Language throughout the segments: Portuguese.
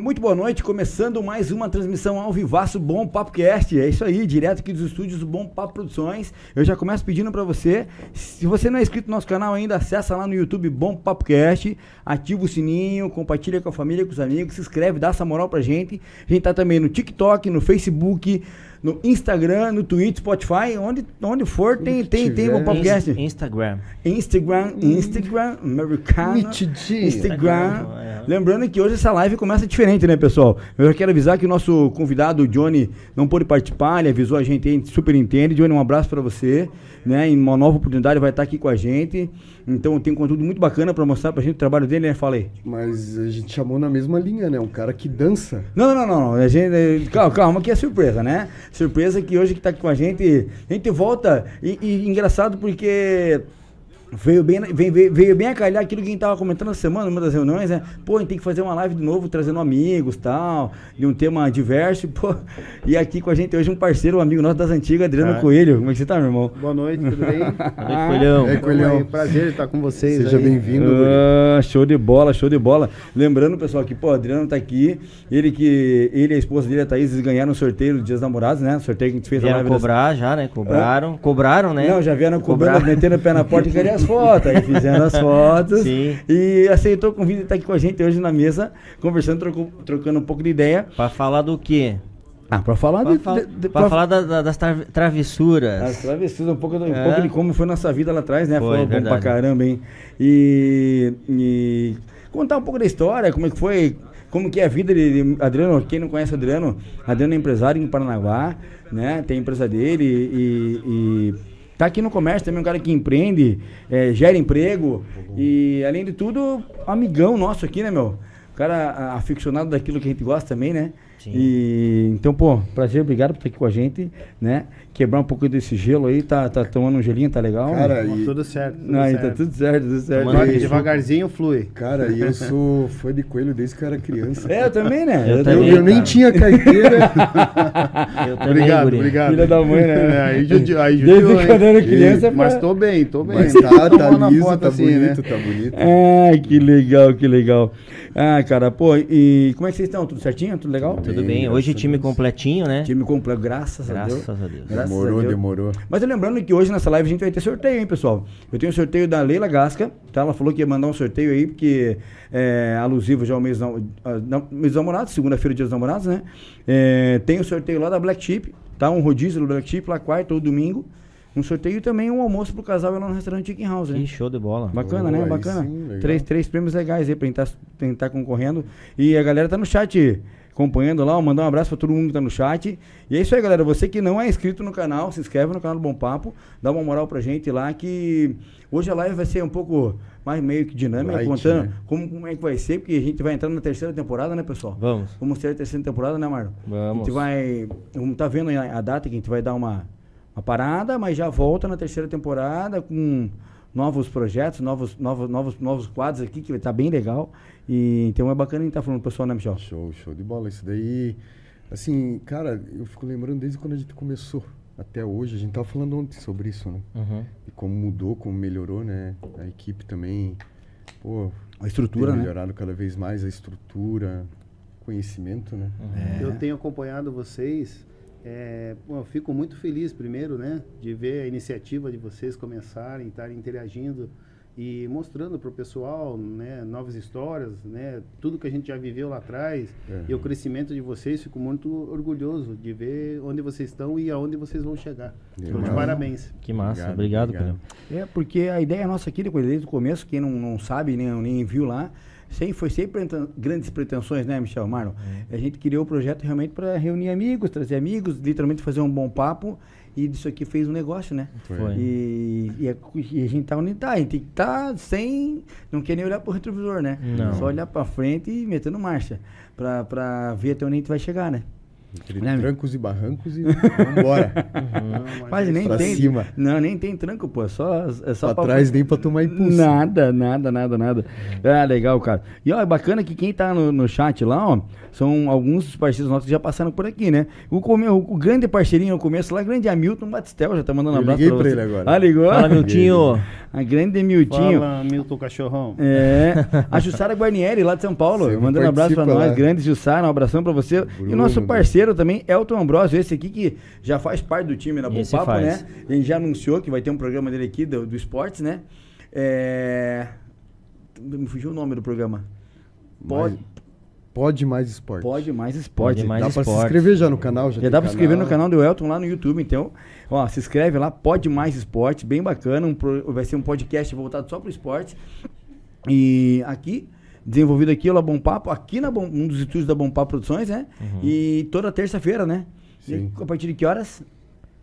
Muito boa noite, começando mais uma transmissão ao vivaço Bom Papo Cast. É isso aí, direto aqui dos estúdios do Bom Papo Produções. Eu já começo pedindo para você, se você não é inscrito no nosso canal ainda, acessa lá no YouTube Bom Papo Cast, ativa o sininho, compartilha com a família, com os amigos, se inscreve, dá essa moral pra gente. A gente tá também no TikTok, no Facebook, no Instagram, no Twitter, Spotify, onde, onde for tem, tem, tem o podcast. Instagram. Instagram, Instagram, americano, Mitidinho. Instagram. É. Lembrando que hoje essa live começa diferente, né, pessoal? Eu já quero avisar que o nosso convidado, o Johnny, não pôde participar, ele avisou a gente, a gente super entende. Johnny, um abraço pra você, né? Em uma nova oportunidade vai estar aqui com a gente. Então tem um conteúdo muito bacana pra mostrar pra gente o trabalho dele, né? Fala aí. Mas a gente chamou na mesma linha, né? Um cara que dança. Não, não, não, não. A gente, calma, calma, que é surpresa, né? Surpresa que hoje que tá aqui com a gente, a gente volta. E, e engraçado porque veio bem, veio, veio, veio bem a calhar aquilo que a gente tava comentando essa semana, numa das reuniões, né? Pô, a gente tem que fazer uma live de novo, trazendo amigos tal, de um tema diverso. Pô, e aqui com a gente hoje um parceiro, um amigo nosso das antigas, Adriano Ah. Coelho. Como é que você tá, meu irmão? Boa noite, tudo bem? Boa noite, Coelhão. É, Coelhão. Prazer estar com vocês. Seja bem-vindo. Ah, show de bola, show de bola. Lembrando, pessoal, que pô, o Adriano tá aqui. Ele que ele e a esposa dele, a Thaís, eles ganharam o sorteio do Dia dos Namorados, né? O sorteio que a gente fez a Vieram live das- cobrar já, né? Cobraram. Cobraram, né? Não, já vieram cobrando, metendo o pé na porta e queriam as fotos. Aí fizeram as fotos. Sim. E aceitou o convite de estar aqui com a gente hoje na mesa, conversando, troco- trocando um pouco de ideia. Pra falar do quê? Ah, pra falar Pra, de. fa- de- de- pra pra- falar da- da- das tra- travessuras. As travessuras, um pouco, do- um É. pouco de como foi nossa vida lá atrás, né? Foi, Foi bom pra caramba, hein? E, e contar um pouco da história, como é que foi, como que é a vida de, Adriano, quem não conhece Adriano, Adriano é empresário em Paranaguá, né? Tem a empresa dele e, e tá aqui no comércio também, um cara que empreende, é, gera emprego e além de tudo, amigão nosso aqui, né, meu? O cara aficionado daquilo que a gente gosta também, né? Sim. E então, pô, prazer, obrigado por estar aqui com a gente, né? Quebrar um pouco desse gelo aí, tá, tá tomando um gelinho, tá legal? Cara, Bom, e, Tudo certo. Tudo Não, aí certo. tá tudo certo, tudo certo. Aqui. Devagarzinho flui. cara, e eu sou fã de coelho desde que eu era criança. É, eu também, né? Eu Eu, também, eu nem cara. tinha carteira. Eu também, obrigado, guri. obrigado. Filha da mãe, né? É, aí judiou, aí Desde quando eu era criança, Mas pra- tô bem, tô bem. Mas tá, tá na liso, tá assim, bonito, né? tá bonito. Ai, que legal, que legal. Ah, cara, pô, e como é que vocês estão? Tudo certinho? Tudo legal? Tudo Bem, bem. graças Hoje a time Deus. completinho, né? Time completo, graças, a Deus. Graças a Deus. Graças a demorou, Deus. demorou. Mas lembrando que hoje nessa live a gente vai ter sorteio, hein, pessoal? Eu tenho o sorteio da Leila Gasca, tá? Ela falou que ia mandar um sorteio aí, porque é alusivo já ao mês, nam- mês dos namorados, segunda-feira, dia dos namorados, né? É, tem o sorteio lá da Black Chip, tá? Um rodízio do Black Chip lá quarta ou domingo. Um sorteio e também um almoço pro casal lá no restaurante Chicken House, né? Que show de bola. Bacana, Oh, né? Bacana. sim, três, três prêmios legais aí pra tentar, tentar concorrendo. E a galera tá no chat acompanhando lá, mandar um abraço pra todo mundo que tá no chat. E é isso aí, galera. Você que não é inscrito no canal, se inscreve no canal do Bom Papo, dá uma moral pra gente lá que hoje a live vai ser um pouco mais meio que dinâmica, Light, contando né? como, como é que vai ser, porque a gente vai entrar na terceira temporada, né, pessoal? Vamos. Vamos ter a terceira temporada, né, Marlon? A Vamos. gente vai. Vamos tá vendo aí a, a data que a gente vai dar uma, uma parada, mas já volta na terceira temporada com novos projetos, novos, novos, novos, novos quadros aqui, que estar bem legal. E então é bacana a gente estar falando pro pessoal, né, Michel? Show, show de bola. Isso daí, assim, cara, eu fico lembrando desde quando a gente começou até hoje. A gente tava falando ontem sobre isso, né? Uhum. E como mudou, como melhorou, né? A equipe também, pô, A estrutura, tem né? melhorado cada vez mais a estrutura, conhecimento, né? Eu tenho acompanhado vocês. É, bom, eu fico muito feliz, primeiro, né, de ver a iniciativa de vocês começarem, estarem interagindo e mostrando para o pessoal, né, novas histórias, né, tudo que a gente já viveu lá atrás É. e o crescimento de vocês. Fico muito orgulhoso de ver onde vocês estão e aonde vocês vão chegar. Então, parabéns. Que massa. Obrigado, Obrigado, obrigado. É, porque a ideia nossa aqui, depois, desde o começo, quem não, não sabe, nem, nem viu lá, sempre, foi sem grandes pretensões, né, Michel, Marlon? A gente criou o projeto realmente para reunir amigos, trazer amigos, literalmente fazer um bom papo. E disso aqui fez um negócio, né? Foi. E, e a, e a gente tá onde tá. A gente tem que tá sem. Não quer nem olhar pro retrovisor, né? Não. Só olhar pra frente e metendo marcha. Pra ver até onde a gente vai chegar, né? Entre Né, meu? trancos e barrancos e vambora. Mas Quase nem pra tem. cima. Não, nem tem tranco, pô. É só, é só pra trás nem pra tomar impulso. Nada, nada, nada, nada. Ah, legal, cara. E ó, é bacana que quem tá no, no chat lá, ó, são alguns dos parceiros nossos que já passaram por aqui, né? O, come- o, o grande parceirinho no começo lá, grande Hamilton Batistel, já tá mandando um abraço liguei pra você. ele agora. Ah, ligou? Fala, Miltinho. A grande Miltinho. Fala, Milton Cachorrão. É, a Jussara Guarnieri, lá de São Paulo, Sempre mandando um abraço pra participa nós, lá. grande Jussara, um abração pra você. e o Bruno, nosso Bruno. parceiro também, Elton Ambrosio, esse aqui que já faz parte do time na Bom Papo, faz. né? A gente já anunciou que vai ter um programa dele aqui, do, do esportes, né? É... Me fugiu o nome do programa. Pode, Mais- Pode mais esporte. pode mais esporte. Pode mais Dá pra se esporte. inscrever já no canal? Já, Já tem dá pra se inscrever no canal do Elton lá no YouTube, então, ó, se inscreve lá, Pode Mais Esporte, bem bacana, um pro- vai ser um podcast voltado só pro esporte. E aqui, desenvolvido aqui pela Bom Papo, aqui na Bom, um dos estúdios da Bom Papo Produções, né? E toda terça-feira, né? Sim. E a partir de que horas?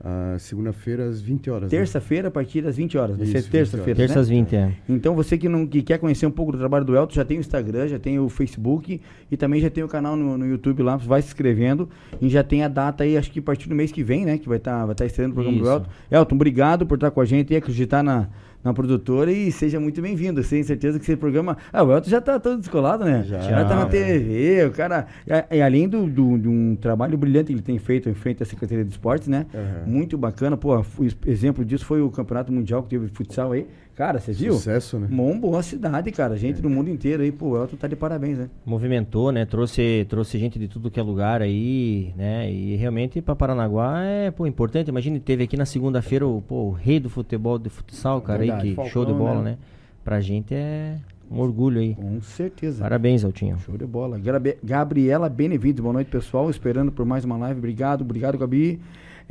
Ah, Segunda-feira às 20 horas. né? Terça-feira, a partir das 20 horas. Vai ser Isso, 20 terça-feira. Terça né? às 20, é. Então você que não que quer conhecer um pouco do trabalho do Elton, já tem o Instagram, já tem o Facebook e também já tem o canal no, no YouTube lá, vai se inscrevendo e já tem a data aí, acho que a partir do mês que vem, né, que vai estar vai tá estreando o programa do Isso. Elton. Elton, obrigado por estar com a gente e acreditar na, na produtora e seja muito bem-vindo. Tenho certeza que esse programa... Ah, o Elton já tá todo descolado, né? Já. Já tá na. TV, o cara... E, e além do, do- de um trabalho brilhante que ele tem feito em frente à Secretaria de Esportes, né? Aham. Muito bacana. Pô, exemplo disso foi o Campeonato Mundial que teve futsal aí. Cara, você viu? Sucesso, né? Uma boa cidade, cara. Gente do mundo inteiro aí, pô, o Elton tá de parabéns, né? Movimentou, né? Trouxe, trouxe gente de tudo que é lugar aí, né? E realmente para Paranaguá é, pô, importante. Imagina, teve aqui na segunda-feira o, pô, o rei do futebol, de futsal, cara, Verdade. aí, que Falcão, show de bola, né? né? Pra gente é um orgulho aí. Com certeza. Parabéns, Altinho. Show de bola. Gabriela Benevides, boa noite, pessoal. Esperando por mais uma live. Obrigado, obrigado, Gabi.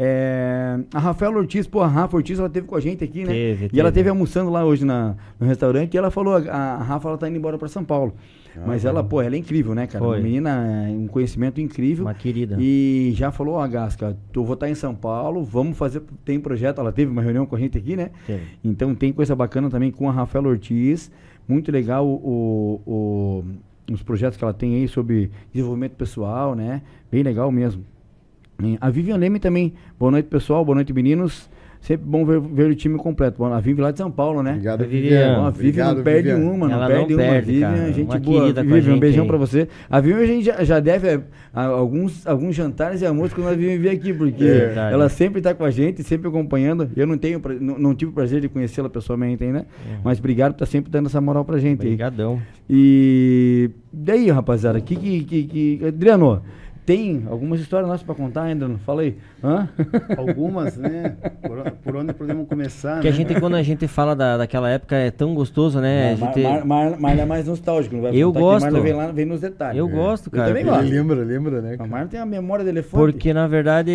É, a Rafaela Ortiz, pô, a Rafa Ortiz, ela teve com a gente aqui, né? Teve, e ela teve. almoçando lá hoje na, no restaurante e ela falou, a, a Rafa, ela tá indo embora pra São Paulo. Mas ela, pô, ela é incrível, né, cara? Foi. Uma menina, é, um conhecimento incrível. Uma querida. E já falou, ó, Gasca, eu vou estar em São Paulo, vamos fazer, tem projeto, ela teve uma reunião com a gente aqui, né? Teve. Então tem coisa bacana também com a Rafaela Ortiz, muito legal o, o- os projetos que ela tem aí sobre desenvolvimento pessoal, né? Bem legal mesmo. A Vivian Leme também, boa noite pessoal, boa noite meninos. Sempre bom ver, ver o time completo. Bom, A Vivian lá de São Paulo, né? Obrigado, Vivian. A Vivian não Obrigado, perde Vivian. uma, não Ela perde não uma. perde, Vivian, cara. gente Uma boa. a Vivian, um beijão aí. pra você. A Vivian a gente já, já deve é, a- alguns, alguns jantares e almoços quando a Vivian vier aqui, porque É ela sempre tá com a gente, sempre acompanhando. Eu não tenho, não, não tive o prazer de conhecê-la pessoalmente ainda, mas obrigado por estar sempre dando essa moral pra gente aí. Obrigadão. E daí, rapaziada, que, que, que, que- Adriano, tem algumas histórias nossas pra contar ainda? Não Fala aí. Hã? Algumas, né? Por, por onde podemos começar, Que a né? gente, quando a gente fala da, daquela época, é tão gostoso, né? A Mar- gente- Mar- Mar- Marla é mais nostálgico, não vai Eu gosto. Marla vem lá, vem nos detalhes. Eu É. gosto, cara. também Ele gosto. lembra, lembra, né? A cara? Marla tem a memória de elefante. Porque, na verdade,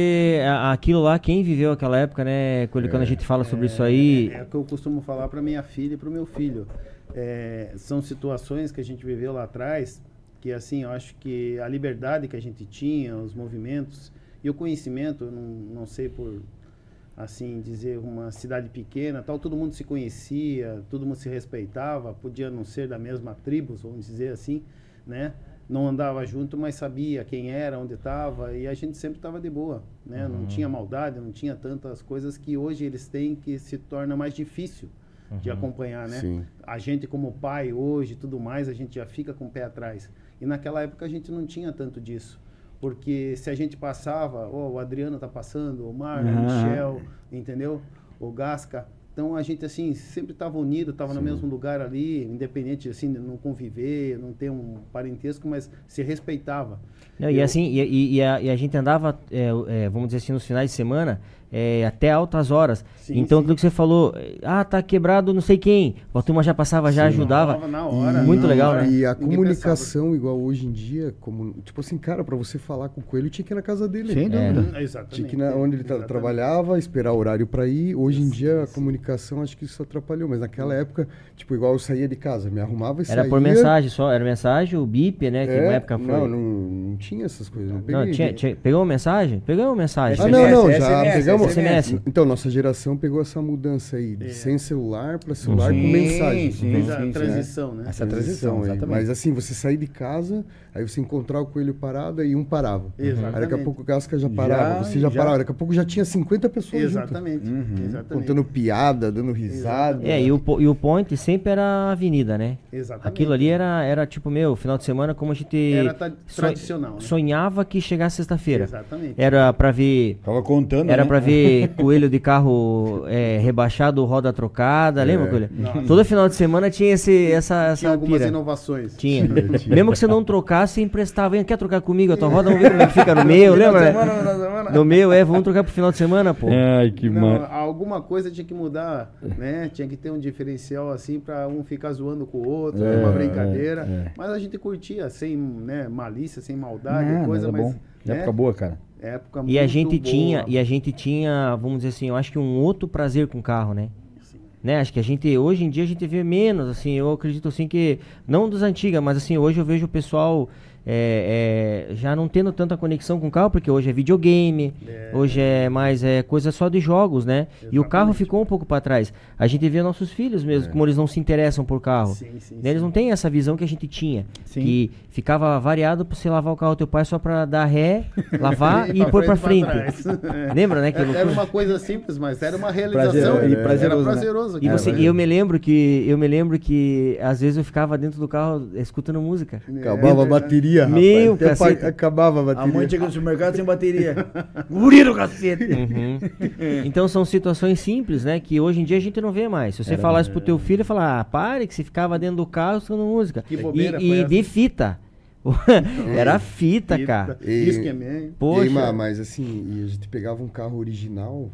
a- aquilo lá, quem viveu aquela época, né? Quando quando a gente fala sobre isso aí. É o que eu costumo falar para minha filha e para o meu filho. É, são situações que a gente viveu lá atrás que, assim, eu acho que a liberdade que a gente tinha, os movimentos e o conhecimento, não, não sei por, assim, dizer uma cidade pequena, tal, todo mundo se conhecia, todo mundo se respeitava, podia não ser da mesma tribo, vamos dizer assim, né? Não andava junto, mas sabia quem era, onde estava, e a gente sempre estava de boa, né? Não tinha maldade, não tinha tantas coisas que hoje eles têm que se torna mais difícil de acompanhar, né? Sim. A gente como pai hoje, tudo mais, a gente já fica com o pé atrás. E naquela época a gente não tinha tanto disso. Porque se a gente passava, ó, o Adriano tá passando, o Marlon, o Aham. Michel, entendeu? O Gasca. Então a gente assim sempre estava unido, estava no mesmo lugar ali, independente assim de não conviver, não ter um parentesco, mas se respeitava. Não, e Eu- assim, e, e- e a, e a gente andava, é, é, vamos dizer assim, nos finais de semana, é, até altas horas. Sim, então, sim. aquilo que você falou, é, ah, tá quebrado não sei quem. A turma já passava, já ajudava. Falava na hora. Muito na legal, hora. né? E a Ninguém comunicação, igual hoje em dia, como, tipo assim, cara, pra você falar com o coelho, tinha que ir na casa dele. Sem É. dúvida. pensava. Exatamente. Tinha que ir na, onde ele trabalhava, esperar o horário pra ir. Hoje em dia, a comunicação, acho que isso atrapalhou. Mas naquela época, tipo, igual eu saía de casa, me arrumava e Era saía. por mensagem só, era mensagem, o bip, né? Que É, na época foi. Não, não, não tinha essas coisas. Não, Não, peguei. tinha, tinha- pegou uma mensagem? Pegou uma mensagem. Ah, não, não, já SMS, pegamos. SMS. Então, nossa geração pegou essa mudança aí, de É. sem celular para celular Sim, com mensagem. sim, Fez sim, a sim. transição, né? Essa transição, aí. exatamente. Mas assim, você sair de casa, aí você encontrar o coelho parado, aí um parava. Exatamente. Aí daqui a pouco o Casca já parava, você já, já- parava. Daqui a pouco já tinha 50 pessoas junto, Exatamente. Uhum. Exatamente. contando piada, dando risada. É, e o, e o point sempre era a avenida, né? Exatamente. Aquilo ali era, era tipo, meu, final de semana, como a gente Era tradicional, né? sonhava que chegasse sexta-feira. Exatamente. Era pra ver. Tava contando, Era né? pra ver coelho de carro é, rebaixado, roda trocada, lembra, coelho? Todo final de semana tinha esse, essa, Tinha essa algumas pira. inovações. Tinha. Mesmo que você não trocasse, emprestava. Quer trocar comigo a tua roda? Vamos ver como é que fica no meu, lembra? No meu, é, vamos trocar pro final de semana, pô. Ai, que Não, alguma coisa tinha que mudar, né? Tinha que ter um diferencial assim pra um ficar zoando com o outro, É, uma brincadeira. é, é. Mas a gente curtia sem né, malícia, sem maldade, coisa, mas é mas bom. né, Época boa, cara. Época E a gente boa. tinha, e a gente tinha, vamos dizer assim, eu acho que um outro prazer com o carro, né? Né? Acho que a gente, hoje em dia a gente vê menos, assim, eu acredito assim que, não dos antigas, mas assim, hoje eu vejo o pessoal é, é, já não tendo tanta conexão com o carro, porque hoje é videogame, hoje é mais é, coisa só de jogos, né? E o carro Exatamente. ficou um pouco para trás. A gente vê nossos filhos mesmo, como eles não se interessam por carro. Sim, sim, Né? Eles sim. não têm essa visão que a gente tinha, Sim. que ficava variado pra você lavar o carro do teu pai só pra dar ré, lavar e, pra pôr pra frente e pra. Lembra, né? Que Era, era uma coisa simples, mas era uma realização. Prazer- e era prazeroso, né? prazeroso. E cara. você, e eu me lembro que eu me lembro que às vezes eu ficava dentro do carro escutando música. Acabava a bateria, rapaz. Meu pa- Acabava a A bateria. mãe chega no supermercado sem bateria. Guri do cacete. Uhum. Então são situações simples, né? Que hoje em dia a gente não vê mais. Se você falar isso pro teu filho, ele fala, ah, pare que você ficava dentro do carro escutando música. Que bobeira e foi e essa? de fita. Era fita, cara. E- Isso que é mesmo. Poxa. E mas assim, e a gente pegava um carro original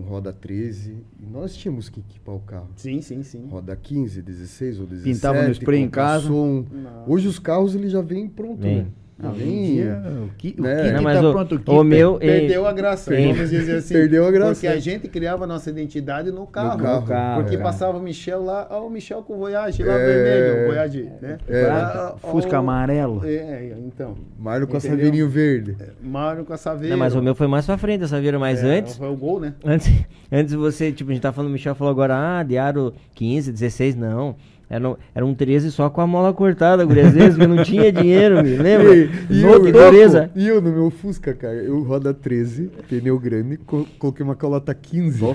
com roda 13 e nós tínhamos que equipar o carro. Sim, sim, sim. Roda 15, 16 ou 17. Pintava no spray em casa. som. Hoje os carros ele já vem pronto, Vem. né? Vem. dia, o que, o né? Não, mas tá o, pronto, o meu. Perdeu a graça, vamos dizer assim. Perdeu a graça. Porque a gente criava nossa identidade no carro. No carro, No carro, porque é. passava o Michel lá, ó, o Michel com o Voyage lá É. vermelho, o Voyage, né? É. Ah, Fusca ó, amarelo. É, então. Marno com a Entendeu? saveirinho verde. Mário com a Saveiro. Não, mas o meu foi mais pra frente, essa vira mais É, antes. Foi o gol, né? Antes, antes você, tipo, a gente tá falando, o Michel falou agora, ah, diário 15, 16, não. Era, um- era um 13 só com a mola cortada, guri. Às vezes eu não tinha dinheiro, me lembra? E, e, No, eu, que dureza. e eu no meu Fusca, cara, eu roda 13, pneu grande, co- coloquei uma calota 15. Eu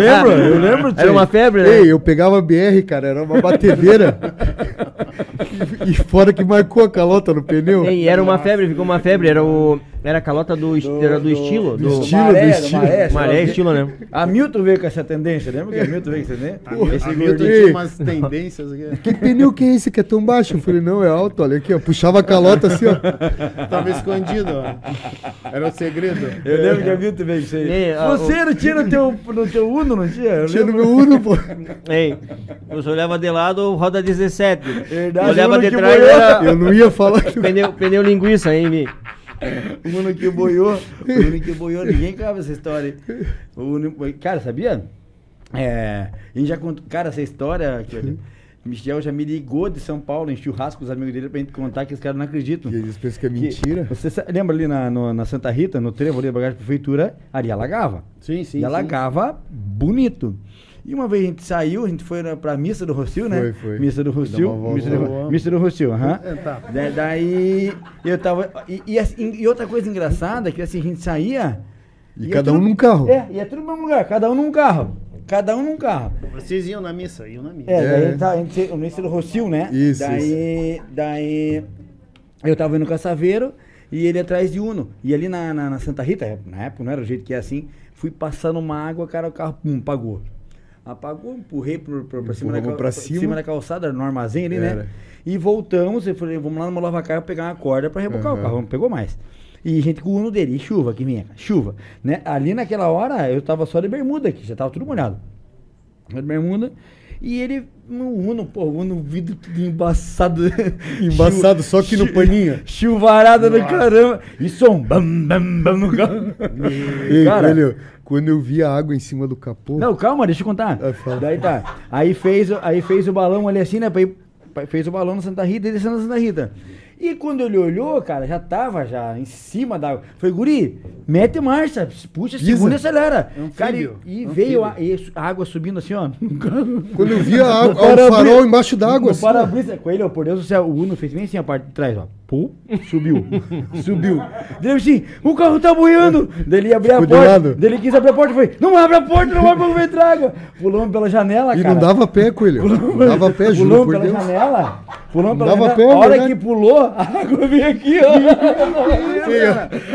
lembro, eu lembro. Era uma febre, né? Ei, eu pegava a BR, cara, era uma batedeira. e, e fora que marcou a calota no pneu. E era uma febre, ficou uma febre. Era o. Era a calota do, est- era do, estilo. Do, estilo, maré, do do estilo. maré, Maré estilo, né? A Milton veio com essa tendência, lembra que a Milton veio com essa tendência? A, a Milton tinha umas tendências aqui. Que pneu que é esse que é tão baixo? Eu falei, não, é alto, olha aqui, ó. Puxava a calota assim, ó. Tava escondido, ó. Era o segredo. Eu lembro que a Milton veio com isso aí. Você não tinha no teu, no teu Uno, não tinha? Eu Tinha no meu Uno, pô. Ei, você olhava de lado, roda 17. Verdade, olhava de trás, era Eu não ia falar que pneu, pneu linguiça, hein, Mi? O Uno que boiou. O Uno que boiou, ninguém cabe essa história. aí. Cara, sabia? É, a gente já contou, cara, essa história que olha, Michel já me ligou de São Paulo em churrasco com os amigos dele pra gente contar que os caras não acreditam. E eles pensam que é Que- mentira. Você sa- lembra ali na, no- na Santa Rita, no trevo ali da bagagem da prefeitura, ali alagava. Sim, sim. e sim. alagava bonito. E uma vez a gente saiu, a gente foi na, pra missa do Rocio, né? Foi, foi. Missa do Rocio. Missa do, missa do Rocio, aham. É, tá. Da- Daí eu tava. E, e assim, e outra coisa engraçada é que assim, a gente saía. E cada um tudo- num carro. É, ia tudo no mesmo lugar, cada um num carro. Cada um num carro. Vocês iam na missa, iam na missa. É, daí É. a gente a Missa do Rocio, né? Isso, Daí. Daí. Eu tava indo com a Saveiro e ele atrás de Uno. E ali na, na, na Santa Rita, na época não era o jeito que é assim, fui passando uma água, cara, o carro pum, apagou. Apagou, empurrei pra, cima da, cima. cima. da calçada, no armazém ali, né? Era. E voltamos, eu falei, vamos lá no lavacar pegar uma corda pra rebocar o Aham. carro. Não pegou mais. E gente com o Uno dele, e chuva que vinha, chuva. Né? Ali naquela hora eu tava só de bermuda aqui, já tava tudo molhado. De bermuda. E ele, no Uno, pô, o Uno, vidro tudo embaçado. Embaçado, só que no paninho. Chuvarada do caramba. E som, bam, bam, bam. Ei, Cara, velho, quando eu vi a água em cima do capô. não, calma, deixa eu contar. Fala. Daí tá. Aí fez, o- aí fez o balão ali assim, né? pra ir- pra- Fez o balão na Santa Rita e descendo na Santa Rita. E quando ele olhou, cara, já tava já em cima da água. Foi, guri, mete marcha, puxa, Pisa. segura e acelera. Anfíbio. Cara, e, e Anfíbio. veio a, e a água subindo assim, ó. Quando eu vi a água, o farol embaixo d'água, assim. para-brisa, com ele, ó, por Deus do céu, o Uno fez bem assim a parte de trás, ó. Pum, subiu. subiu. Dele assim, o carro tá boiando. Dele ia abrir a Ficou porta. lado. Dele quis abrir a porta e foi, não abre a porta, não abre pra entrar água. Pulamos pela janela, E cara. não dava pé, Coelho. Não dava pé, juro Pulamos pela Deus. janela. Pulamos Não pela dava janela. pé, a hora verdade. que pulou, a água veio aqui, ó.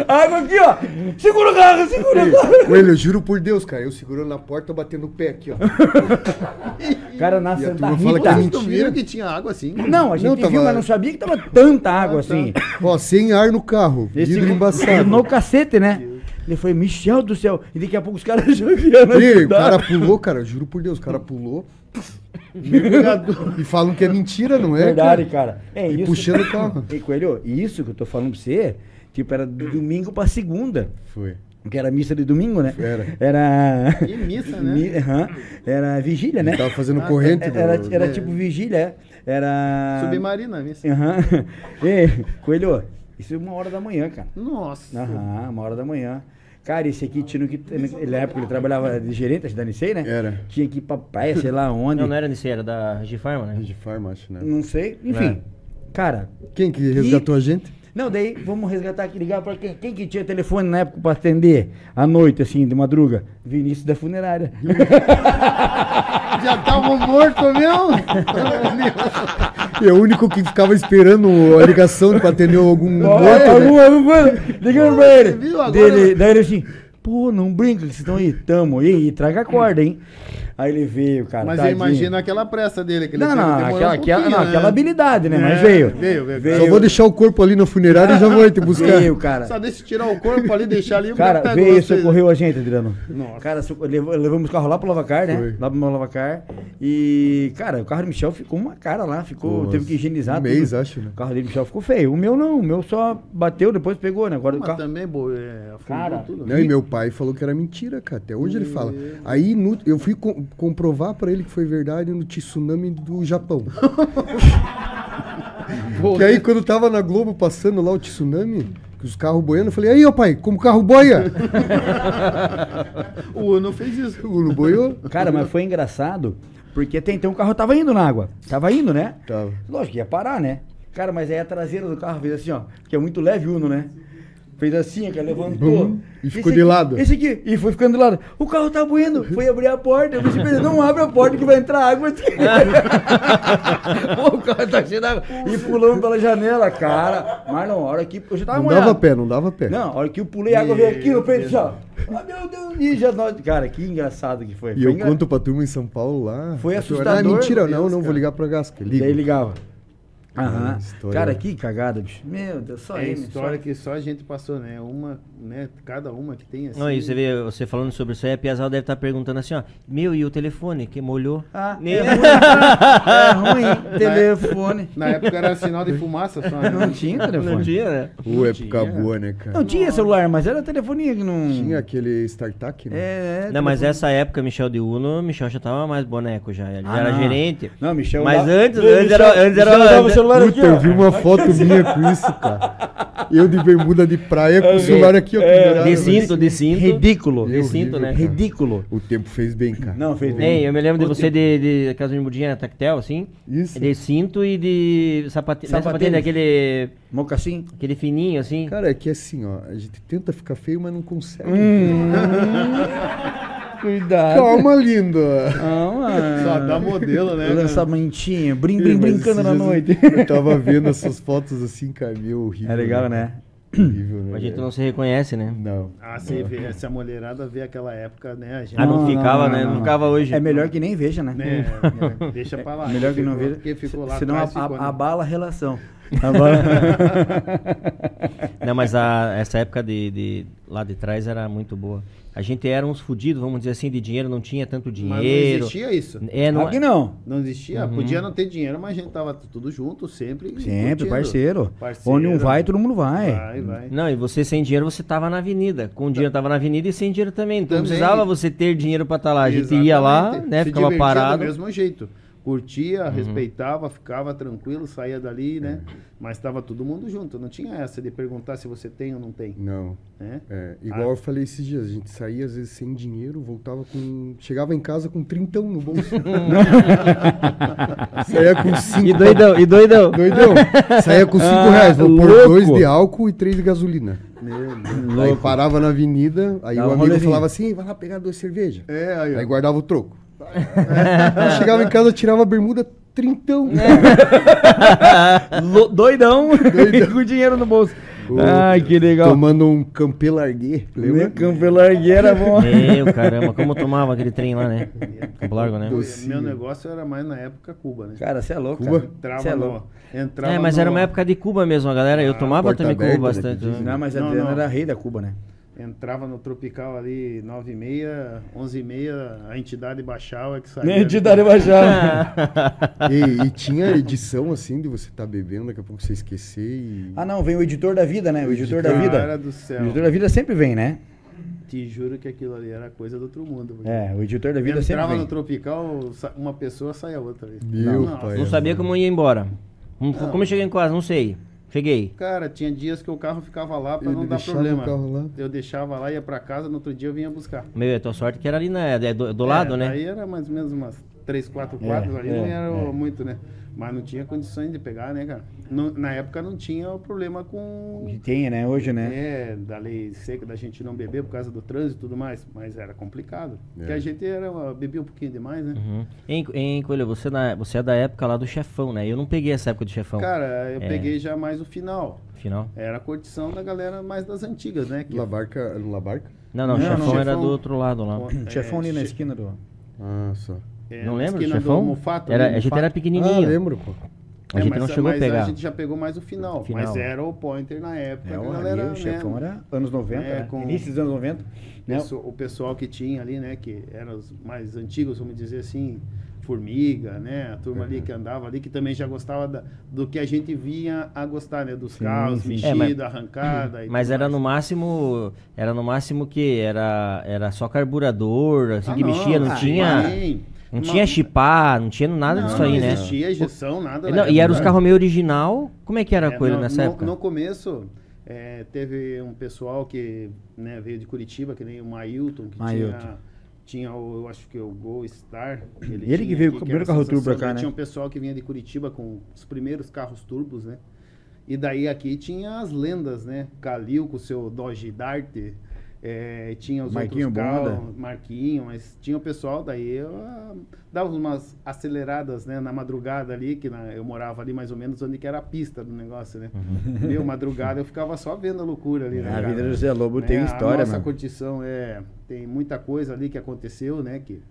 a água aqui, ó. Segura o carro, segura o carro. Coelho, eu juro por Deus, cara. Eu segurando na porta, batendo o pé aqui, ó. Cara, na E a Santa turma fala Rita. que é mentira. que tinha água assim? Não, a gente Não, viu, tava- mas não sabia que tava tanta água assim. Ó, sem ar no carro. Vidro embaçado. No cacete, né? Ele foi, Michel do céu. E daqui a pouco os caras já vieram E, o cara pulou, cara, juro por Deus, o cara pulou. E falam que é mentira, não é? Verdade, cara? cara. É E isso. puxando o carro. E Coelho, isso que eu tô falando pra você, tipo, era de domingo pra segunda. Foi. Que era missa de domingo, né? Era. Era. E missa, né? Mi- aham. Era vigília, né? Ele tava fazendo corrente. Era, do- era né? tipo vigília, é. Era. Submarina, missa. Aham. E, Coelho, isso é uma hora da manhã, cara. Nossa. Aham, uma hora da manhã. Cara, esse aqui tinha que. Na época ele trabalhava de gerente, acho, da Nicei, né? Era. Tinha que ir pra praia, sei lá onde. Não, não era nisso, era da Regifarma, né? De farma, acho, né? Não sei. Enfim. Cara. Quem que resgatou a gente? Não, daí vamos resgatar aqui, ligar pra quem, quem que tinha telefone na época pra atender à noite, assim, de madruga? Vinícius da funerária. Já tava morto mesmo? E é o único que ficava esperando a ligação pra atender algum morto, né? ligando pra ele. Viu agora? Dele, daí ele assim, pô, não brinca que vocês estão aí, tamo. E, e traga a corda, hein? Aí ele veio, cara. Mas eu tadinho. imagino aquela pressa dele. Que ele Não, não, aquela, um aquela, não, né? aquela habilidade, né? Mas É, veio. veio, veio. Só vou deixar o corpo ali na funerária e já vou te buscar. Veio, cara. Só deixa eu tirar o corpo ali, deixar ali. o Cara, pega veio e vocês. socorreu a gente, Adriano. Nossa. Cara, levamos o carro lá pro Lavacar, né? Foi. Lá pro Lavacar. E, cara, o carro do Michel ficou uma cara lá, ficou, Pô, teve que higienizar um mês, tudo. acho, né? O carro dele, Michel, ficou feio. O meu não, o meu só bateu, depois pegou, né? Agora o Mas carro... também, bo- é, Cara, tudo. Não, e meu pai falou que era mentira, cara. Até hoje ele fala. Aí no- eu fui com- comprovar pra ele que foi verdade no tsunami do Japão. que aí quando tava na Globo passando lá o tsunami, que os carros boiando, eu falei, aí, ó pai, como o carro boia? O Uno fez isso. o não boiou? Cara, mas foi engraçado, porque até então o carro tava indo na água. Tava indo, né? Tava. Lógico que ia parar, né? Cara, mas aí a traseira do carro fez assim, ó. Que é muito leve o Uno, né? Fez assim, cara, levantou. Bum, e ficou Esse de aqui- lado. Esse aqui. E foi ficando de lado. O carro tá buindo. Foi abrir a porta. Eu ele, não abre a porta que vai entrar água. Pô, o carro tá cheio d'água. E pulamos pela janela, cara. Mas não, a hora que... Eu já tava Não molhado. dava pé, não dava pé. Não, a hora que eu pulei, a água veio aqui no peito, já. Ah, meu Deus. E já nós... Cara, que engraçado que foi. E Foi eu engra- conto pra turma em São Paulo lá. Foi Ah, assustador, mentira, meu não, Deus, não, vou cara. ligar pra Gasca. Liga. Daí ligava. Aham. Ah, história. Cara, que cagada, bicho. Meu Deus, só É ele. história só- que só a gente passou, né? Uma, né? Cada uma que tem assim. Não, e você vê, você falando sobre isso aí, a Piazal deve estar perguntando assim, ó, meu, e o telefone que molhou? Ah, Nem- é ruim. É ruim. Telefone. Na época era sinal de fumaça só. né? Não tinha telefone. Não tinha, né? Ô, época tinha. boa, né, cara? Não tinha celular, mas era telefonia que não. Tinha aquele StarTAC, né? É, é, Não, mas essa época, Michel de Uno, Michel já tava mais boneco já, ele já Ah, era não. gerente. Não, Michel. Mas lá- antes- antes era- antes era- Michel o antes- celular aqui, Puta, eu ó. vi uma foto minha com isso, cara. Eu de bermuda de praia com o celular aqui, ó. É, De cinto, de cinto. Ridículo. Meu, De horrível, né? cara. Ridículo. O tempo fez bem, cara. Não, fez bem. Ei, eu me lembro de você de, de aquelas bermudinhas tactel, assim. Isso. De cinto e de sapatinho. Não é Sapatênis. sapatinho, é aquele, Mocassim. aquele fininho, assim. Cara, é que assim, ó, a gente tenta ficar feio, mas não consegue. Hum. Cuidado. Calma, linda. Calma. Só dá modelo, né? Essa brim, mas brincando na noite. Eu tava vendo essas fotos assim, cara, meu horrível. É legal, né? Horrível, né? A gente não se reconhece, né? Não. Ah, você vê, se a mulherada vê aquela época, né? A gente, Ah, não, Não, ficava, não, né? não, Não, não. ficava hoje. É melhor que nem veja, né? né? é, deixa pra lá. Melhor que não veja. Porque ficou lá senão atrás, a- ficou, a- né? abala a relação. Não, mas a- essa época de, de- lá de trás era muito boa. A gente era uns fudidos, vamos dizer assim, de dinheiro, não tinha tanto Mas não dinheiro. existia isso. É, não, Aqui não. Não existia. Podia não ter dinheiro, mas a gente tava tudo junto, sempre. Sempre, curtindo. parceiro. Parceiro. Onde um vai, todo mundo vai. Vai, vai. Não, e você sem dinheiro, você tava na avenida. Com dinheiro tava na avenida e sem dinheiro também. Então não Também. precisava você ter dinheiro pra estar lá. A gente ia lá, Exatamente. né? Se ficava parado. Do mesmo jeito. Curtia, respeitava, ficava tranquilo, saía dali, né? Mas estava todo mundo junto. Não tinha essa de perguntar se você tem ou não tem. Não. Né? É, igual eu falei esses dias, a gente saía às vezes sem dinheiro, voltava com. Chegava em casa com trintão no bolso. saía com cinco. E doidão, e doidão. Doidão. Saía com cinco Ah, reais. Vou pôr dois de álcool e três de gasolina. Meu Deus. Aí parava na avenida, aí Dá o um amigo rolezinho. falava assim, vai lá pegar duas cervejas. É, aí. Aí guardava o troco. Aí chegava em casa, tirava a bermuda, trintão. Lo- doidão, com dinheiro no bolso. Ai, que legal. Tomando um campê larguê. Lembra? Campo Largueira, bom. Meu caramba, como tomava aquele trem lá, né? Campo Largo, né? Meu negócio era mais na época Cuba, né? Cara, você é louco, Cuba? cara. Entrava Cê é no, louco. entrava É, mas no- era uma época de Cuba mesmo, a galera. Eu tomava porta também Cuba né, bastante. diz, Não, mas Não, Adriano não. era rei da Cuba, né? Entrava no Tropical ali, 9 e meia, 11 e meia, a entidade baixava que saía. Nem te darei baixar. E, e tinha edição assim de você estar bebendo, daqui a pouco você esquecer e. ah, não, vem o editor da vida, né? O editor da vida. Cara do O céu. editor da vida sempre vem, né? Te juro que aquilo ali era coisa do outro mundo. É, o editor da vida sempre Entrava vem. no Tropical, uma pessoa saia outra. Meu Nossa. pai. Não sabia como ia embora. Hum, Como eu cheguei em casa, não sei. Cheguei. Cara, tinha dias que o carro ficava lá pra Ele não dar problema. o carro lá? Eu deixava lá, ia pra casa, no outro dia eu vinha buscar. Meu, a tua sorte que era ali na, é do, do lado, É, né? Aí era mais ou menos umas 3, 4 quadros ali, não é, era é. muito, né? Mas não tinha condições de pegar, né, cara? Não- na época não tinha o problema com. Que tem, né? Hoje, né? É, da lei seca da gente não beber por causa do trânsito e tudo mais. Mas era complicado. Porque É. a gente era, bebia um pouquinho demais, né? Uhum. Hein, hein, Coelho, você, na, você é da época lá do chefão, né? Eu não peguei essa época do chefão. Cara, eu É. peguei já mais o final. Final. Era a curtição da galera mais das antigas, né? Que Labarca. Era Labarca? Não, não, o Não, chefão não, era chefão- do outro lado lá. É, Chefão ali na esquina do. Ah, só. É, não esquina chefão? Mufato, era, a gente era Ah, pequenininho. lembro, pô. a É, gente mas- não chegou a pegar. A gente já pegou mais o final, Final. mas era o pointer na época. É, a galera, ali, o chefão né, era anos 90, É, né? com- Início dos anos 90. Né? o pessoal que tinha ali, né, que eram os mais antigos, vamos dizer assim, Formiga, né, a turma ali que andava ali, que também já gostava da- do que a gente vinha a gostar, né, dos Sim, carros, sim. É, mexida, mas- arrancada. e Mas era mais. no máximo. Era no máximo que era, era só carburador, assim Ah, que mexia, não ah, tinha. sim. Não Uma- tinha chipar, não tinha nada Não, disso aí, não né? existia injeção, nada. Não, na e era os época. carros meio original. Como é que era a É, coisa no- nessa no, época? No começo, é, teve um pessoal que né, veio de Curitiba, que nem o Mailton, que Mailton. tinha, tinha o, eu acho que o Gol Star. Ele tinha que veio com o primeiro carro turbo pra cá, né? Tinha um pessoal que vinha de Curitiba com os primeiros carros turbos, né? E daí aqui tinha as lendas, né? Calil com o seu Dodge Dart, é, tinha os Marquinho outros Bonda. Marquinho, mas tinha o pessoal, daí eu ah, dava umas aceleradas, né, na madrugada ali, que na- eu morava ali mais ou menos onde que era a pista do negócio, né? Meu, madrugada eu ficava só vendo a loucura ali, né? A vida do Zé Lobo Né, tem A história, nossa mano. curtição é tem muita coisa ali que aconteceu, né, que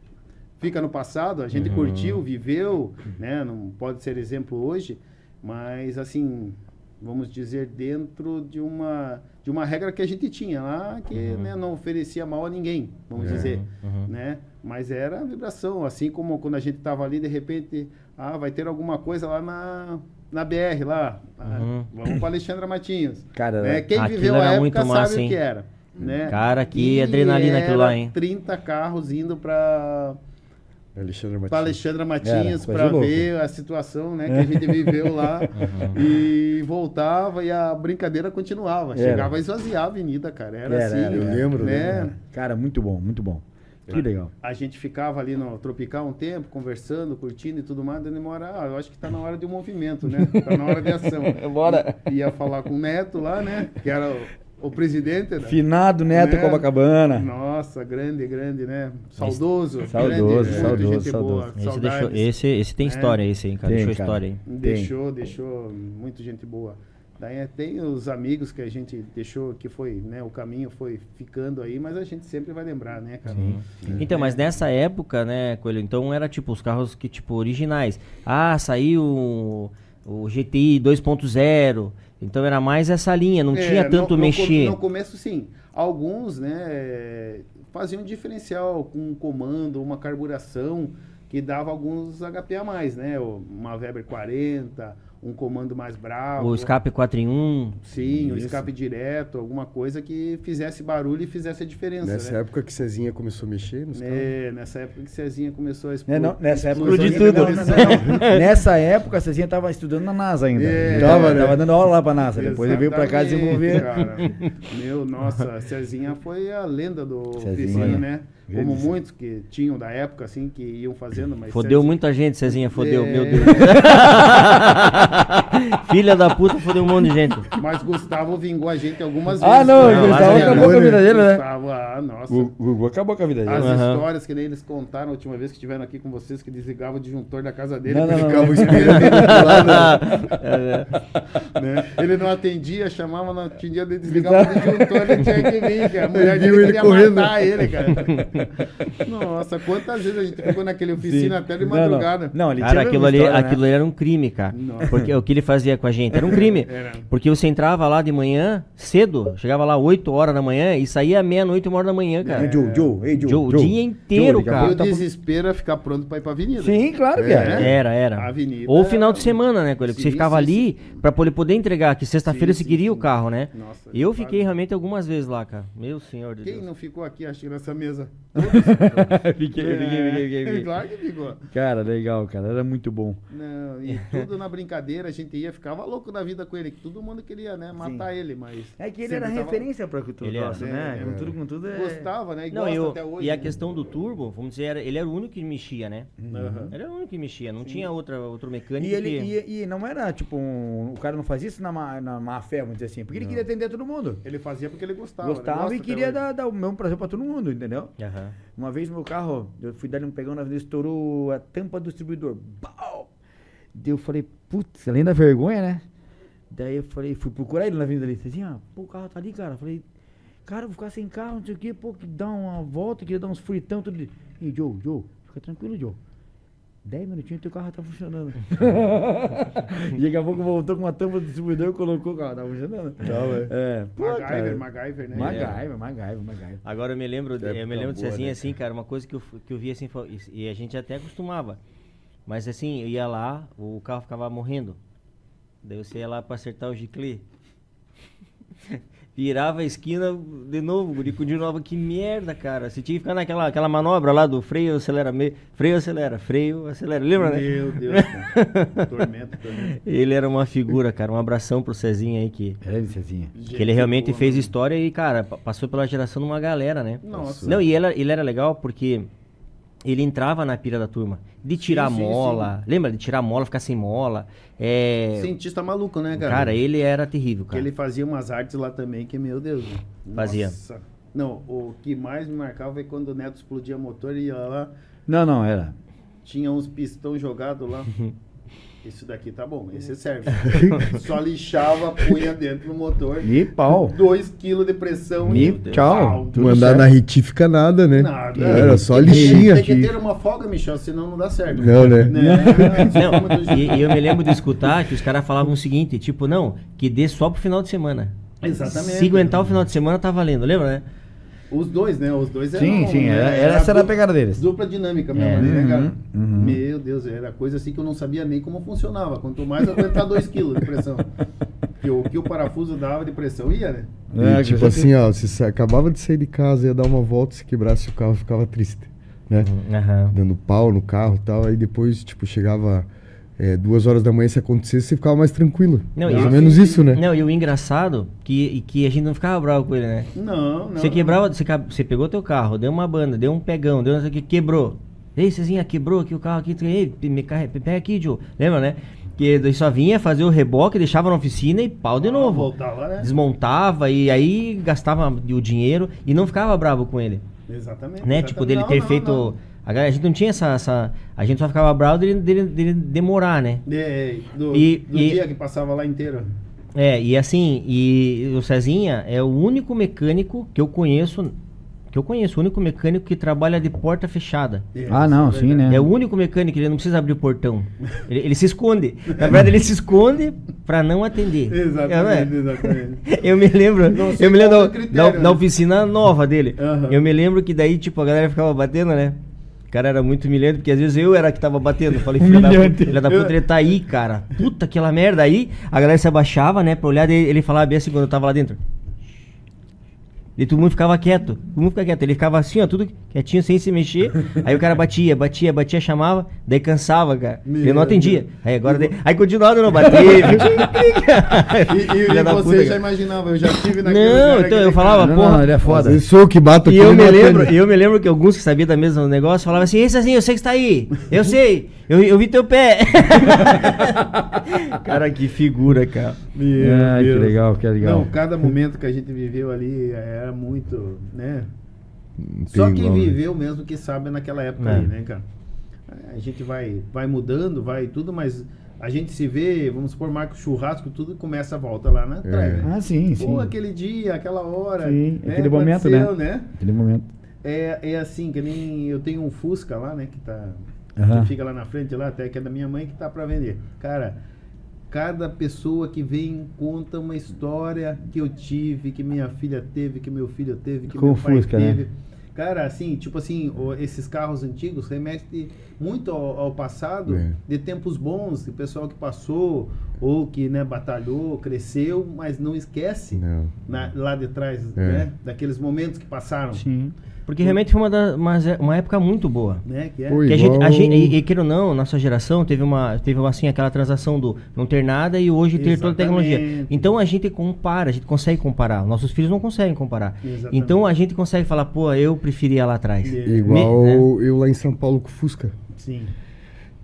fica no passado, a Uhum. gente curtiu, viveu, né, não pode ser exemplo hoje, mas assim, vamos dizer dentro de uma de uma regra que a gente tinha lá, que né, não oferecia mal a ninguém, vamos É. dizer, Uhum. né? Mas era a vibração, assim como quando a gente estava ali, de repente, ah, vai ter alguma coisa lá na na BR lá, Ah, Uhum. vamos para Alexandra Matinhos. Cara, né? Quem viveu a época muito sabe massa, o hein? que era. Né? Cara, que E adrenalina aquilo lá, hein? 30 carros indo para Alexandre para Martins. Alexandra coisa para ver a situação né, que a gente viveu lá e voltava e a brincadeira continuava. Era. Chegava a esvaziar a avenida, cara. Era, Era, assim. era, eu lembro, né? lembro. Cara, muito bom, muito bom. Que legal. A gente ficava ali no Tropical um tempo, conversando, curtindo e tudo mais, daí uma hora, ah, eu acho que tá na hora de um movimento, né? Tá na hora de ação. Bora. I- Ia falar com o Neto lá, né? Que era o, o presidente. né? Finado Neto Né? Copacabana. Nossa, grande, grande, né? Saudoso. Saudoso, grande, saudoso, gente boa. saudoso. Esse, deixou, esse, esse tem É. história, esse aí, cara. Tem, deixou cara. história aí. Deixou, deixou muito gente boa. Daí é, tem os amigos que a gente deixou, que foi, né? O caminho foi ficando aí, mas a gente sempre vai lembrar, né, cara? Então, mas nessa época, né, Coelho, então era tipo os carros que, tipo, originais. Ah, saiu o, o GTI 2.0. Então era mais essa linha, não É, tinha tanto no, mexer. No, começo, sim. Alguns, né, faziam diferencial com um comando, uma carburação que dava alguns HP a mais, né? Uma Weber 40, um comando mais bravo. O escape 4 em 1. Sim, o Isso. escape direto, alguma coisa que fizesse barulho e fizesse a diferença. Nessa né? época que Cezinha começou a mexer nos carros. É, nessa época que Cezinha começou a Né, explodir. não, nessa época Explode Cezinha- tudo. não, não. Nessa época Cezinha tava estudando na NASA ainda. É. tava, tava dando aula lá pra NASA. Depois ele veio pra cá desenvolver. cara. Meu, nossa, a Cezinha foi a lenda do Cezinha. oficina, né? Como Grande. muitos que tinham da época, assim, que iam fazendo, mas. Fodeu Cezinha- muita gente, Cezinha, fodeu, É. meu Deus. Filha da puta, fodeu um monte de gente. Mas Gustavo vingou a gente algumas Ah, vezes. não, o Gustavo mas, acabou com a vida dele, né? Gustavo, ah, nossa. O Gugu acabou com a vida dele. As Aham. histórias que nem eles contaram a última vez que estiveram aqui com vocês, que desligavam o disjuntor da casa dele, Não, não, ele não, ficava não. esperando ele do lado, É, né? Ele não atendia, chamava, não atendia, ele desligava o disjuntor, ele tinha que vir, cara. A mulher dele ele queria correndo. matar ele, cara. Nossa, quantas vezes a gente ficou naquele oficina Sim. até de Não, não. madrugada. Não, ele Cara, tinha aquilo ali, história, né? aquilo ali era um crime, cara. Nossa. Porque o que ele fazia com a gente era um crime. Era. Porque você entrava lá de manhã, cedo, chegava lá 8 horas da manhã e saía meia-noite, uma hora da manhã, cara. Ei, Joe, Joe, ei, Joe, Joe, o Joe. dia inteiro, Joe, cara. O tá- desespero é ficar pronto pra ir pra avenida. Sim, claro que É. é. Era, era. Avenida Ou era- final de semana, né, Coelho? Que você Sim, ficava sim, ali pra poder poder entregar, que sexta-feira Sim, você sim, queria o sim. carro, né? Nossa, Eu fiquei realmente algumas vezes lá, cara. Meu senhor de Quem Deus. não ficou aqui, acho que nessa mesa? Fiquei, fiquei, fiquei, fiquei, fiquei. Claro que ficou. Cara, legal, cara. Era muito bom. Não, e tudo na brincadeira, a gente ia, ficava louco da vida com ele, que todo mundo queria, né, matar ele, mas... É que ele era tava- referência pra cultura Ele era. né? É, Com tudo, com tudo é... Gostava, né, e Não, gosta eu, até hoje. e a né? questão do turbo, vamos dizer, era- ele era o único que mexia, né? Aham. Ele era o único que mexia, não tinha outra, outro mecânico E, ele, que... e, e não era tipo, um- o cara não fazia isso na má, na má fé, vamos dizer assim, porque ele queria atender todo mundo. Ele fazia porque ele gostava. Gostava né? e Gosta queria dar, dar o mesmo prazer pra todo mundo, entendeu? Aham. Uma vez meu carro, eu fui dar um pegão na avenida, estourou a tampa do distribuidor. Bau! Daí eu falei, putz, além da vergonha, né? Daí eu falei, fui procurar ele na avenida ali. Falei assim, ah, pô, o carro tá ali, cara. Falei, cara, eu vou ficar sem carro, não sei o quê, pô, que dá uma volta, queria dar uns fritão, tudo. Ei, Joe, Joe, fica tranquilo, Joe. Dez minutinhos teu carro tá funcionando. e daqui a pouco voltou com uma tampa do distribuidor, colocou o carro, tá funcionando. Tá. É, pô, MacGyver, cara. MacGyver, né? MacGyver, MacGyver, MacGyver. Agora eu me lembro, eu me lembro de boa, assim, né, assim, cara, uma coisa que eu, que eu vi assim, e e a gente até acostumava. Mas assim, eu ia lá, o carro ficava morrendo. Daí você ia lá pra acertar o giclê. Virava a esquina de novo, guri, continuava, que merda, cara. Você tinha que ficar naquela aquela manobra lá do freio, acelera, me, freio, acelera, freio, acelera, lembra, né? Meu Deus, cara. tormento, tormento. Ele era uma figura, cara, um abração pro Cezinha aí, que, Era Cezinha. que ele realmente fez história e, cara, pa- passou pela geração de uma galera, né? Nossa. Não, e ele, ele era legal porque ele entrava na pira da turma. De tirar Sim, sim, mola. Lembra? De tirar mola, ficar sem mola. É... Cientista maluco, né, cara? Cara, ele era terrível, cara. ele fazia umas artes lá também, que, meu Deus. Fazia. Nossa. Não, o que mais me marcava é quando o Neto explodia motor e ia lá, Não, não, era. tinha uns pistão jogados lá. Isso daqui tá bom, esse serve. Só lixava, punha dentro do motor. E pau. 2 kg de pressão E tchau. Tudo Mandar certo. na retífica nada, né? Nada. Era só lixinha. Tem que ter uma folga, Michel, senão não dá certo. Não, né? Não, e, e eu me lembro de escutar que os caras falavam o seguinte, tipo, não, que dê só pro final de semana. Exatamente. Se aguentar o final de semana, tá valendo, lembra, né? Os dois, né? Os dois eram. Sim, sim, era- era- essa era a pegada deles. Dupla dinâmica mesmo, É. né, cara? Uhum, uhum. Meu Deus, era coisa assim que eu não sabia nem como funcionava. Quanto mais aguentar 2 kg de pressão. Porque o que o parafuso dava de pressão ia, né? É, E, tipo assim, ó, você sa- acabava de sair de casa, ia dar uma volta, se quebrasse o carro, ficava triste, né? Aham. Dando pau no carro e tal. Aí depois, tipo, chegava é, duas horas da manhã, se acontecesse, você ficava mais tranquilo. Não, mais ou menos sim, isso, né? Não, e o engraçado, que, que a gente não ficava bravo com ele, né? Não, não. Você quebrava, você, você pegou teu carro, deu uma banda, deu um pegão, deu que, quebrou. Ei, Cezinha, quebrou aqui o carro aqui, ei, me carre- pega aqui, Joe. Lembra, né? Que daí só vinha fazer o reboque, deixava na oficina e pau de Ah, novo. Voltava, né? Desmontava e aí gastava o dinheiro e não ficava bravo com ele. Exatamente. Né? exatamente. Tipo, dele Não, ter não, feito. não. A, galera- a gente não tinha essa, essa. A gente só ficava bravo dele, dele, dele demorar, né? É, do, E- do e- dia que passava lá inteiro. É, e assim, e o Cezinha é o único mecânico que eu conheço. Que eu conheço, o único mecânico que trabalha de porta fechada. É, Ah, não, é sim, né? É o único mecânico, ele não precisa abrir o portão. Ele, ele se esconde. Na verdade, ele se esconde pra não atender. Exatamente, É, não é? exatamente. Eu me lembro, eu me lembro é da, critério, da- né? da oficina nova dele. Aham. Eu me lembro que daí, tipo, a galera ficava batendo, né? O cara era muito humilhante, porque às vezes eu era que tava batendo. Falei, filho da puta, da puta, ele tá aí, cara. Puta, aquela merda. Aí a galera se abaixava, né, pra olhar, ele falava bem assim quando eu tava lá dentro. E todo mundo ficava quieto. Todo mundo ficava quieto. Ele ficava assim, ó, tudo quietinho, sem se mexer. Aí o cara batia, batia, batia, chamava, daí cansava, cara. Meu eu não atendia. Aí agora. daí- Aí continuava não bater. E, e, e você puta, já cara. imaginava, eu já tive naquele Não, então eu falava, Não, porra. não, ele é foda. Eu sou eu que bato E eu me não lembro, eu me lembro que alguns que sabiam da mesma negócio falavam assim, esse assim, eu sei que está aí. Eu sei. Eu, eu vi teu pé. cara, que figura, cara. Ai, que legal, que legal. Não, cada momento que a gente viveu ali era muito, né? Não Só quem né? viveu mesmo que sabe naquela época É. aí, né, cara? A gente vai, vai mudando, vai tudo, mas a gente se vê, vamos supor, marca o churrasco, tudo começa a volta lá na trás, né? Ah, sim, sim. Pô, aquele dia, aquela hora. Sim, né? aquele momento, Aconteceu, né? Aquele momento. É, é assim, que nem eu tenho um Fusca lá, né? Que tá. Aham. Que fica lá na frente lá, até que é da minha mãe que tá pra vender. Cara, cada pessoa que vem conta uma história que eu tive, que minha filha teve, que meu filho teve, que meu pai né? teve. Cara, assim, tipo assim, esses carros antigos remetem muito ao, ao passado, É. de tempos bons, de pessoal que passou, ou que né, batalhou, cresceu, mas não esquece Não. na- lá de trás, É. né? Daqueles momentos que passaram. Sim. Porque realmente foi uma, da- uma, uma época muito boa. Né? Que é. Foi. Que a gente, a gente, e, e queira ou não, nossa geração teve uma, teve uma, assim, aquela transação do não ter nada e hoje ter toda a tecnologia. Exatamente. Então a gente compara, a gente consegue comparar. Nossos filhos não conseguem comparar. Exatamente. Então a gente consegue falar, pô, eu preferia lá atrás. É. Igual Me- eu lá em São Paulo com o Fusca. Sim.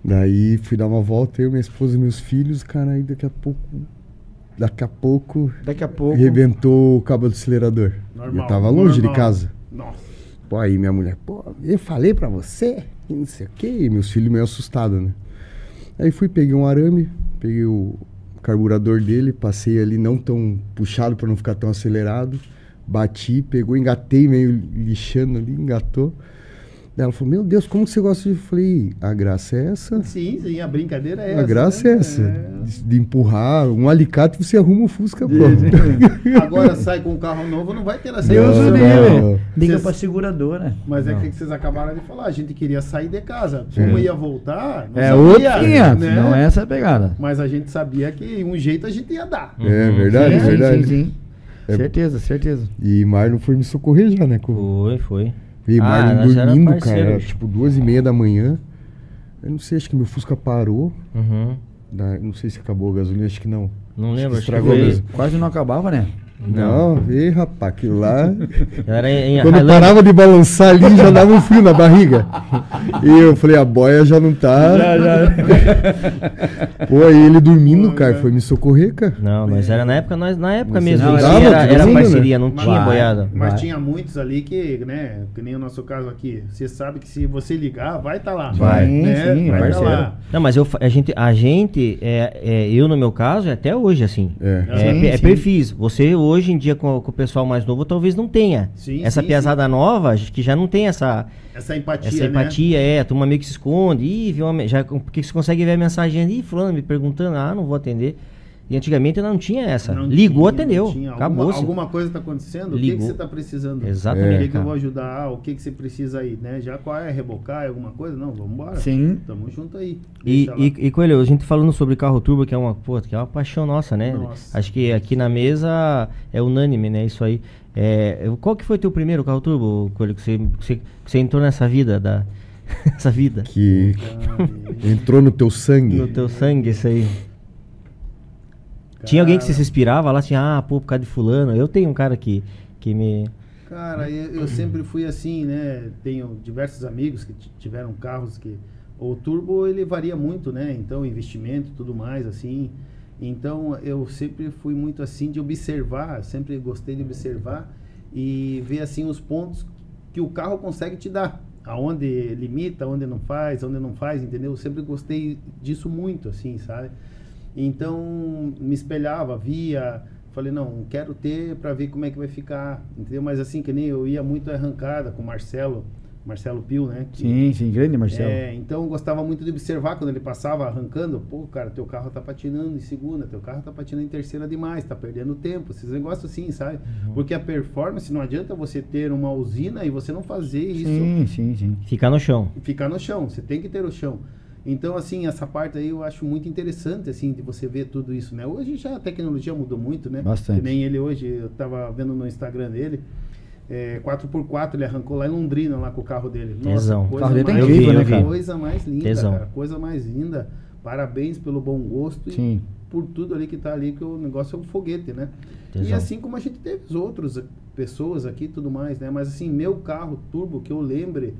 Daí fui dar uma volta, eu, minha esposa e meus filhos, cara, aí daqui a pouco. Daqui a pouco. Daqui a pouco. Arrebentou o cabo do acelerador. Normal. eu tava longe normal. de casa. Nossa. Pô, aí minha mulher, pô, eu falei pra você, e não sei o quê, e meus filhos meio assustados, né? Aí fui, peguei um arame, peguei o carburador dele, passei ali não tão puxado pra não ficar tão acelerado, bati, pegou, engatei meio lixando ali, engatou. Ela falou, meu Deus, como que você gosta disso? Eu falei, a graça é essa. Sim, sim, a brincadeira é a essa. graça né? é essa. De, de empurrar um alicate, você arruma o Fusca, pô. Agora sai com um carro novo, não vai ter essa Deus Não, o não. livre. Liga Vocês- pra seguradora. Mas é o que vocês acabaram de falar, a gente queria sair de casa. Como ia voltar, não É sabia, outro 500, né? não é essa a pegada. Mas a gente sabia que um jeito a gente ia dar. É verdade, sim, verdade. sim, sim. É- Certeza, certeza. E Marlon foi me socorrer já, né? Com, Foi, foi. E Ah, Marlon dormindo, cara, tipo duas e meia da manhã. Eu não sei, acho que meu Fusca parou. Uhum. da- não sei se acabou a gasolina, acho que não. Não Acho lembro, que acho que estragou foi- mesmo. Quase não acabava, né? Não, vê, rapaz, aquilo lá. Era em Quando Highlander. parava de balançar ali, já dava um frio na barriga. E eu falei, a boia já não tá. Pô, aí ele dormindo, cara, foi me socorrer, cara. Não, mas era na época, nós, na época Mas mesmo. não, era, era né? parceria, não tinha Vai. boiada. Mas Vai. tinha muitos ali que, né, que nem o nosso caso aqui, você sabe que se você ligar, vai estar lá. Vai. né? Sim, vai tá parceiro. lá. Não, mas eu, a gente, a gente é, é, eu no meu caso, é até hoje assim. É. É, Sim, pe- é sim. perfis. Você hoje em dia com, com o pessoal mais novo talvez não tenha. Sim, essa sim, piazada nova acho que já não tem essa, Essa empatia, essa né? empatia, é, a turma meio que se esconde, ih, viu uma, já, porque você consegue ver a mensagem, ih, fulano me perguntando, ah, não vou atender. E antigamente não tinha essa. Não Ligou, tinha, atendeu. tinha. Acabou. Alguma, alguma coisa está acontecendo? O que, que Ligou. você está precisando? Exatamente, O que, que eu vou ajudar? Ah, o que, que você precisa aí? Né? Já qual é? Rebocar é alguma coisa? Não, vamos embora. Sim. Tamo junto aí. E, e, e Coelho, a gente falando sobre carro turbo, que é uma, pô, que é uma paixão nossa, né? Nossa. Acho que aqui na mesa é unânime, né? Isso aí. É, qual que foi teu primeiro carro turbo, Coelho, que você, que você, que você entrou nessa vida da essa vida? Que entrou no teu sangue. No teu sangue, isso aí. Tinha alguém que você se inspirava lá, assim, ah, pô, por causa de fulano. Eu tenho um cara que, que me... Cara, eu, eu sempre fui assim, né? Tenho diversos amigos que tiveram carros que. O turbo ele varia muito, né? Então, investimento tudo mais, assim. Então, eu sempre fui muito assim de observar, sempre gostei de observar e ver assim os pontos que o carro consegue te dar. Aonde limita, aonde não faz, aonde não faz, entendeu? Eu sempre gostei disso muito, assim, sabe? Então, me espelhava, via, falei, não, quero ter para ver como é que vai ficar, entendeu? Mas assim, que nem eu ia muito arrancada com o Marcelo, Marcelo Pio, né? que- Sim, sim, grande Marcelo. é, então eu gostava muito de observar quando ele passava arrancando, pô, cara, teu carro tá patinando em segunda, teu carro tá patinando em terceira demais, tá perdendo tempo, esses negócios assim, sabe? Uhum. Porque a performance não adianta você ter uma usina e você não fazer isso Sim, sim, sim. Ficar no chão. ficar no chão, você tem que ter o chão. Então, assim, essa parte aí eu acho muito interessante, assim, de você ver tudo isso, né? Hoje já a tecnologia mudou muito, né? Bastante. Que nem ele hoje, eu tava vendo no Instagram dele, é, 4x4 ele arrancou lá em Londrina, lá com o carro dele. Tesão. O carro tá mais, incrível, né, cara? Coisa mais linda, Tesão. cara. Coisa mais linda. Parabéns pelo bom gosto Sim. e por tudo ali que tá ali, que o negócio é um foguete, né? E Tesão. assim como a gente teve os outros pessoas aqui e tudo mais, né? Mas assim, meu carro turbo que eu lembre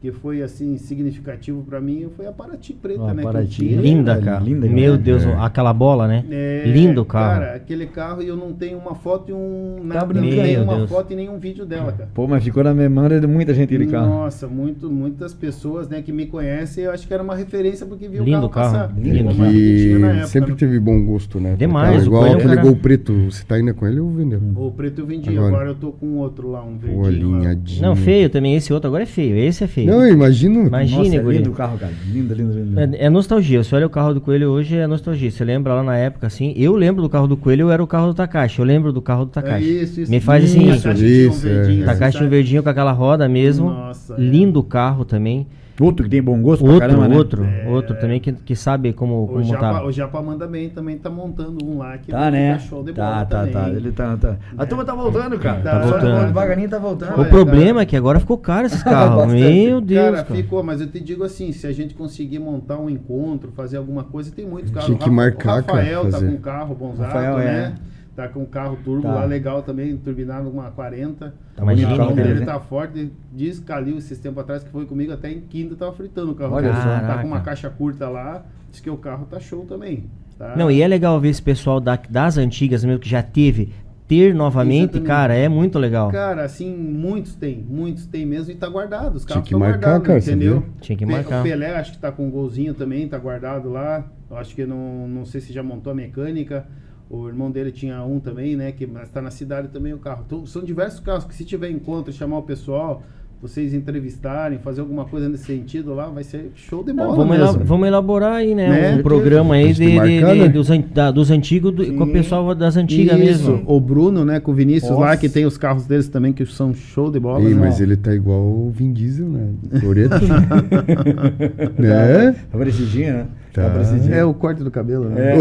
que foi assim significativo pra mim foi a Paraty preta, Ó, né? Paraty. Que tinha. Linda, cara. linda, Meu cara. Deus, É. aquela bola, né? É, Lindo carro. Cara, aquele carro e eu não tenho uma foto e um nada, brincando. não tenho uma Deus. foto e nenhum vídeo dela, cara. Pô, mas ficou na memória de muita gente aquele carro. Nossa, muito, muitas pessoas né, que me conhecem, eu acho que era uma referência porque viu Lindo o carro, carro, passar. lindo época, sempre né? teve bom gosto, né? Demais, o igual aquele cara. gol preto. Você tá ainda com ele ou vendeu? O preto eu vendi, Agora. agora, eu tô com outro lá, um verdinho. Não, feio também. Esse outro agora é feio. Esse é feio. Não, eu imagino. Imagina. Nossa, é lindo o carro, cara. Lindo, lindo, lindo. É, é nostalgia. Você olha o carro do Coelho hoje, é nostalgia. Você lembra lá na época, assim? Eu lembro do carro do Coelho, eu era o carro do Takashi. Eu lembro do carro do É Takashi. isso, isso. Me faz assim, Isso, isso. um Isso, é. verdinho, assim, Takashi um verdinho com aquela roda mesmo. Nossa, é. Lindo carro também. Outro que tem bom gosto pra Outro, caramba, né? outro, É. outro também que, que sabe como, O como Japa, montar. o Japa manda bem também, tá montando um lá que Tá, né? show de Tá, bola tá, também. tá. Ele tá, tá. A turma tá voltando, cara. Tá Só voltando. Devagarinho tá voltando. O Olha, problema cara. é que agora ficou caro esses carros. Meu Deus, cara, cara. ficou, mas eu te digo assim, se a gente conseguir montar um encontro, fazer alguma coisa, tem muitos carros. Tinha que O marcar, o Rafael cara, tá fazer. com um carro bonzato, Rafael, é. Tá com um carro turbo Tá. lá legal também, turbinado com uma 40. Tá bonito o carro o dele, né? tá forte, diz Calil esses tempos atrás que foi comigo, até em quinta tava fritando o carro. Olha só. Tá com uma caixa curta lá, diz que o carro tá show também. Tá? Não, e é legal ver esse pessoal da- das antigas mesmo, que já teve, ter novamente, Exatamente. cara, é muito legal. Cara, assim, muitos tem, muitos tem mesmo e tá guardado. Os carros que estão marcar, guardados, cara, entendeu? Tinha que marcar. O Pelé acho que tá com um golzinho também, tá guardado lá. Eu acho que não, não sei se já montou a mecânica. O irmão dele tinha um também, né? Que, mas tá na cidade também o carro. Então, são diversos carros que se tiver encontro, chamar o pessoal, vocês entrevistarem, fazer alguma coisa nesse sentido lá, vai ser show de bola Vamos, mesmo. vamos elaborar aí, né? Né? Um programa aí Tem de, de- de- né? dos, an- da- dos antigos do- com o pessoal das antigas Isso, mesmo. o Bruno, né, com o Vinícius lá, Nossa. que tem os carros deles também, que são show de bola. Ei, né? mas ele tá igual o Vin Diesel, né? Toreto, né? né? Tá né? Tá. parecidinho. É o corte do cabelo, né? É.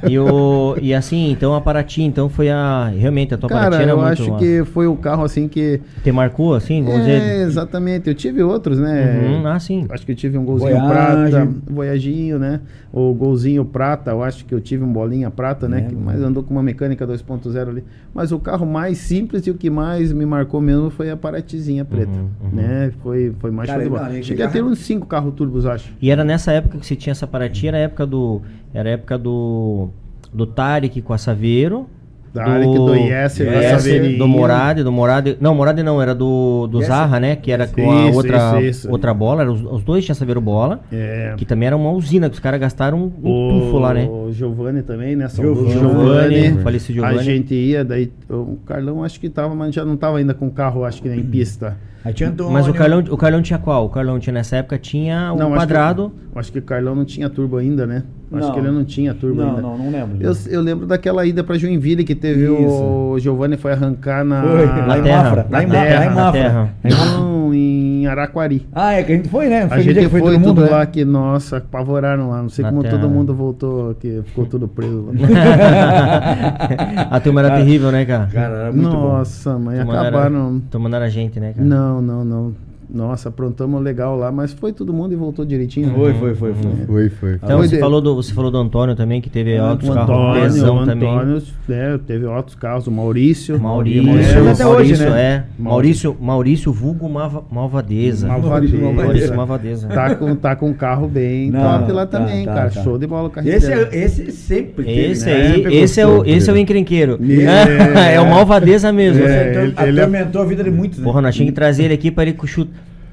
E, o, e assim, então a Paraty, então foi a. Realmente, a tua Cara, Paraty era eu muito. acho massa. que foi o carro assim que. Te marcou, assim, vamos é, dizer. exatamente. Eu tive outros, né? Uhum, ah, sim. Acho que eu tive um golzinho Voyage. prata, voyaginho, né? O golzinho prata, eu acho que eu tive um bolinha prata, né? É, que mais andou com uma mecânica 2.0 ali. Mas o carro mais simples e o que mais me marcou mesmo foi a Paratizinha preta, Uhum, uhum. né? Foi, foi mais Cara, show de bola. Cheguei a ter uns cinco carros turbos, acho. E era nessa época que se tinha essa Paraty, era a época do. Era a época do. Do Tarek com a Saveiro. Tarek, do Yesser, da Saveirinho. do Morade, do Morade. Não, Morade não, era do, do Yesser. Zarra, né? Que era com a Isso, outra, isso, isso. outra bola. Era os, os dois tinham Saveiro bola. É. Que também era uma usina, que os caras gastaram um, um tufo lá, né? O Giovanni também, né? Saudoso Giovanni. Giovanni, falecido Giovanni. A gente ia, daí o Carlão acho que tava, mas já não tava ainda com o carro, acho que em pista. Aí tinha Antônio. Mas o Carlão, o Carlão tinha qual? O Carlão tinha nessa época tinha o Não, acho quadrado. que- Acho que o Carlão não tinha turbo ainda, né? Acho Não. que ele não tinha turbo Não, ainda. não, não lembro. Eu, eu lembro daquela ida pra Joinville que teve o Giovanni foi arrancar na. Foi, lá em terra, Mafra. Lá em na Mafra. terra, Lá em na Mafra. Lá em Mafra. Araquari. Ah, é que a gente foi, né? A aquele gente que foi, todo tudo mundo, né? lá que, nossa, apavoraram lá. Não sei Na como terra. todo mundo voltou, que ficou tudo preso lá. a turma era terrível, né, cara? Cara, era muito bom. Nossa, mas Tu mandaram- acabaram. tu mandaram a gente, né, cara? Não, não, não. Nossa, aprontamos legal lá, mas foi todo mundo e voltou direitinho. né? Foi, foi, foi, foi. Foi, foi. Então, Foi você de- falou, do, você falou do Antônio também, que teve altos o carros Antônio, pesão o também. Antônio, né, teve outros carros, o Maurício. Maurício, Maurício Maurício, até hoje, né? é. Maurício, Maurício Vulgo Malva- Malvadeza. Malvadeza. Maurício Malvadeza. Tá com, tá com um carro bem Não, top lá tá, também, tá, cara. tá. Show de bola o carrinho Esse, é, esse sempre teve, Esse né? aí, Sempre esse é, o, gostou. esse é o encrenqueiro. É. É, o Malvadeza mesmo. É, ele- ele é- atormentou a vida de muitos, né? Porra, nós tínhamos que trazer ele aqui para ele chute.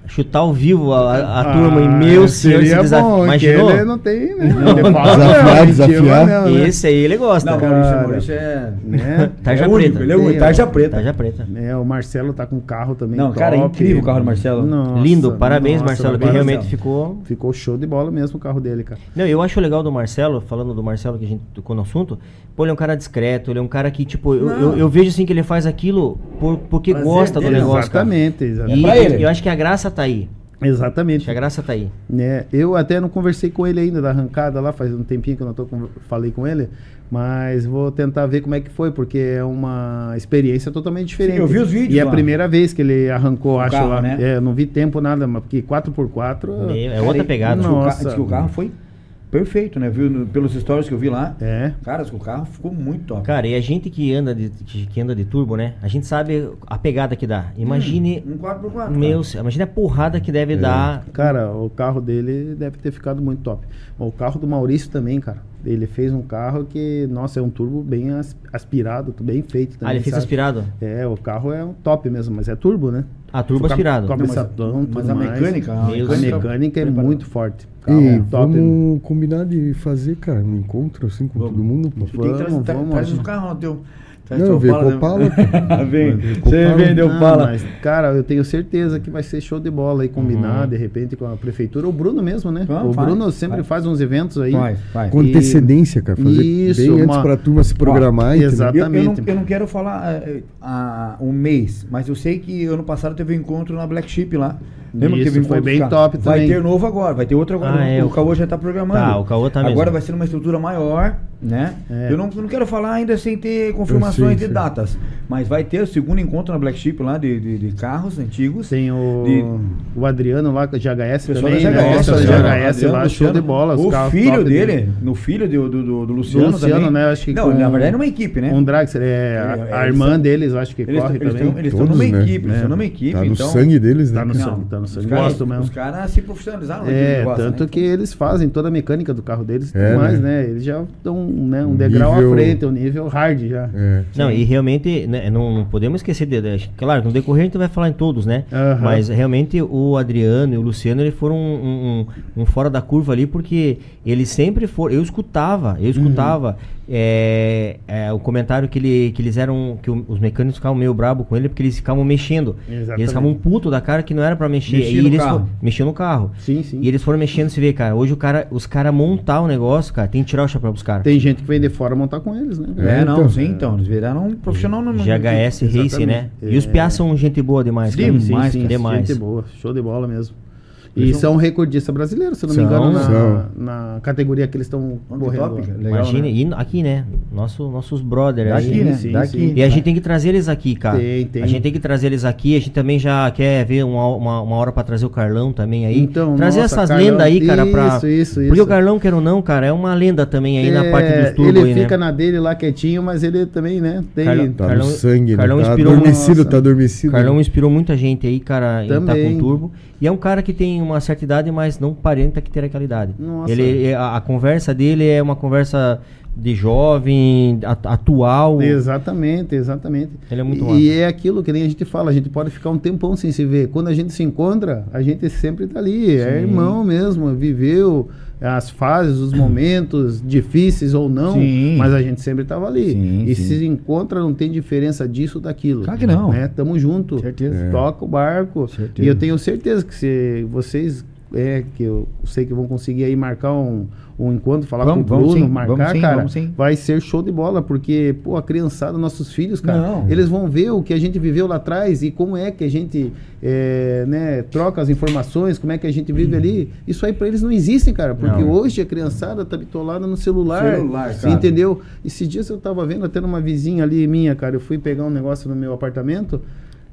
Chutar ao vivo a, a- a turma e meu senhor seria esse desafio. bom, que Imaginou? Ele não tem, né? Não, não, desafiar, não, desafiar. não, né? Esse aí ele gosta. Não. Maurício. Maurício é. Né? Tarja é único, preta. Ele é único, Tem, tarja preta. Tarja preta. É, o Marcelo tá com carro também. Não, cara, é top. incrível o carro do Marcelo. Nossa, Lindo, parabéns, nossa, Marcelo, que parabéns. realmente ficou. Ficou show de bola mesmo o carro dele, cara. Não, eu acho legal do Marcelo, falando do Marcelo que a gente tocou no assunto, pô, ele é um cara discreto, ele é um cara que, tipo, eu, Não. eu, eu vejo assim que ele faz aquilo por, porque Prazer gosta do dele, negócio. cara. exatamente, E exatamente. pra ele. eu acho que a graça tá aí. Exatamente. Que a graça tá aí. né? Eu até não conversei com ele ainda da arrancada lá, faz um tempinho que eu não tô com- falei com ele, mas vou tentar ver como é que foi, porque é uma experiência totalmente diferente. eu vi os vídeos E é a primeira vez que ele arrancou, O acho carro, lá. né? É, não vi tempo nada, mas porque 4x4 Meu, é Cara, outra pegada. Nossa. diz que o carro foi perfeito, né? Viu pelos stories que eu vi lá. é. Cara, o carro ficou muito top. Cara, e a gente que anda de, que que anda de turbo, né? A gente sabe a pegada que dá. Imagine, Um 4x4. meu, imagine a porrada que deve dar. Cara, o carro dele deve ter ficado muito top. O carro do Maurício também, cara. Ele fez um carro que, nossa, é um turbo bem as- aspirado, bem feito também. Ah, ele fez sabe? aspirado? É, o carro é um top mesmo, mas é turbo, né? Ah, turbo aspirado. Não, mas- mas a mecânica, a a mecânica mecânica é preparada. muito forte. Carro E é top. vamos combinar de fazer, cara, um encontro assim com Vamos. todo mundo, pô. Vamos, tra- vamos, traz vamos. o carro teu. Traz Não, vem Opala, com né? Opala, Vem. Você vendeu Opala. mas, cara, eu tenho certeza que vai ser show de bola aí, combinar Uhum. de repente com a prefeitura. O Bruno mesmo, né? Vamos, o faz, Bruno sempre faz. faz uns eventos aí. Vai, vai. Com antecedência, cara. Fazer Isso, bem antes uma- pra turma se programar. exato. Eu, eu, não, Exatamente. eu não quero falar eh, ah, um mês, mas eu sei que ano passado teve um encontro na Black Sheep lá. Lembra que Isso, teve um foi bem top? Vai também. ter novo agora, vai ter outro agora. Ah, o, é, o Caô já tá programando. Tá, o Caô tá Agora mesmo. vai ser numa estrutura maior, né? É. Eu, não, não quero falar ainda sem ter confirmações sei, de datas, mas vai ter o segundo encontro na Black Sheep lá de, de, de carros antigos. Tem o, De- o Adriano lá, com a GHS Pessoal também, da né? GHS, da Luciano, GHS Adriano, lá, show Luciano. de bola. O filho top dele, no filho do, do, do, do Luciano, Luciano, também. né? Acho que não, com- na verdade é uma equipe, né? Um Dragster, é, a, Ele- a eles irmã deles, eu acho que corre também. eles estão numa né? equipe, eles É. estão numa equipe, Tá no então... sangue deles, né? Tá no sangue, Gosto mesmo. os caras se profissionalizaram. É, negócio, tanto né? que eles fazem toda a mecânica do carro deles e É, mais, né? né? Eles já dão né, um Um degrau nível- à frente, um nível hard já. É. Não, e realmente, né, não, podemos esquecer de, de- Claro, no decorrer a gente vai falar em todos, né? Mas realmente o Adriano e o Luciano, eles foram um, um- um fora da curva ali, porque eles sempre foram. Eu escutava, eu escutava é, é, o comentário que, ele, que eles eram. que o- os mecânicos ficavam meio brabo com ele, porque eles ficavam mexendo. Exatamente. Eles ficavam puto da cara que não era pra mexer. Mexia e no eles carro. mexiam no carro. Sim, sim. E eles foram mexendo, você vê, cara. Hoje o cara, os caras montar o negócio, cara, tem que tirar o chapéu pros caras. Tem gente que vem de fora montar com eles, né? É, É, não, então. sim, então. Eles viraram um profissional no GHS Racing, né? Exatamente. E os É. piás são gente boa demais, cara. Sim, sim, Demais, sim, cara, demais. Gente boa, show de bola mesmo. E são recordistas brasileiros, se eu não me São, engano, na, na categoria que eles estão correndo. Imagina, né? e aqui, né? Nosso, nossos brothers Daqui, aí. né? sim, Daqui. sim. E a gente tem que trazer eles aqui, cara. Tem, tem. A gente tem que trazer eles aqui. A gente também já quer ver uma, uma, uma hora pra trazer o Carlão também aí. Então, trazer nossa, essas Carlão- lendas aí, cara, pra. Isso, isso, Porque isso. o Carlão, quer ou não, cara, é uma lenda também aí na É, parte dos turbos Ele aí, fica né? na dele lá quietinho, mas ele também, né? Tem. Carlão- Tá Carlão- sangue, Carlão né? Tá inspirou adormecido, nossa. tá adormecido. Carlão inspirou muita gente aí, cara, em tá com turbo. E é um cara que tem uma certa idade, mas não parenta que ter aquela idade. Nossa. Ele, é- a, a conversa dele é uma conversa de jovem, atual. Exatamente, exatamente. Ele é muito E massa. é aquilo que nem a gente fala, a gente pode ficar um tempão sem se ver. Quando a gente se encontra, a gente sempre tá ali, é Sim. irmão mesmo, viveu as fases, os momentos difíceis ou não, Sim. mas a gente sempre tava ali. Sim, e sim. se encontra, não tem diferença disso ou daquilo. Claro que não. Né? Tamo junto. Certeza. É. Toca o barco. Certeza. E eu tenho certeza que se vocês é que eu sei que vão conseguir aí marcar um, um encontro, falar Vamos, com o Bruno, sim, marcar, vamos sim, cara, vamos sim. vai ser show de bola, porque, pô, a criançada, nossos filhos, cara, Não. eles vão ver o que a gente viveu lá atrás e como é que a gente é, né, troca as informações, como é que a gente vive ali. Isso aí pra eles não existe, cara, porque Não. hoje a criançada tá bitolada no celular. Celular, cara. Entendeu? Esses dias eu tava vendo até numa vizinha ali minha, cara, eu fui pegar um negócio no meu apartamento.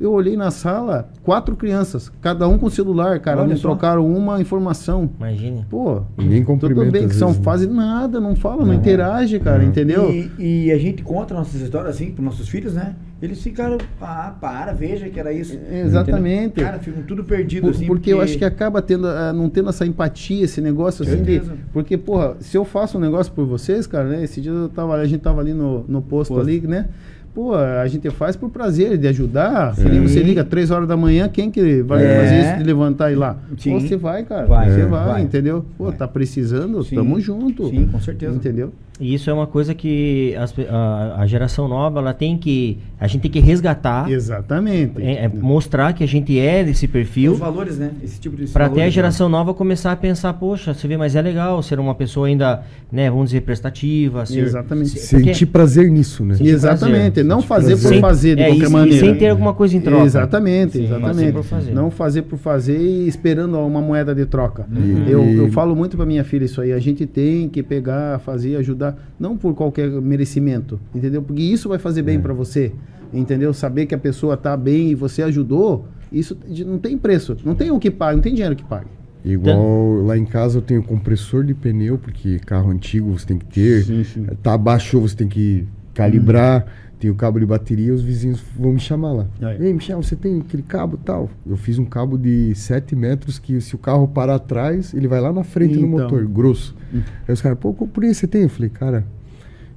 Eu olhei na sala, quatro crianças, cada um com celular, cara, Olha não só. trocaram uma informação. Imagine. Pô, Ninguém tudo cumprimenta. bem que são vezes, né? fase nada, não fala, não, interage, cara, entendeu? E, e a gente conta nossas histórias assim pros nossos filhos, né? Eles ficaram, ah, para, veja que era isso. Exatamente. Entendeu? Cara, ficam tudo perdido Por- assim. porque, eu acho que acaba tendo, ah, não tendo essa empatia, esse negócio assim de. Porque, porra, se eu faço um negócio por vocês, cara, né? Esse dia eu tava, a gente tava ali no, no posto, Posto. ali, né? Pô, a gente faz por prazer de ajudar. Nem você liga três horas da manhã, quem que vai É. fazer isso de levantar e ir lá? Sim. Pô, você vai, cara. Vai, você é, vai, vai. entendeu? Pô, Vai. tá precisando, Sim. tamo junto. Sim, com certeza. Entendeu? E isso é uma coisa que as a, a geração nova, ela tem que. A gente tem que resgatar, Exatamente. é- é mostrar que a gente é desse E perfil. os valores, né? Esse tipo de Pra até a geração nova começar a pensar, poxa, você vê, mas é legal ser uma pessoa ainda, né, vamos dizer, prestativa. Ser, Exatamente. se- porque- Sentir prazer nisso, né? Sentir Exatamente. prazer. Não Sentir fazer por prazer. fazer de É, qualquer e- e maneira. sem ter alguma coisa em troca. Exatamente, Sim, exatamente. fazer. Não fazer por fazer e esperando uma moeda de troca. Uhum. Eu, E- eu falo muito pra minha filha isso aí. A gente tem que pegar, fazer, ajudar, não por qualquer merecimento, entendeu? Porque isso vai fazer É. bem pra você, entendeu? Saber que a pessoa tá bem e você ajudou, isso não tem preço. Não tem o que pague, não tem dinheiro que pague. Igual lá em casa eu tenho compressor de pneu, porque carro antigo você tem que ter. Sim, sim. Tá abaixo você tem que calibrar. Tem o cabo de bateria, os vizinhos vão me chamar lá. Aí. Ei, Michel, você tem aquele cabo tal? Eu fiz um cabo de 7 metros que se o carro parar atrás, ele vai lá na frente Então. motor, grosso. Aí os caras, pô, por isso você tem? Eu falei, cara,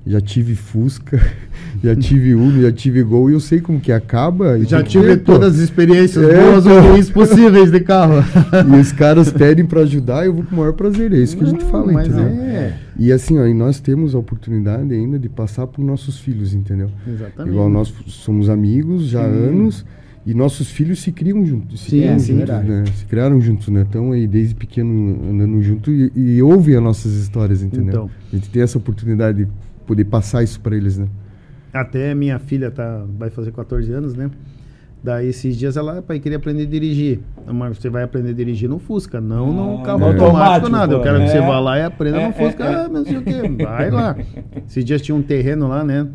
já tive Fusca, já tive Uno, já tive Gol e eu sei como que acaba. Já tive pô. todas as experiências É, boas ou pô. ruins possíveis de carro. E os caras pedem pra ajudar, eu vou com o maior prazer. É isso que a gente Não, fala, mas entendeu? é. E assim, ó, e nós temos a oportunidade ainda de passar para nossos filhos, entendeu? Exatamente. Igual nós somos amigos já há anos e nossos filhos se criam juntos. Se Sim, criam sim, juntos, verdade. né? Se criaram juntos, né? Estão aí desde pequeno andando junto e, e ouvem as nossas histórias, entendeu? Então. A gente tem essa oportunidade de poder passar isso para eles, né? Até minha filha tá, vai fazer 14 anos, né? Daí esses dias ela, pai, queria aprender a dirigir. Mas você vai aprender a dirigir no Fusca, não no Ah, carro no automático, nada. Eu quero que você É. vá lá e aprenda É, no Fusca. é, é. Ah, mas não sei o quê. Vai lá. Esses dias tinha um terreno lá, né?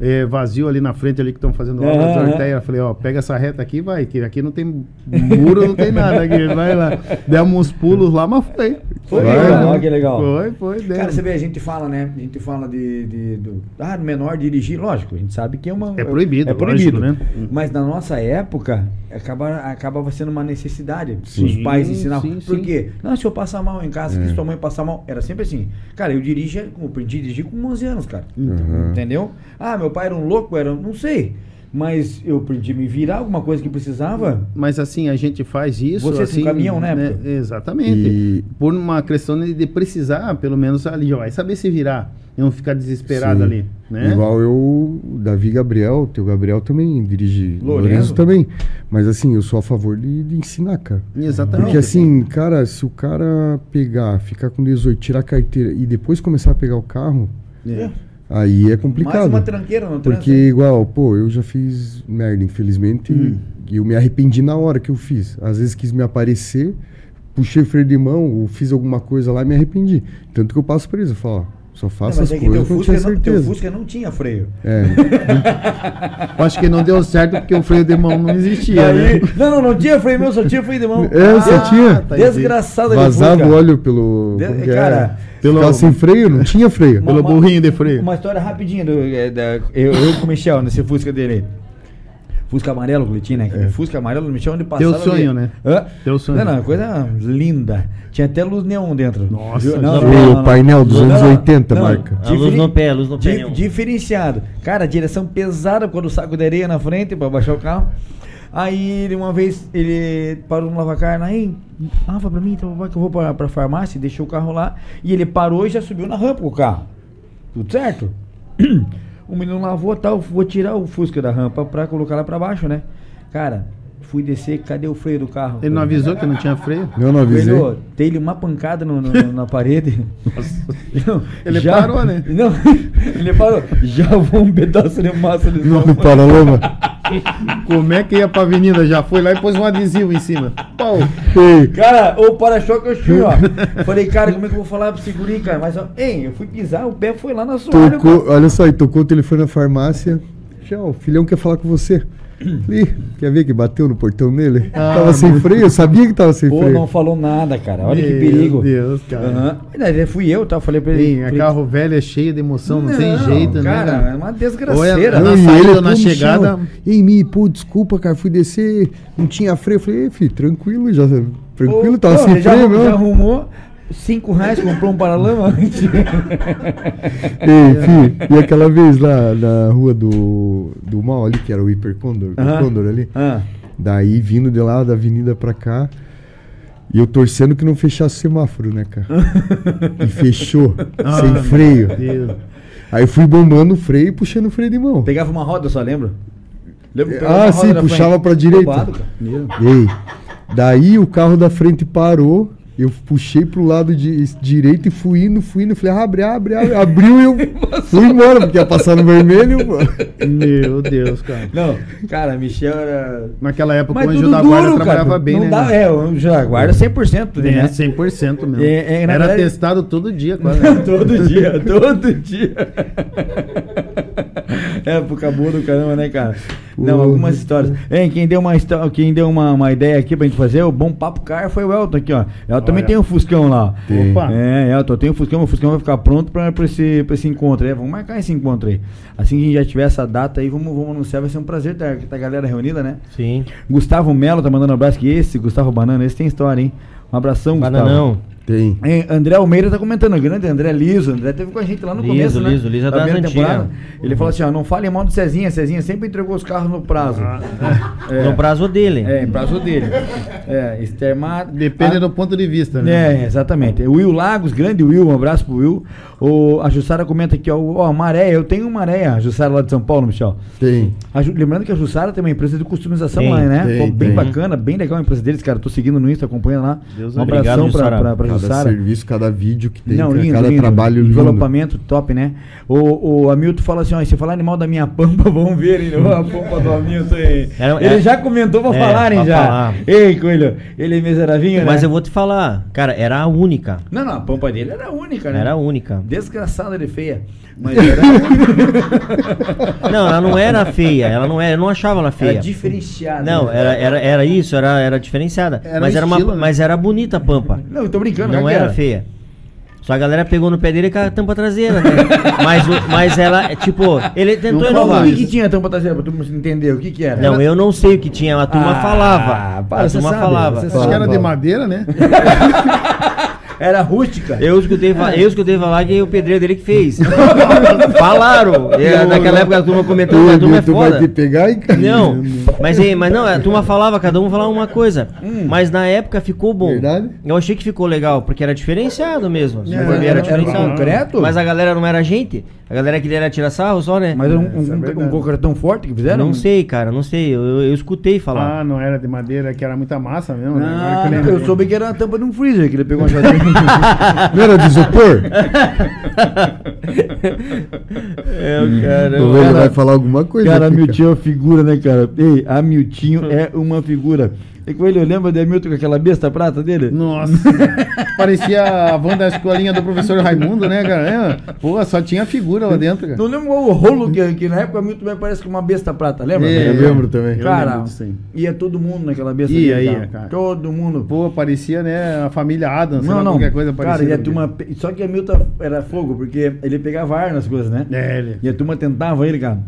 É, vazio ali na frente ali que estão fazendo obra de Orteia. Eu falei, ó, pega essa reta aqui e vai, que aqui não tem muro, não tem nada aqui, vai lá. Demos uns pulos lá, mas foi. Foi, Vai, legal, que legal. Foi, foi, demos. Cara, você vê, a gente fala, né? A gente fala de, de- do. Ah, no menor dirigir, lógico, a gente sabe que é uma. É proibido, É proibido, lógico, né? Mas na nossa época, acaba, acabava sendo uma necessidade. Sim. Os pais ensinavam. sim, Por sim. quê? Não, se eu passar mal em casa, É. que sua mãe passar mal. Era sempre assim. Cara, eu dirigia, eu aprendi a dirigir com 11 anos, cara. Uhum. Entendeu? Ah, meu pai era um louco, era. Não sei. Mas eu aprendi a me virar, alguma coisa que precisava. Mas assim, a gente faz isso. Você assim, com caminhão, né, época? Exatamente. E- Por uma questão de precisar, pelo menos ali, ó, vai saber se virar. E não ficar desesperado Sim. ali. Né? Igual eu, o Davi Gabriel, teu Gabriel também dirige. Lourenço. Lourenço também. Mas assim, eu sou a favor de, de ensinar, cara. Exatamente. Porque assim, cara, se o cara pegar, ficar com 18, tirar a carteira e depois começar a pegar o carro, É. aí é Mais complicado. uma tranqueira no Porque trânsito. igual, pô, eu já fiz merda, infelizmente, e eu me arrependi na hora que eu fiz. Às vezes quis me aparecer, puxei o freio de mão, ou fiz alguma coisa lá e me arrependi. Tanto que eu passo pra eles, eu falo, ó, só Não, faça as é que coisas quando Fusca, tiver não, teu certeza. Fusca não tinha freio. É, Eu Acho que não deu certo porque o freio de mão não existia, Daí- né? não, não, não tinha freio meu, só tinha freio de mão. É, só tinha. tá Desgraçado vazava Fusca. o óleo pelo... De- que cara, é? pelo- Ficava sem freio, não tinha freio. Uma- Pelo uma- burrinho de freio. Uma história rapidinha do, é, da- eu, eu com o Michel nesse Fusca dele. Fusca amarelo que ele tinha, né? Aquele Fusca amarelo do Michel onde passava. Teu sonho, ali- né? Hã? Teu sonho. Não, não, coisa linda. Tinha até luz neon dentro. Nossa, Viu? O painel dos anos 80 marca. A luz no pé, luz no Di- pneu. diferenciado. Cara, direção pesada quando o saco de areia na frente pra baixar o carro. Aí ele, uma vez ele parou no lavacar, aí, lava pra mim, então vai que eu vou pra, pra farmácia, deixou o carro lá. E ele parou e já subiu na rampa com o carro. Tudo certo? O menino lavou tal, vou tirar o Fusca da rampa pra colocar lá pra baixo, né? Cara, fui descer, cadê o freio do carro? Ele não avisou que não tinha freio? Eu não avisei. Velho, dei-lhe uma pancada no- no- na parede. Não, Ele parou, né? Não, ele parou. Já vou um pedaço de massa de Não, para lama. Como é que ia pra avenida? Já foi lá e pôs um adesivo em cima. Pau. Ei, Cara, o para-choque eu tinha, ó. Falei, cara, como é que eu vou falar pro segurinho, cara? Mas, ó, hein, eu fui pisar, o pé foi lá na soalha. tocou, olha só, tocou o telefone na farmácia. Tchau, o filhão quer falar com você. Falei, quer ver que bateu no portão dele? Ah, tava sem freio, eu sabia que tava sem Pô, freio. não falou nada, cara. Olha que Meu perigo. Deus, cara. Verdade, fui eu, tá? Falei pra ele. A falei, carro velho é cheio de emoção, não, tem jeito, cara, né? é uma Ou é- desgraceira. na Não, e saída, na pô, chegada- Ei, Mi, pô, desculpa, cara, fui descer, não tinha freio. Eu falei, "Ei, filho, tranquilo, já. Tranquilo, Ô, tava não, sem ele já, freio já mesmo. arrumou. Cinco reais comprou um paralama? Ei, fi, e aquela vez lá na rua do, do mal ali, que era o Hiper Condor, o Aham. Condor ali. Ah, Daí vindo de lá da avenida pra cá. E eu torcendo que não fechasse o semáforo, né, cara? e fechou, sem freio. Aí fui bombando o freio e puxando o freio de mão. pegava uma roda, só lembra? Lembra Ah, sim, puxava frente? pra direita. Roubado. Ei, daí o carro da frente parou. Eu puxei pro lado de, direito e fui indo, fui indo. Falei, abre, abre, abre. Abriu e eu fui embora, porque ia passar no vermelho. Meu Deus, cara. Não, cara, Michel era. Naquela época Mas o anjo da guarda duro, trabalhava cara. bem, não né? dá, é, o anjo da guarda 100% É, né? 100% mesmo. É, é, Era verdade- testado todo dia, quase. todo dia, todo dia. Época boa do caramba, né, cara? Não, algumas histórias. Hein, quem deu uma, quem deu uma, uma ideia aqui pra gente fazer, o Bom Papo Car foi o Elton aqui, ó. Elton também tem um Fuscão lá. Tem. Opa. É, Elton, tem um Fuscão, o Fuscão vai ficar pronto pra, pra, esse, pra esse encontro aí. Vamos marcar esse encontro aí. Assim que a gente já tiver essa data aí, vamos, vamos anunciar, vai ser um prazer ter, ter a galera reunida, né? Sim. Gustavo Melo tá mandando um abraço, que esse, Gustavo Banana, esse tem história, hein? Um abração, Gustavo. Tem. É, André Almeida tá comentando, o grande André Liso, André teve com a gente lá no Liso, começo, né? Liso, Liso é Da primeira temporada. Ele falou assim, ó, não fale mal do Cezinha, Cezinha sempre entregou os carros no prazo. É, No prazo dele. É, em prazo dele. É, extermado. Depende Ah, do ponto de vista, né? É, exatamente. O Will Lagos, grande Will, um abraço pro Will. O, a Jussara comenta aqui, ó, ó, Maré, eu tenho Maré, a Jussara lá de São Paulo, Michel. Tem. A lembrando que a Jussara tem uma empresa de customização Tem, lá, né? tem, Pô, bem tem. bacana, bem legal a empresa deles, cara. Tô seguindo no Insta, acompanhando lá. Deus um obrigado, abração pra, Jussara. pra, pra Cada Jussara. serviço, cada vídeo que tem, Não, lindo, cada lindo. trabalho lindo. Envelopamento top, né? O, o Hamilton fala assim, ó, se falar animal da minha pampa, vamos ver, hein? a pampa do Hamilton aí. Era- Ele é- já comentou pra é, falarem pra já. falar. Ei, Coelho, ele é miserável, né? Mas eu vou te falar, cara, era a única. Não, não, a pampa dele era única, né? Era a única. Desgraçada de feia. Mas era, Não, ela não era feia. Ela não era, eu não achava ela era feia. diferenciada. Não, né? era, era, era isso, era, era diferenciada. Era mas, era uma, estilo, né? mas era bonita a pampa. Não, eu tô brincando. Não era cara? feia. Só a galera pegou no pé dele com a tampa traseira, né? mas, mas ela, tipo, ele tentou Não inovar. o que, que tinha a tampa traseira pra tu entender? O que que era? Não, eu não sei o que tinha, a turma Ah, falava. para, a você turma sabe, falava. você Acho que era de madeira, né? Era rústica. Eu escutei, eu escutei falar que o pedreiro dele que fez. Falaram. É, naquela época a turma comentando que a turma é tu vai foda. te pegar e Não, mas, é, mas não, a turma falava, cada um falava uma coisa. Mas na época ficou bom. Verdade. Eu achei que ficou legal, porque era diferenciado mesmo. É, era era diferenciado. concreto? Mas a galera não era gente. A galera queria era tirar sarro só, né? Mas era um, é um, um, verdade. concretão forte que fizeram? não sei, cara, não sei. Eu, eu, eu escutei falar. Ah, não era de madeira, que era muita massa mesmo. né? Ah, que eu, soube que era a tampa de um freezer, que ele pegou uma chatinha. Não era de isopor? É, o cara. velho vai falar alguma coisa. cara, Miltinho é uma figura, né, cara? Ei, a Miltinho é uma figura. E com ele, lembra de Hamilton com aquela besta prata dele? Nossa, parecia a van da escolinha do professor Raimundo, né, cara? É, pô, só tinha figura lá dentro, cara. Não lembro o rolo que, que na época o Hamilton me parece que uma besta prata, lembra? É, Eu lembro também. Eu Cara, lembro disso ia todo mundo naquela besta Ia, dele, ia, cara. Todo mundo. Pô, parecia, né, a família Adams, não, não. qualquer coisa cara, parecida. e a turma, só que Hamilton era fogo, porque ele pegava ar nas coisas, né? É, ele... E a turma tentava ele, cara.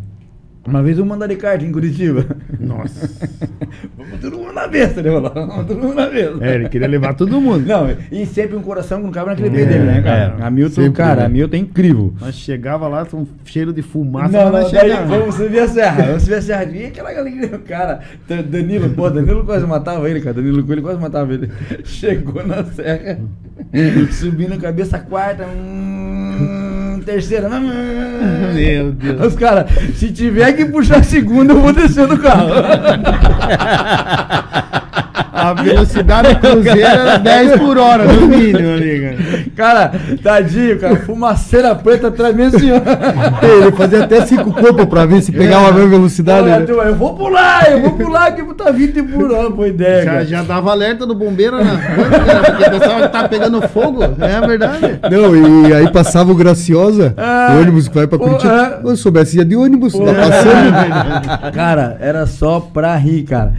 Uma vez eu mandar de kart em Curitiba. Nossa. Vamos todo mundo na besta, né? Vamos todo mundo na besta. É, ele queria levar todo mundo. Não, e sempre um coração que não cabe naquele É, pé dele, né, cara? é. Hamilton, Sempre, cara, né? Hamilton é incrível. Nós chegava lá, com um cheiro de fumaça. Não, mas não, daí chegava. vamos subir a serra, vamos subir a serra. E aquela galera, cara, Danilo, pô, Danilo quase matava ele, cara. Danilo Coelho quase matava ele. Chegou na serra, subindo cabeça quarta, hum, terceira, hum. Meu Deus. Os caras, se tiver que puxar a segunda, eu vou descer do carro. A velocidade cruzeiro era 10 por hora, no mínimo, amiga. Cara, tadinho, cara, fumaceira preta atrás mesmo ó. Ele fazia até cinco corpos pra ver se pegava a mesma velocidade. Olha, né? eu vou pular, eu vou pular que tá 20 por hora, boa ideia. Já, já dava alerta do bombeiro na porque pensava que tá pegando fogo. É verdade. Não, e aí passava o Graciosa, Ah, o ônibus que vai pra Curitiba. é. Eu soubesse ia de ônibus, Pô, tá passando. Cara, era só pra rir, cara.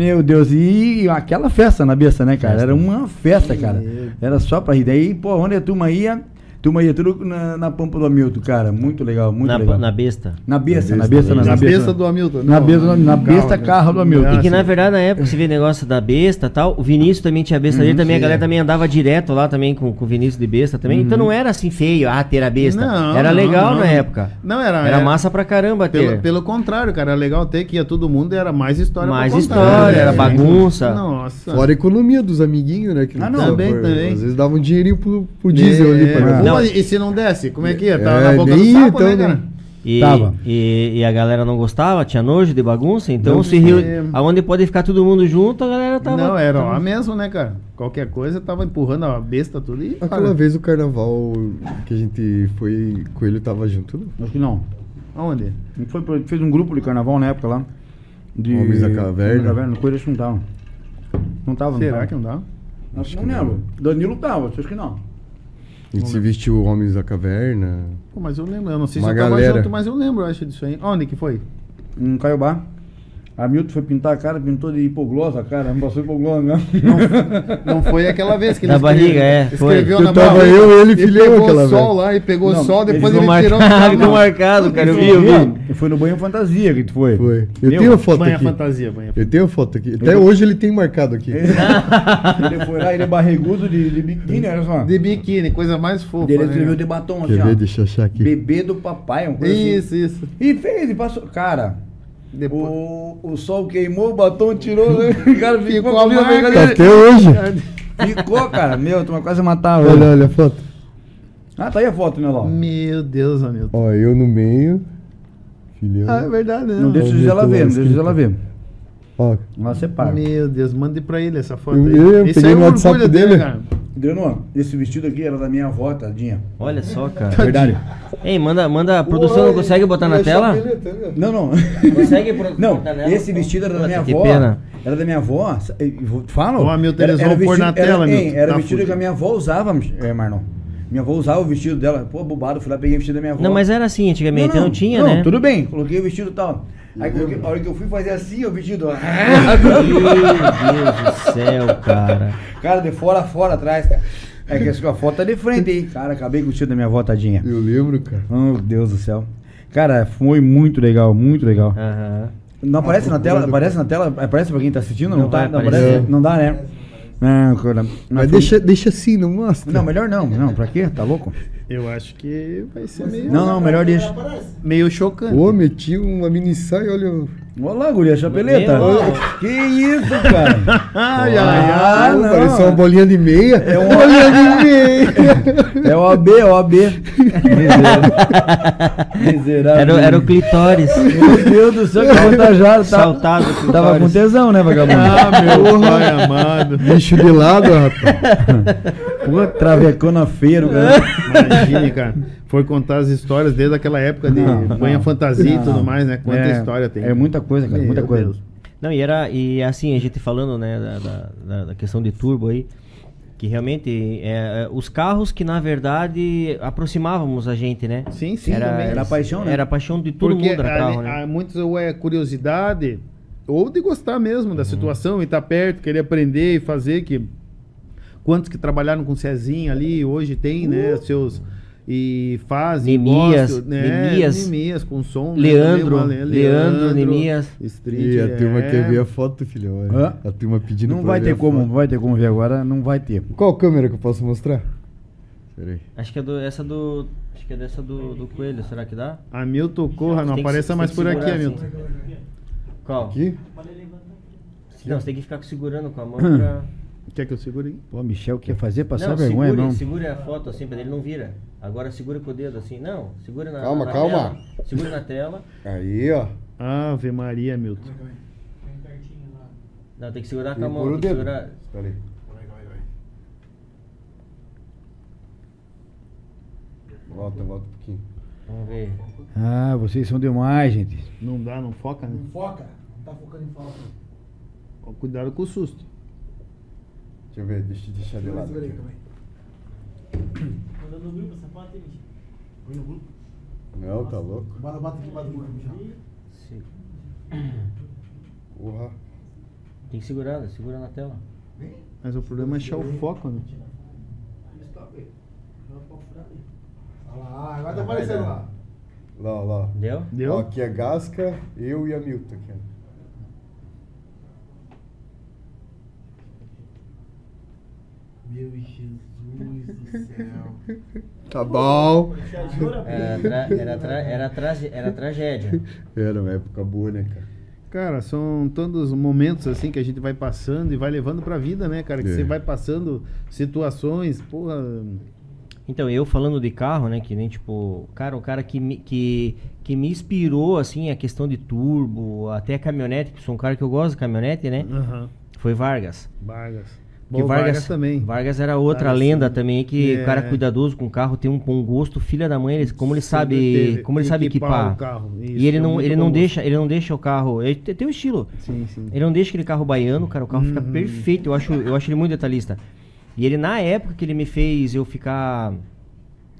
Meu Deus, e aquela festa na besta, né, cara? Era uma festa, cara. Era só pra rir. Daí, pô, onde a turma ia, Turma ia tudo na, na pampa do Hamilton, cara. Muito legal, muito na, legal. na besta. Na besta, na Na besta, besta, na Na besta. besta do Hamilton. Na besta, na besta carro do Hamilton. E que na sim. verdade, na época, você vê negócio da besta e tal, o Vinícius também tinha besta dele, também a sim. galera também andava direto lá também com, com o Vinícius de besta também. Então não era assim feio, ah, ter a besta. Não, era legal não. na época. Não, era- Era era- massa pra caramba ter. Pelo, pelo contrário, cara, era legal ter que ia todo mundo e era mais história Mais história, era É. bagunça. Nossa. Fora a economia dos amiguinhos, né? Que Ah, não, também, também. Às vezes dava um dinheirinho pro, pro diesel ali pra É. Não. E se não desse, como é que ia? Tava É, na boca do sapo, então, né, cara? E, Tava. e, e a galera não gostava, tinha nojo de bagunça, então Não se riu. Aonde pode ficar todo mundo junto, a galera tava. não, era tava- lá mesmo, né, cara? Qualquer coisa tava empurrando a besta tudo e. Aquela para. vez o carnaval que a gente foi, Coelho tava junto, não? Acho que não. Aonde? A gente foi, fez um grupo de carnaval na época lá. De... Homens da Caverna. Homens da Caverna, coisa não tava. Não tava, não Será tava. que não dá? Acho que não lembro. Danilo tava, acho que não. A gente se vestiu Homens da Caverna. Pô, mas eu lembro, eu não sei Uma se eu tava galera. junto, mas eu lembro, eu acho disso aí. Onde que foi? Em Caiobá. Hamilton foi pintar a cara, pintou de hipoglosa a cara, não passou hipoglosa mesmo. Não foi aquela vez que ele barriga, é, foi. escreveu Eu na tava barriga, eu, ele e e filhão pegou aquela sol vez. lá e pegou Não, o sol, ele depois ficou ele tirou o marcado, Não. marcado, cara, eu vi, Foi, eu vi. Foi no banho fantasia que tu foi. Foi. Eu Meu, tenho a foto Banha aqui. fantasia, banha Eu tenho a foto aqui. Até hoje ele tem marcado aqui. ele foi lá, ele é barrigudo de, de biquíni, olha só. De biquíni, coisa mais fofa. Ele né? escreveu de batom assim, Quer ó. ver? Deixa eu achar aqui. Bebê do papai, uma coisa Isso, assim. isso. E fez, e passou. Cara, Depois... o, o sol queimou, o batom tirou, né? o cara ficou, Ficou com a marca. Tá dele. até hoje. Ficou, cara. Meu, tu vai quase matar Olha, olha a foto. Ah, tá aí a foto, né, Ló? Meu Deus, Hamilton. Ó, eu no meio. Filhão. Ah, é verdade, né? Não deixa o ver, não deixa ela ver. Ó, Lá separa. Meu Deus, mande pra ele essa foto Eu- aí. eu Esse peguei aí é no o WhatsApp orgulho dele. cara. Adriano, esse vestido aqui era da minha avó, tadinha. Olha só, cara. Verdade. Ei, manda, manda, a produção não consegue botar na tela? Não, não. Consegue Não, botar nela? esse vestido era da minha Que avó. pena. Era da minha avó. eh, Fala. Ó, Hamilton, eles vão pôr na tela, era, Hamilton. Era Tá o vestido que a minha avó usava, é, Marlon. Minha avó usava o vestido dela. Pô, bobado, fui lá, peguei o vestido da minha avó. Não, mas era assim, antigamente não, tinha, não, né? tudo bem, coloquei o vestido e tal. Aí a hora que eu fui fazer assim, o vestido. Meu Deus do céu, cara. cara, de fora a fora atrás, cara. É que a foto tá de frente aí. Cara, acabei com o vestido da minha avó, tadinha. Eu lembro, cara. Oh, Meu Deus do céu. Cara, foi muito legal, muito legal. Não aparece Ah, na tela? Aparece na tela? Aparece pra quem tá assistindo? Não, Não tá? Não, aparece? não dá, né? Não, cara. Mas foi- deixa, deixa assim, não mostra. Não, melhor não. Não, pra quê? Tá louco? Eu acho que vai ser meio, Não, não, melhor deixa. meio chocante. Ô, meti uma mini saia, olha. Olha lá, guria, chapeleta. Que isso, cara? Ai, ai, Ah, ai. não. Parecia uma bolinha de meia. É uma- bolinha de meia. É o AB, é o AB. Miserável. Miserável. Era, o- era o clitóris. Meu Deus do céu, que avantajado. Tá, Saltado o clitóris. tava com tesão, né, vagabundo? Ah, meu pai amado. Bicho de lado, rapaz. Pô, travecona feio, cara. Imagine, cara. Foi contar as histórias desde aquela época de Não, banha não. fantasia Não. e tudo mais, né? Quanta É, história tem. É muita coisa, cara, Meu muita coisa. Deus. Não, e era, e assim, a gente falando, né, da, da- da- questão de turbo aí, que realmente, é, é, os carros que na verdade aproximávamos a gente, né? Sim, sim, era, também. Era a paixão, né? Era a paixão de todo Porque mundo era carro, ali- né? muitos ou é curiosidade ou de gostar mesmo Uhum. da situação e estar perto, querer aprender e fazer que quantos que trabalharam com Cezinha ali hoje tem, né, seus e fazem Nemias, né, Nemias. Nemias com som, né, Leandro, também, uma- Leandro, Nemias. Street, E a turma é. quer ver a foto, filhão. olha. Hã? A turma pedindo Não vai ver ter a como, foto. não vai ter como ver agora, não vai ter. Qual câmera que eu posso mostrar? Peraí. Acho que é do, essa do. Acho que é dessa do, do coelho, será que dá? Hamilton Corra, não apareça mais por aqui, Hamilton. assim. Qual? Aqui? Não, você tem que ficar segurando com a mão pra. Quer que eu segure aí? Pô, Michel quer fazer passar não, vergonha, segure, não. segure a foto assim, pra ele não vira. Agora segura com o dedo assim. Não, segura na, Calma, na calma. tela. Segura na tela. Aí, ó. Ave Maria, Hamilton. Não, tem que segurar com a mão. Tem que segurar. Espera aí. Volta, volta um pouquinho. Vamos ver. Ah, vocês são demais, gente. Não dá, não foca, né? Foca, não tá focando em. Ó, Cuidado com o susto. Deixa eu ver, deixa eu deixar de lado. Aqui. calma aí. Mandando no grupo essa foto aí, bicho. Põe no grupo. Não, tá louco? Bota, bota aqui embaixo do grupo, Michel. Se- Porra. Tem que segurar, segura na tela. Mas o problema é achar o foco, né? É. Olha lá, agora tá aparecendo lá. Lá, lá. Deu? Deu? Ó, aqui é Gasca, eu e a Milton aqui. ó. Meu Jesus do céu. Tá bom. Era, tra- era, tra- era, trage- era tragédia. Era uma época boa, né, cara? Cara, são todos momentos assim que a gente vai passando e vai levando pra vida, né, cara? Que É. você vai passando situações, porra. Então, eu falando de carro, né, que nem tipo, cara, o cara que me, que, que me inspirou, assim, a questão de turbo, até caminhonete, que sou um cara que eu gosto de caminhonete, né, Aham. foi Vargas. Vargas. Que Bom, Vargas, também. Vargas era outra Vargas lenda também. também, que É. o cara cuidadoso com o carro, tem um bom gosto, filha da mãe, ele, como ele sabe, teve. como ele sabe equipar. o carro. Isso, e ele é não, ele não gosto. deixa, ele não deixa o carro, ele te- tem um estilo. Sim, sim. Ele não deixa aquele carro baiano, cara, o carro fica Uhum. perfeito. Eu acho, eu acho ele muito detalhista. E ele na época que ele me fez eu ficar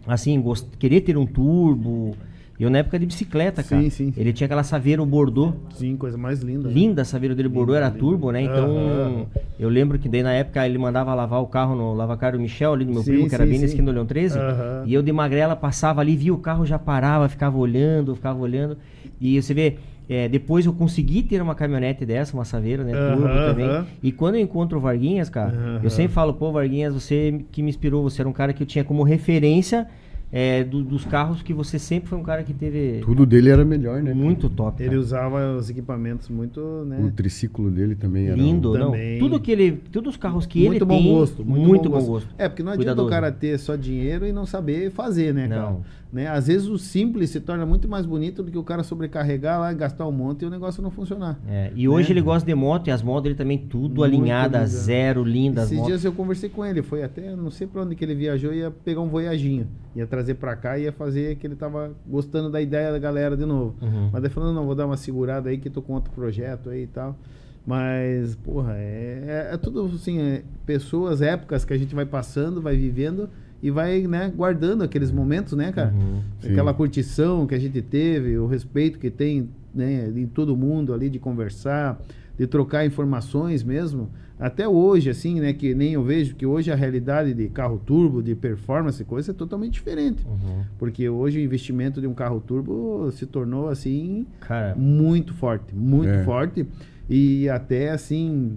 assim, gost... querer ter um turbo, eu na época de bicicleta, cara. Sim, sim. Ele tinha aquela Saveiro Bordeaux. Sim, coisa mais linda. né? Linda a Saveiro dele Bordeaux, era linda. turbo, né? Então, Aham. eu lembro que daí na época ele mandava lavar o carro no lavacar do Michel, ali do meu Sim, primo, que era bem na esquina do Leão 13. Aham. E eu de magrela passava ali, via o carro, já parava, ficava olhando, ficava olhando. E você vê, é, depois eu consegui ter uma caminhonete dessa, uma Saveiro, né? Turbo Aham, também. E quando eu encontro o Varguinhas, cara, Aham. eu sempre falo, pô, Varguinhas, você que me inspirou, você era um cara que eu tinha como referência é, do- dos carros que você sempre foi um cara que teve Tudo dele era melhor, né? muito top. Ele cara. usava os equipamentos muito, né? O triciclo dele também era. Lindo, não. Também. Tudo que ele, todos os carros que muito ele bom tem, gosto, muito, bom, gosto. É, porque não adianta Cuidadoso. o cara ter só dinheiro e não saber fazer, né, cara? Né? Às vezes o simples se torna muito mais bonito do que o cara sobrecarregar lá, gastar um monte e o negócio não funcionar. É, e hoje Né? ele gosta de moto e as motos dele também tudo Muito linda. zero, lindas Esses motos. dias eu conversei com ele, foi até, não sei pra onde que ele viajou, ia pegar um voyaginho, ia trazer pra cá e ia fazer que ele tava gostando da ideia da galera de novo. Uhum. Mas daí falando, não, vou dar uma segurada aí que tô com outro projeto aí e tal. Mas, porra, é, é, é tudo assim, é, pessoas, épocas que a gente vai passando, vai vivendo e vai, né, guardando aqueles momentos, né, cara? Uhum. Aquela curtição que a gente teve, o respeito que tem, né, em todo mundo ali de conversar, de trocar informações mesmo. Até hoje, assim, né, que nem eu vejo que hoje a realidade de carro turbo, de performance, coisa é totalmente diferente. Uhum. Porque hoje o investimento de um carro turbo se tornou assim Cara, muito forte, muito É. forte. E até assim,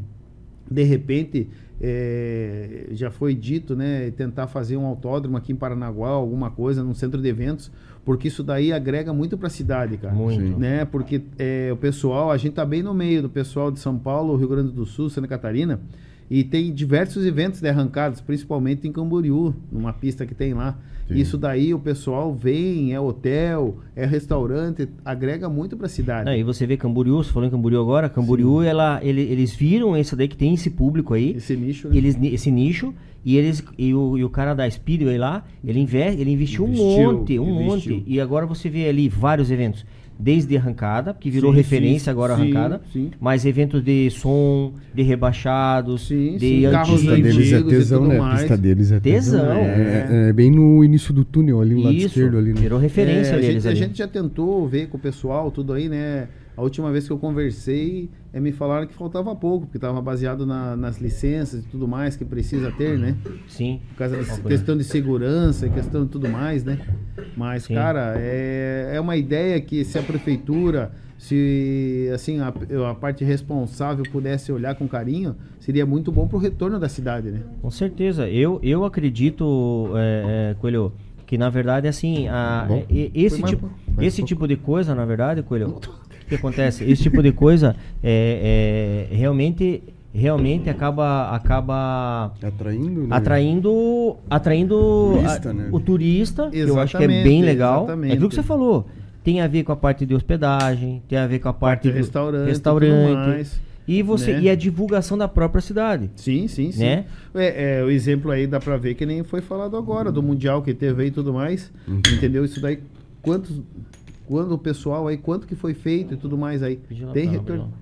de repente, é, já foi dito, né, tentar fazer um autódromo aqui em Paranaguá, alguma coisa, num centro de eventos, porque isso daí agrega muito para a cidade, cara. muito. Né? Porque é, o pessoal, a gente tá bem no meio do pessoal de São Paulo, Rio Grande do Sul, Santa Catarina, e tem diversos eventos de arrancadas, principalmente em Camboriú, numa pista que tem lá. Sim. Isso daí o pessoal vem, é hotel, é restaurante, agrega muito para a cidade. E você vê Camboriú, você falou em Camboriú agora, Camboriú, ela, ele- eles viram isso daí que tem esse público aí, Esse nicho, né? eles, esse nicho, e eles e o, e o cara da Speedway lá, ele, inve, ele investiu, Investiu, um monte, um investiu. monte. E agora você vê ali vários eventos. Desde arrancada, que virou Sim, referência sim, agora a sim, arrancada, sim. mas eventos de som, de rebaixados, Sim, de sim, A carros pista antigos. deles é antigos tesão, né? A mais. pista deles é tesão. Tesão. É, é- é bem no início do túnel, ali no lado esquerdo ali, né? virou referência É, a, deles gente, a gente já tentou ver com o pessoal, tudo aí, né? A última vez que eu conversei, é, me falaram que faltava pouco, porque estava baseado na- nas licenças e tudo mais que precisa ter, né? Sim. Por causa da Ó, questão de segurança e questão de tudo mais, né? Mas, Sim. cara, é, é uma ideia que se a prefeitura, se assim a, a parte responsável pudesse olhar com carinho, seria muito bom pro retorno da cidade, né? Com certeza. Eu, eu acredito, é, é, Coelho, que na verdade, assim, a, Bom. esse, mais tipo. Mais esse pouco. tipo de coisa, na verdade, Coelho, o que acontece? Esse tipo de coisa é, é, realmente, realmente acaba, acaba Atraindo, né? atraindo, atraindo Turista, a- né? o turista, que eu acho que é bem legal. É exatamente. aquilo que você falou. Tem a ver com a parte de hospedagem, tem a ver com a parte, Parte do restaurante, restaurante. E você né? e a divulgação da própria cidade. Sim, sim, sim. Né? É, é, o exemplo aí dá pra ver que nem foi falado agora, do Mundial que teve aí e tudo mais. Uhum. Entendeu? Isso daí, quantos. Quando o pessoal aí, quanto que foi feito e tudo mais aí. Tem retorno.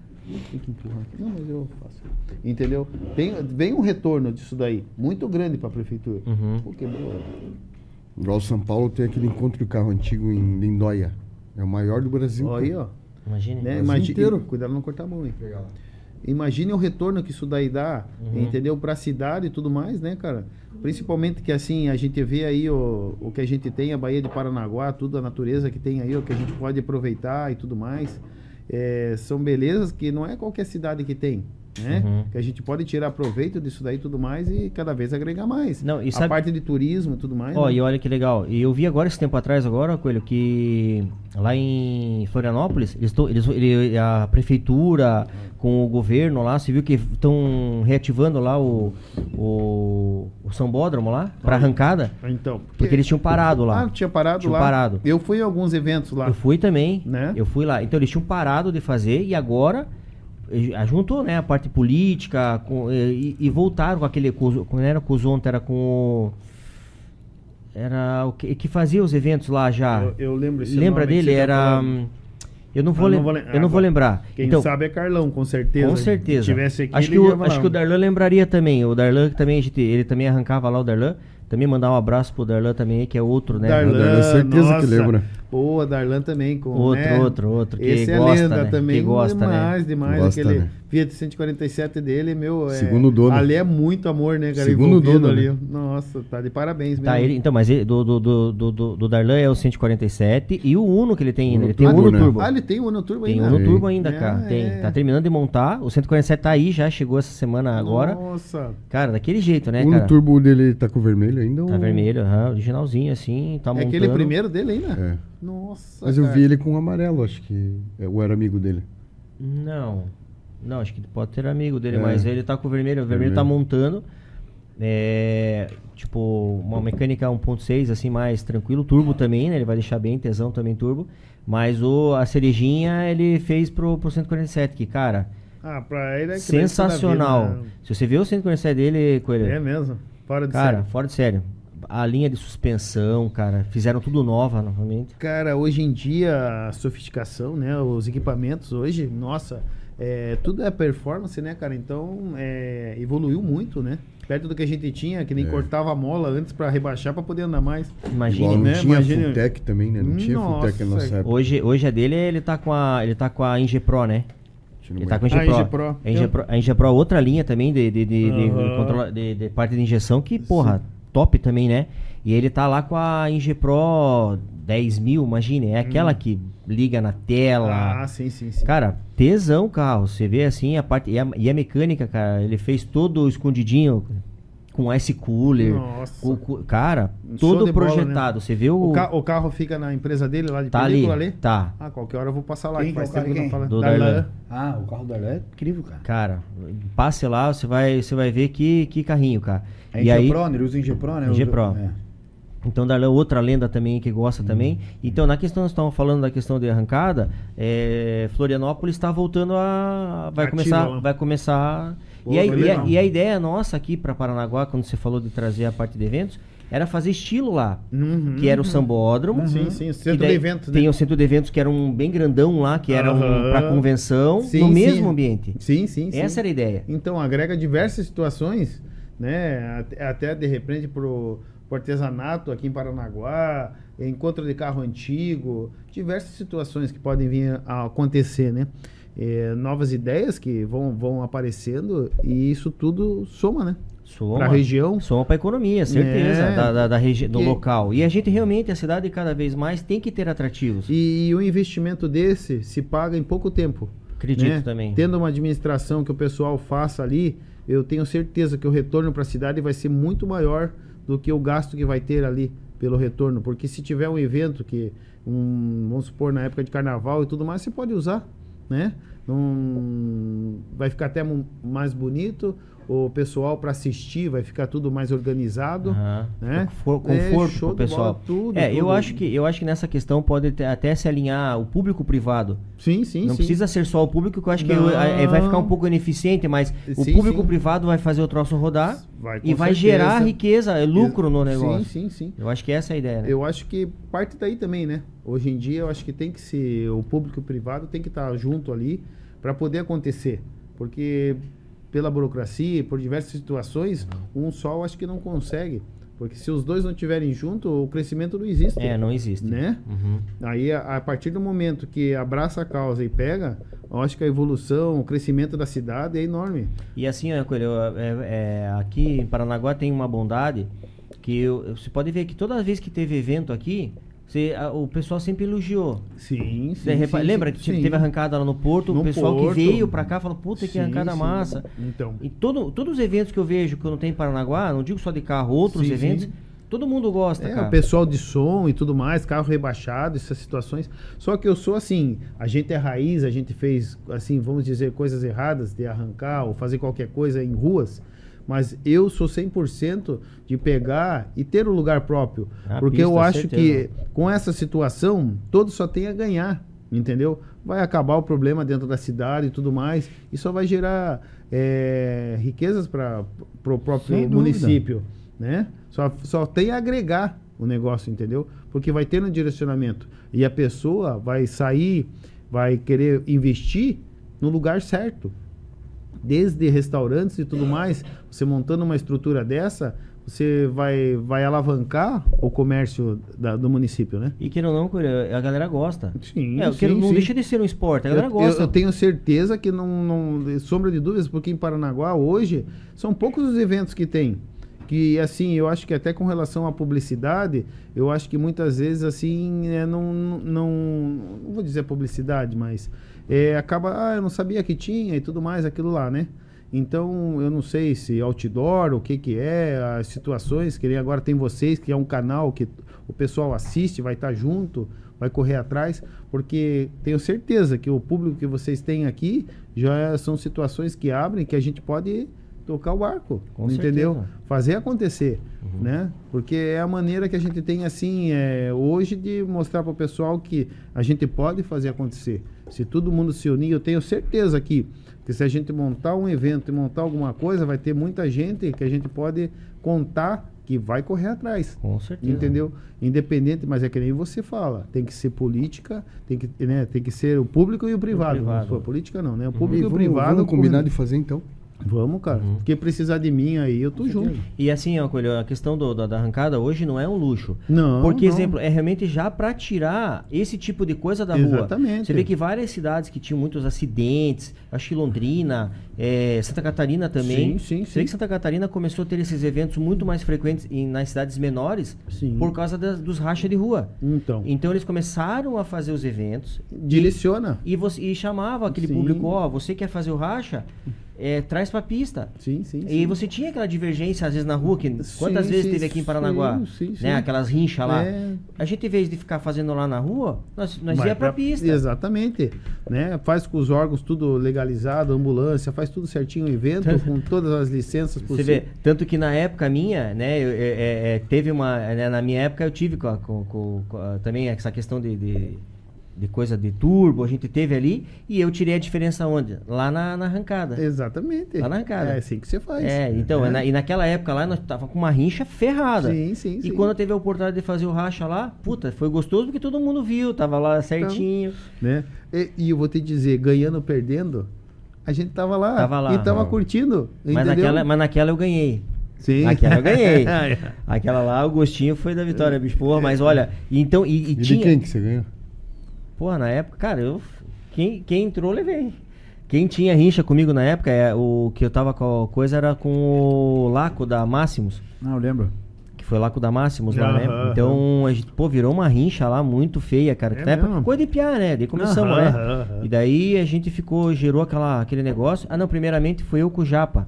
Tem que empurrar aqui. Não, mas eu faço. Entendeu? Tem, vem um retorno disso daí, muito grande pra prefeitura. Uhum. Pô, quebrou. Igual São Paulo tem aquele encontro de carro antigo em Lindóia. É o maior do Brasil. Ó, aí, ó. Imagine. Né? Imagina, inteiro. Cuidado não cortar a mão aí. Imagine o retorno que isso daí dá, Uhum. entendeu? Para a cidade e tudo mais, né, cara? Principalmente que assim, a gente vê aí o, o que a gente tem, a Baía de Paranaguá, tudo a natureza que tem aí, o que a gente pode aproveitar e tudo mais. É, são belezas que não é qualquer cidade que tem, né? Uhum. Que a gente pode tirar proveito disso daí e tudo mais e cada vez agregar mais. Não, e a sabe- parte de turismo e tudo mais. Ó, né? e olha que legal. E eu vi agora, esse tempo atrás, agora, Coelho, que lá em Florianópolis, eles tão, eles, ele- a prefeitura com o governo lá, você viu que estão reativando lá o, o, o Sambódromo lá, pra arrancada, Então, porque eles tinhtinham parado lá. Ah, tinha parado Tinham lá. parado. Eu fui em alguns eventos lá. Eu fui também, Né? eu fui lá. Então eles tinham parado de fazer e agora juntou, né, a parte política com, e, e voltaram com aquele, com, não era com o Zonta, era com o... Era o que, que fazia os eventos lá já. Eu, eu lembro esse Lembra nome que dele? tá Era... hum, eu não vou, Ah, lem- não vou lem- eu não vou lembrar. Quem então, sabe é Carlão, com certeza. com certeza. Se tivesse aqui, acho, que o, acho que o Darlan lembraria também. O Darlan que também, a gente, ele também arrancava lá o Darlan. Também mandar um abraço pro Darlan também, que é outro, né? Darlan, Darlan, certeza que nossa. lembra. Boa, Darlan também. Com, Outro, né? outro, outro, que Esse gosta, é lenda né? também. Que gosta, né? demais, demais. Gosta, aquele né? Fiat 147 dele, meu. É, Segundo dono. Ali é muito amor, né, cara? Segundo dono, ali. né? Nossa, tá de parabéns Tá, mesmo. ele, então, mas ele, do, do, do, do, do- Darlan é o 147 e o Uno que ele tem ainda. Uno Ele tem o Uno né? Turbo. Ah, ele tem o Uno Turbo Tem ainda? Uno. Turbo ainda, É, cara. Tem. é. Tá terminando de montar. O 147 tá aí, já chegou essa semana agora. Nossa. Cara, daquele jeito, né, o cara? turbo dele tá com vermelho ainda? Tá ou- vermelho, aham, originalzinho assim, tá É montando. aquele primeiro dele ainda? É. Nossa. Mas eu cara. vi ele com amarelo, acho que eu era amigo dele. Não. Não, acho que pode ter amigo dele, É. mas ele tá com o vermelho. O vermelho Vermelho. tá montando. É, tipo, uma mecânica 1.6 assim mais tranquilo, turbo também, né? Ele vai deixar bem tesão também turbo, mas o a cerejinha ele fez pro pro 147, que cara, Ah, pra ele é sensacional. da vida, Se você vê o 147 dele, Coelho, né? É mesmo. Fora de cara, série. fora de sério. A linha de suspensão, cara, fizeram tudo nova novamente. Cara, hoje em dia a sofisticação, né? Os equipamentos hoje, nossa, é, tudo é performance, né, cara? Então é, evoluiu muito, né? Perto do que a gente tinha, que nem É. cortava a mola antes pra rebaixar pra poder andar mais. Imagina, Igual não né? tinha Imagina- Futec também, né? Não tinha Nossa. Futec na nossa época. Hoje, hoje a dele ele tá com a ele tá com a Inge Pro, né? Tinha Ele tá com a mercado. Inge Ah, Pro. A Inge Eu- Pro, a é outra linha também de, de, de, de Aham. controla- de- de parte de injeção que, porra, top também, né? E ele tá lá com a Inge Pro 10 mil, imagine, é aquela que liga na tela. Hum. Ah, sim, sim, sim. Cara, tesão o carro. Você vê assim a parte. E a, e a mecânica, cara, ele fez todo escondidinho com ice cooler. Nossa. com- com- cara, todo de bola, projetado. Você vê o. O, ca- o carro fica na empresa dele lá de tá ali. película ali? Tá. Ah, qualquer hora eu vou passar lá. Quem que é faz tempo quem? falo. Do Darlan. Ah, o carro do Darlan é incrível, cara. Cara, passe lá, você vai, você vai ver que, que carrinho, cara. É e aí, Pro, né? Ele usa Inge Pro, né? Inge Usa- Pro. É. então Darlan, outra lenda também que gosta também. Então, na questão, nós estamos falando da questão de arrancada, é, Florianópolis está voltando a. Vai Ativa começar. lá. Vai começar. Pô, e, a, e, a, e a ideia nossa aqui para Paranaguá, quando você falou de trazer a parte de eventos, era fazer estilo lá. Uhum. Que era o Sambódromo. Sim, sim, o centro daí de eventos, né? Tem o centro de eventos que era um bem grandão lá, que era um, Aham. para convenção, Sim, no sim. mesmo ambiente. Sim, sim, sim. Essa era a ideia. Então, agrega diversas situações, né? Até, até de repente pro, pro artesanato aqui em Paranaguá, encontro de carro antigo, diversas situações que podem vir a acontecer, né? É, novas ideias que vão, vão aparecendo e isso tudo soma, né? Soma. Pra região. Soma para economia, certeza, É. da, da, da regi- do Que- local. E a gente realmente, a cidade cada vez mais tem que ter atrativos. E, o investimento desse se paga em pouco tempo. Acredito né? também. Tendo uma administração que o pessoal faça ali, eu tenho certeza que o retorno para a cidade vai ser muito maior do que o gasto que vai ter ali pelo retorno. Porque se tiver um evento que, um, vamos supor, na época de carnaval e tudo mais, você pode usar, né? Não, vai ficar até mais bonito, o pessoal para assistir vai ficar tudo mais organizado. Aham. né? É, Conforto show pro de bola, pessoal. tudo, é, eu tudo. acho que eu acho que nessa questão pode ter- até se alinhar o público privado. Sim, sim, não sim. precisa ser só o público, que eu acho que Não. eu- eh, vai ficar um pouco ineficiente, mas o Sim, público sim. privado vai fazer o troço rodar Vai, e vai certeza. gerar riqueza, é lucro no negócio. Sim, sim, sim. Eu acho que essa é a ideia, né? Eu acho que parte daí também, né? Hoje em dia eu acho que tem que ser o público e o privado tem que estar junto ali para poder acontecer, porque pela burocracia, por diversas situações, um só eu acho que não consegue, porque se os dois não estiverem junto, o crescimento não existe. É, não existe. Né? Uhum. Aí a, a partir do momento que abraça a causa e pega, Eu acho que a evolução, o crescimento da cidade é enorme. E assim, Coelho, é, é, aqui em Paranaguá tem uma bondade que eu- você pode ver que toda vez que teve evento aqui, você- a- o pessoal sempre elogiou. Sim, Você repa- lembra que sim. teve arrancada lá no Porto, No o pessoal Porto. que veio pra cá falou, puta que Sim, arrancada sim. massa. Então. E todo, todos os eventos que eu vejo que eu não tenho em Paranaguá, não digo só de carro, outros Sim, eventos, sim. todo mundo gosta, É, cara. o pessoal de som e tudo mais, carro rebaixado, essas situações. Só que eu sou assim, a gente é raiz, a gente fez, assim, vamos dizer, coisas erradas de arrancar ou fazer qualquer coisa em ruas. Mas eu sou 100% de pegar e ter o lugar próprio. A porque eu pista, acho certeza. que com essa situação, todos só tem a ganhar. Entendeu? Vai acabar o problema dentro da cidade e tudo mais. E só vai gerar é, riquezas para o próprio município né? Só, só tem a agregar o negócio, entendeu? Porque vai ter um direcionamento. E a pessoa vai sair, vai querer investir no lugar certo. Desde restaurantes e tudo mais, você montando uma estrutura dessa, você vai, vai alavancar o comércio da- do município, né? E queira ou não, Coelho, a galera gosta. Sim, É, sim, não sim. deixa de ser um esporte, a galera eu, gosta. eu- eu tenho certeza que não, não sombra de dúvidas, porque em Paranaguá hoje são poucos os eventos que tem. Que assim, eu acho que até com relação à publicidade, eu acho que muitas vezes assim, é, não, não, não vou dizer publicidade, mas é, acaba, ah, eu não sabia que tinha e tudo mais, aquilo lá, né? Então, eu não sei se outdoor, o que que é, as situações, que agora tem vocês, que é um canal que o pessoal assiste, vai estar junto, vai correr atrás, porque tenho certeza que o público que vocês têm aqui já são situações que abrem que a gente pode tocar o barco, Com entendeu? certeza. Fazer acontecer, né? Porque é a maneira que a gente tem assim é, hoje de mostrar para o pessoal que a gente pode fazer acontecer. Se todo mundo se unir, eu tenho certeza que, que se a gente montar um evento e montar alguma coisa, vai ter muita gente que a gente pode contar que vai correr atrás. Com certeza. Entendeu? Independente, mas é que nem você fala. Tem que ser política, tem que, né, tem que ser o público e o privado. privado. Não, política não, né? O E público e o vamos, privado. vamos combinar correndo. de fazer então. Vamos, cara. Uhum. Porque precisar de mim aí, eu tô junto. E assim, ó, Coelho, a questão do- da, da arrancada hoje não é um luxo. Não, Porque, não. exemplo, é realmente já pra tirar esse tipo de coisa da rua. Exatamente. Você vê que várias cidades que tinham muitos acidentes, acho que Londrina, eh, Santa Catarina também. Sim, sim, sim. que Santa Catarina começou a ter esses eventos muito mais frequentes em- nas cidades menores Sim. por causa das- dos rachas de rua. Então, Então eles começaram a fazer os eventos direciona. e, você, e chamava aquele Sim. público, ó, você quer fazer o racha, eh, traz pra pista. Sim, sim, E sim. você tinha aquela divergência, às vezes, na rua, que quantas vezes teve aqui em Paranaguá? sim, sim, sim. Né? Aquelas rinchas lá. É. A gente, em vez de ficar fazendo lá na rua, nós, nós Vai ia pra, pista. Exatamente. Né? Faz com os órgãos tudo legalizado, ambulância, faz tudo certinho o evento, com todas as licenças Você vê, tanto que na época minha, né, eu- é- é- é, teve uma, né, na minha época eu tive com, a- com- com- com a- também essa questão de, de, de coisa de turbo, a gente teve ali, e eu tirei a diferença onde? Lá na, na arrancada. Exatamente. Lá na arrancada. É assim que você faz. É, então, É. na- e naquela época lá nós tava com uma rincha ferrada. Sim, sim, E sim. quando teve a oportunidade de fazer o racha lá, puta, foi gostoso porque todo mundo viu, tava lá certinho. né? E, e eu vou te dizer, ganhando ou perdendo, a gente tava lá, Tava lá. e tava Ah. curtindo, mas, entendeu? naquela, mas naquela eu ganhei. Sim. Naquela eu ganhei. Aquela lá, o gostinho foi da vitória, bicho. Porra, mas olha, então, e, e E de tinha. quem que você ganhou? Porra, na época, cara, eu. Quem, quem entrou, levei. Quem tinha rincha comigo na época, é, o que eu tava com a coisa era com o Laco da Máximos. Não, eu lembro. Que foi lá com o da Máximos lá, né? Aham, Então, a gente, pô, virou uma rincha lá muito feia, cara. Que É na época, mesmo? coisa de piar, né? Daí começamos, Aham, né? aham. E daí a gente ficou, gerou aquela, aquele negócio. Ah, não, primeiramente foi eu com o Japa.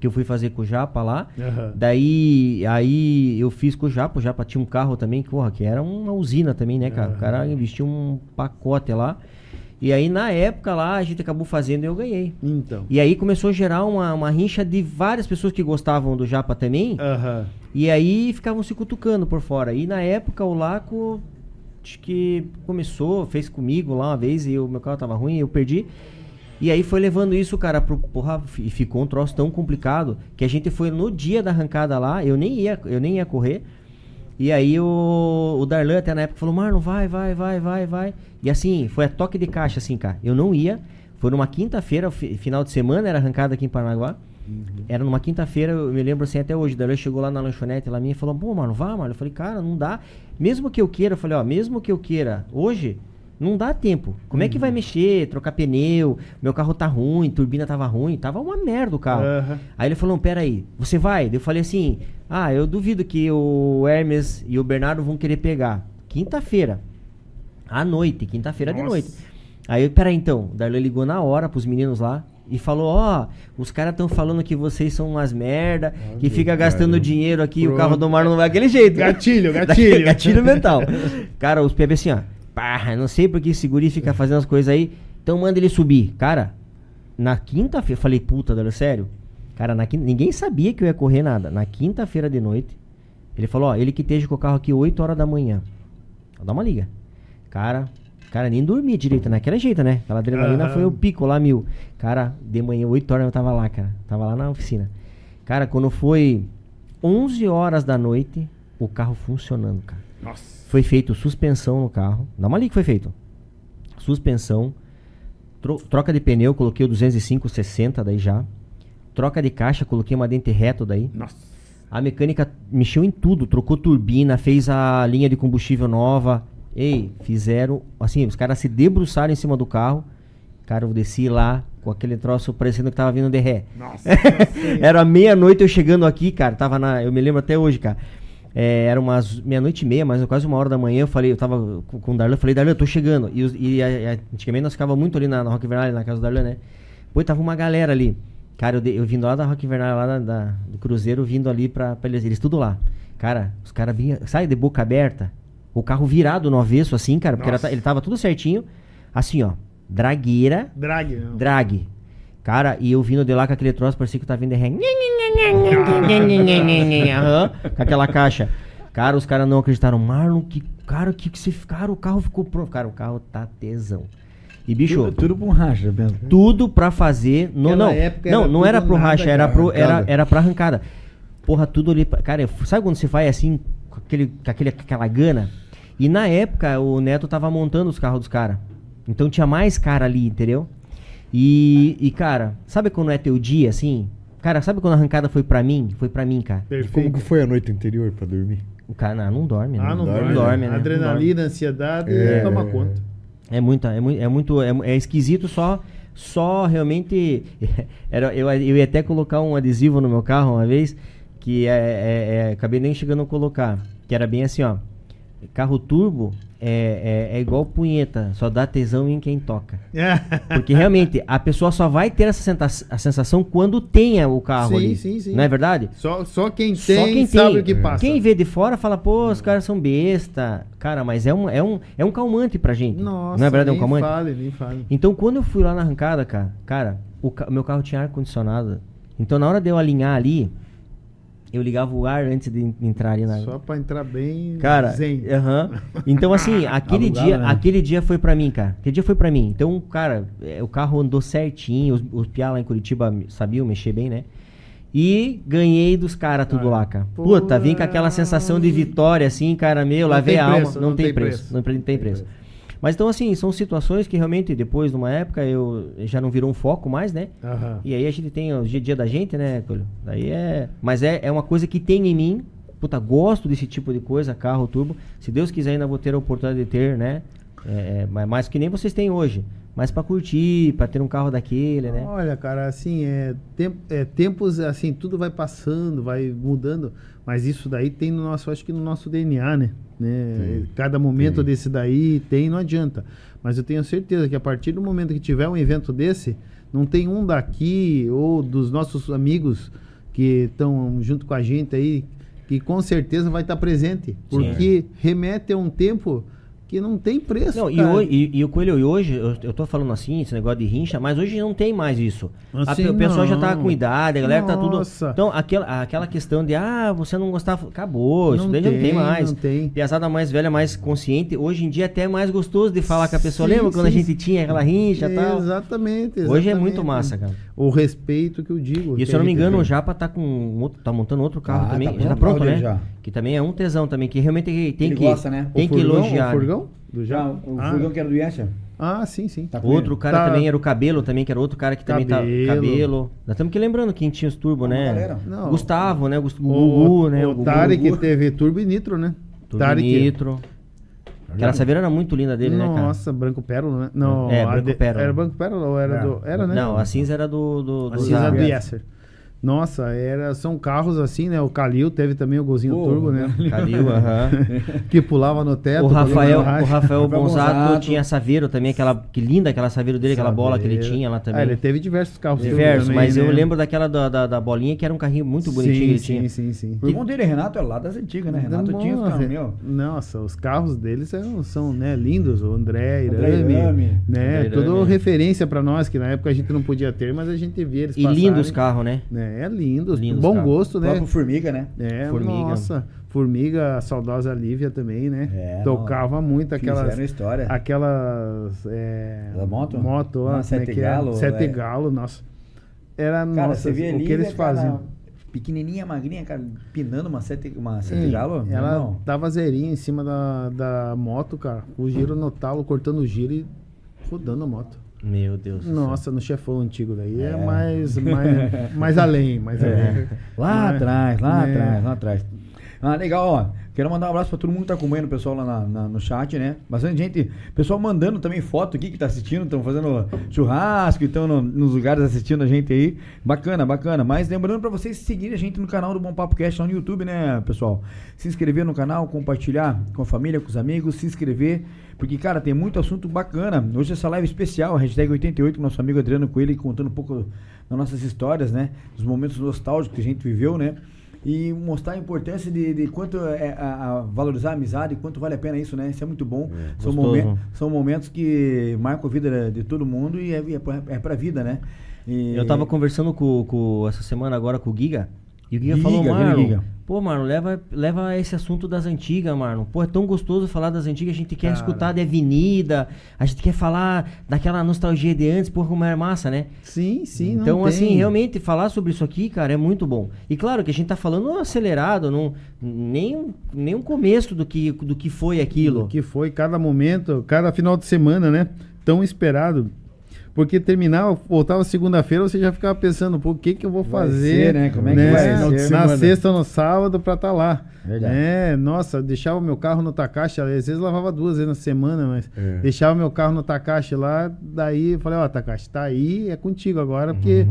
Que eu fui fazer com o Japa lá. Aham. Daí, aí eu fiz com o Japa. O Japa tinha um carro também, que, porra, que era uma usina também, né, cara? O cara investiu um pacote lá. E aí, na época lá, a gente acabou fazendo e eu ganhei. Então. E aí começou a gerar uma, uma rincha de várias pessoas que gostavam do Japa também. Aham. E aí ficavam se cutucando por fora. E na época o Laco acho que começou, fez comigo lá uma vez e o meu carro tava ruim, eu perdi. E aí foi levando isso, cara, pro porra, e ficou um troço tão complicado que a gente foi no dia da arrancada lá, eu nem ia, eu nem ia correr. E aí o, o Darlan até na época falou: "Marlon, vai, vai, vai, vai, vai". E assim, foi a toque de caixa assim, cara. Eu não ia. Foi numa quinta-feira, fi- final de semana, era arrancada aqui em Paranaguá. Era numa quinta-feira, eu me lembro assim até hoje. O Darlan chegou lá na lanchonete lá minha e falou: Pô, mano, vá, mano. Eu falei: Cara, não dá. Mesmo que eu queira, eu falei: Ó, mesmo que eu queira hoje, Não dá tempo. Como é que vai mexer, trocar pneu? Meu carro tá ruim, turbina tava ruim, tava uma merda o carro. Aham. Aí ele falou, pera aí, você vai? Eu falei assim, ah, eu duvido que o Hermes e o Bernardo vão querer pegar. Quinta-feira, à noite, quinta-feira de noite. Aí, peraí então, o Darlan ligou na hora pros meninos lá e falou, ó, os caras estão falando que vocês são umas merda, que fica gastando dinheiro aqui, o Pronto. carro do Mar não vai aquele jeito. Gatilho, gatilho. gatilho mental. Cara, os PB assim, ó, pá, não sei porque esse guri fica fazendo as coisas aí, então manda ele subir. Cara, na quinta-feira, eu falei, puta, Darlan, sério? Cara, na quinta, ninguém sabia que eu ia correr nada. Na quinta-feira de noite, ele falou, ó, ele que esteja com o carro aqui 8 horas da manhã. Dá uma liga. Cara, cara, nem dormi direito naquela jeito, né? Aquela adrenalina Aham. foi o pico lá, mil. Cara, de manhã, 8 horas eu tava lá, cara. Tava lá na oficina. Cara, quando foi 11 horas da noite, o carro funcionando, cara. Nossa. Foi feito suspensão no carro. Dá uma liga que foi feito. Suspensão. tro- troca de pneu, coloquei o 205 60 daí já. Troca de caixa, coloquei uma dente reto daí. Nossa. A mecânica mexeu em tudo, trocou turbina, fez a linha de combustível nova. Ei, fizeram, assim, os caras se debruçaram em cima do carro. Cara, eu desci lá com aquele troço parecendo que tava vindo de ré. Nossa. Era meia-noite eu chegando aqui, cara. Tava na. Eu me lembro até hoje, cara. É, era umas meia-noite e meia, mas quase uma hora da manhã. Eu falei, eu tava com, o Darlan, eu falei, Darlan, eu tô chegando. E, e a- antigamente nós ficava muito ali na, na Rock Vernal, na casa do Darlan, né? Pô, e tava uma galera ali. Cara, eu, de- eu vindo lá da Rock Vernal, lá da, da- do Cruzeiro, vindo ali pra, pra eles, eles tudo lá. Cara, os caras vinham, sai de boca aberta, o carro virado no avesso, assim, cara, porque era- ele tava tudo certinho. Assim, ó, dragueira, Drag, não. drag. Cara, e eu vindo de lá com aquele troço, parecia que tá vindo de ré. Aham, com aquela caixa. Cara, os caras não acreditaram. Marlon, que cara, que, que você. Cara, o carro ficou pronto. Cara, o carro tá tesão. E bicho, Tudo, tudo pra um racha, pensa. tudo pra fazer. No, não, época não, era não era pro racha, era, pro, era, arrancada. era pra arrancada. Porra, tudo ali. pra- Cara, sabe quando você vai assim, com, aquele, com aquele, com aquela gana? E na época o Neto tava montando os carros dos caras. Então tinha mais cara ali, entendeu? E, e, cara, sabe quando é teu dia assim? Cara, sabe quando a arrancada foi pra mim? Foi pra mim, cara. E como Perfeito. que foi a noite anterior pra dormir? O cara não, não dorme, né? Ah, não, dorme, dorme, né? Não Adrenalina, ansiedade, É. toma conta. É muito, é muito, é, muito é, é esquisito só, só realmente. Era, eu, eu ia até colocar um adesivo no meu carro uma vez, que é, é- é- acabei nem chegando a colocar, que era bem assim, ó. Carro turbo é, é, é igual punheta, só dá tesão em quem toca. Porque realmente a pessoa só vai ter essa a sensação quando tenha o carro Sim, ali. sim, sim. Não é verdade? Só, só quem Só tem quem sabe tem. o que passa. Quem vê de fora fala, pô, os caras são besta. Cara, mas é um, é um, é um calmante pra gente. Nossa, não é verdade? É um nem calmante? fale, nem fale. Então, quando eu fui lá na arrancada, cara, cara, o ca- meu carro tinha ar-condicionado. Então, na hora de eu alinhar ali, eu ligava o ar antes de en- entrar ali na. Só pra entrar bem Cara, zen. aham. Então, assim, aquele Alugado, dia, né? aquele dia foi pra mim, cara. Aquele dia foi pra mim. Então, cara, é, o carro andou certinho. Os, os piá lá em Curitiba sabiam mexer bem, né? E ganhei dos caras tudo lá, cara. Puta, vim com aquela sensação de vitória, assim, cara, meu, Não lavei tem a alma. preço, não, tem preço. Não pre- tem preço. Mas então, assim, são situações que realmente, depois, numa época, eu já não virou um foco mais, né? Aham. E aí a gente tem o dia a dia da gente, né, Coelho? Daí é. Mas é, é uma coisa que tem em mim. Puta, gosto desse tipo de coisa, carro, turbo. Se Deus quiser, ainda vou ter a oportunidade de ter, né? É, é, mas mais que nem vocês têm hoje. Mas pra curtir, pra ter um carro daquele, né? Olha, cara, assim, é, temp- é, tempos, assim, tudo vai passando, vai mudando, mas isso daí tem no nosso, acho que no nosso DNA, né? né? Cada momento tem. desse daí tem, não adianta. Mas eu tenho certeza que a partir do momento que tiver um evento desse, não tem um daqui ou dos nossos amigos que estão junto com a gente aí, que com certeza vai estar presente, porque remete a um tempo que não tem preço. Não, e, hoje- e- e o Coelho, e hoje, eu, eu tô falando assim, esse negócio de rincha, mas hoje não tem mais isso. A Assim pe- o pessoal já tá com idade, a galera tá tudo. Nossa. Então, aquela, aquela questão de, ah, você não gostava. Acabou, isso Não daí já não tem tem, mais. não tem. Piazada mais velha, mais consciente. Hoje em dia é até mais gostoso de falar com a pessoa. Sim, Lembra quando a sim, gente tinha aquela rincha e tal? Exatamente, Hoje é exatamente. muito massa, cara. O respeito que eu digo. E se eu não a me engano, o tem. Japa tá com outro, tá montando outro carro Ah, também. tá já tá pronto o né? já. Que também é um tesão também, que realmente tem Ele que. gosta, né? Tem O que furgão, elogiar. O né? furgão? Do Já, Japa? o Ah, furgão que era do Yasha. Ah, sim, sim. Tá Outro cara Tá. também era o Cabelo, também, que era outro cara que também tá. Cabelo. Cabelo. Nós estamos que lembrando quem tinha os turbo, né? Não. Gustavo, né? Gust- O O, Gugu, né? o Gugu, Tarek Gugu. teve Turbo e Nitro, né? Turbo Tarek. Nitro. Aquela saveira era muito linda dele, né, cara? Nossa, Branco Pérola, né? Não, É, Branco Pérola. Era Branco Pérola ou era É. do. Era, né? Não, a cinza era do. do, do A cinza do Yasser. Nossa, era, são carros assim, né? O Calil teve também o golzinho Pô, turbo, né? Calil, aham. que pulava no teto. O Rafael, o. Rafael Bonzato. tinha saveiro também, aquela que linda aquela saveiro dele, aquela bola que ele Saveiro. tinha lá Ah, também. ele teve diversos carros. Diversos, também, mas eu né? lembro daquela da, da, da bolinha que era um carrinho muito bonitinho que ele sim, tinha. sim, sim, sim. O irmão dele, Renato, é lá das antigas, né? Renato tinha os carros, meu. Nossa, os carros deles são, são né, lindos. O André, André Irame, Irame. né? André Tudo Irame. referência pra nós, que na época a gente não podia ter, mas a gente via eles E lindos os carros, né? Né, é lindos, Lindos bom carros. gosto, O né? próprio Formiga, né? É, Formiga. nossa, Formiga, a saudosa Lívia também, né? É, Tocava muito aquelas história. aquelas é, Da moto? moto, ó, Ah, é Sete é? Galo, Sete é. Galo, nossa. Era Cara, nossa, você vê o ali, que eles cara, faziam. pequenininha, magrinha, cara, pinando uma sete, uma sete Sim, galo. Ela Não. dava zerinha em cima da, da moto, cara. O giro no talo, cortando o giro e rodando a moto. Meu Deus. Nossa, no chefão antigo daí é, É. mais, mais, mais além, mais além. Lá Né? atrás, lá Né? atrás, lá atrás. Ah, legal, ó. Quero mandar um abraço pra todo mundo que tá acompanhando o pessoal lá na- na- no chat, né? Bastante gente. Pessoal mandando também foto aqui que tá assistindo, estão fazendo churrasco, estão nos lugares assistindo a gente aí. Bacana, bacana. Mas lembrando pra vocês seguirem a gente no canal do Bom Papo Cast lá no YouTube, né, pessoal? Se inscrever no canal, compartilhar com a família, com os amigos, se inscrever. Porque, cara, tem muito assunto bacana. Hoje essa live especial, hashtag 88, com nosso amigo Adriano Coelho, contando um pouco das nossas histórias, né? Dos momentos nostálgicos que a gente viveu, né? E mostrar a importância de, de quanto é a, a valorizar a amizade, quanto vale a pena isso, né? Isso é muito bom. são, gostoso. momen- são momentos que marcam a vida de todo mundo e é, é, pra, é pra vida, né? E- Eu tava conversando com, com- essa semana agora com o Giga. E o Giga, falou, Marlon, pô, Marlon, leva, leva esse assunto das antigas, Marlon. Pô, é tão gostoso falar das antigas, a gente quer Cara. escutar de avenida, a gente quer falar daquela nostalgia de antes, pô, como era massa, né? Sim, sim. não Então, tem. assim, realmente falar sobre isso aqui, cara, é muito bom. E claro que a gente tá falando acelerado, não, nem, nem um começo do que, do que foi aquilo. O que foi cada momento, cada final de semana, né? Tão esperado. Porque terminava, voltava segunda-feira, você já ficava pensando, pô, o que que eu vou Vai fazer? ser, né? Como é que vai Na ser? Na sexta ou no sábado pra estar lá. Verdade. É, nossa, deixava meu carro no Takashi, às vezes lavava duas vezes na semana, mas É. deixava meu carro no Takashi lá, daí eu falei, ó, Takashi, tá aí, é contigo agora, porque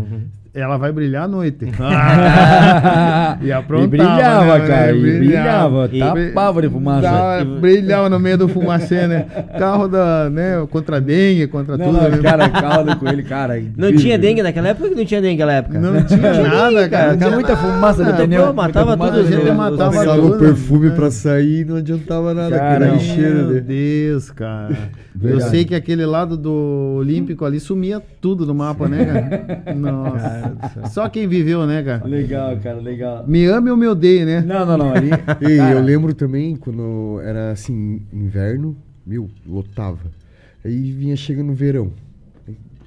ela vai brilhar à noite. e aprontava, E brilhava, né? cara. E Brilhava. E- Tapava de fumaça. Dava- brilhava no meio do fumacê, né? Carro da, né, contra dengue, contra Não, tudo. não, né? cara, caldo com ele, cara. Não incrível. tinha dengue naquela época ou não tinha dengue naquela época? Não tinha nada, cara. Tinha muita fumaça no Ah, pneu. pô, matava tudo, fumaça no gente, matava O perfume pra sair e não adiantava nada. Cara, aquele cheiro Meu dele. Deus, cara. Eu sei que aquele lado do Olímpico ali sumia tudo do mapa, né, cara? Nossa. Só quem viveu, né, cara? Legal, cara, legal. Me ame ou me odeie, né? Não, não, não. Ali, Ei, cara, eu lembro também quando era assim, inverno, meu, lotava. Aí vinha chegando o verão.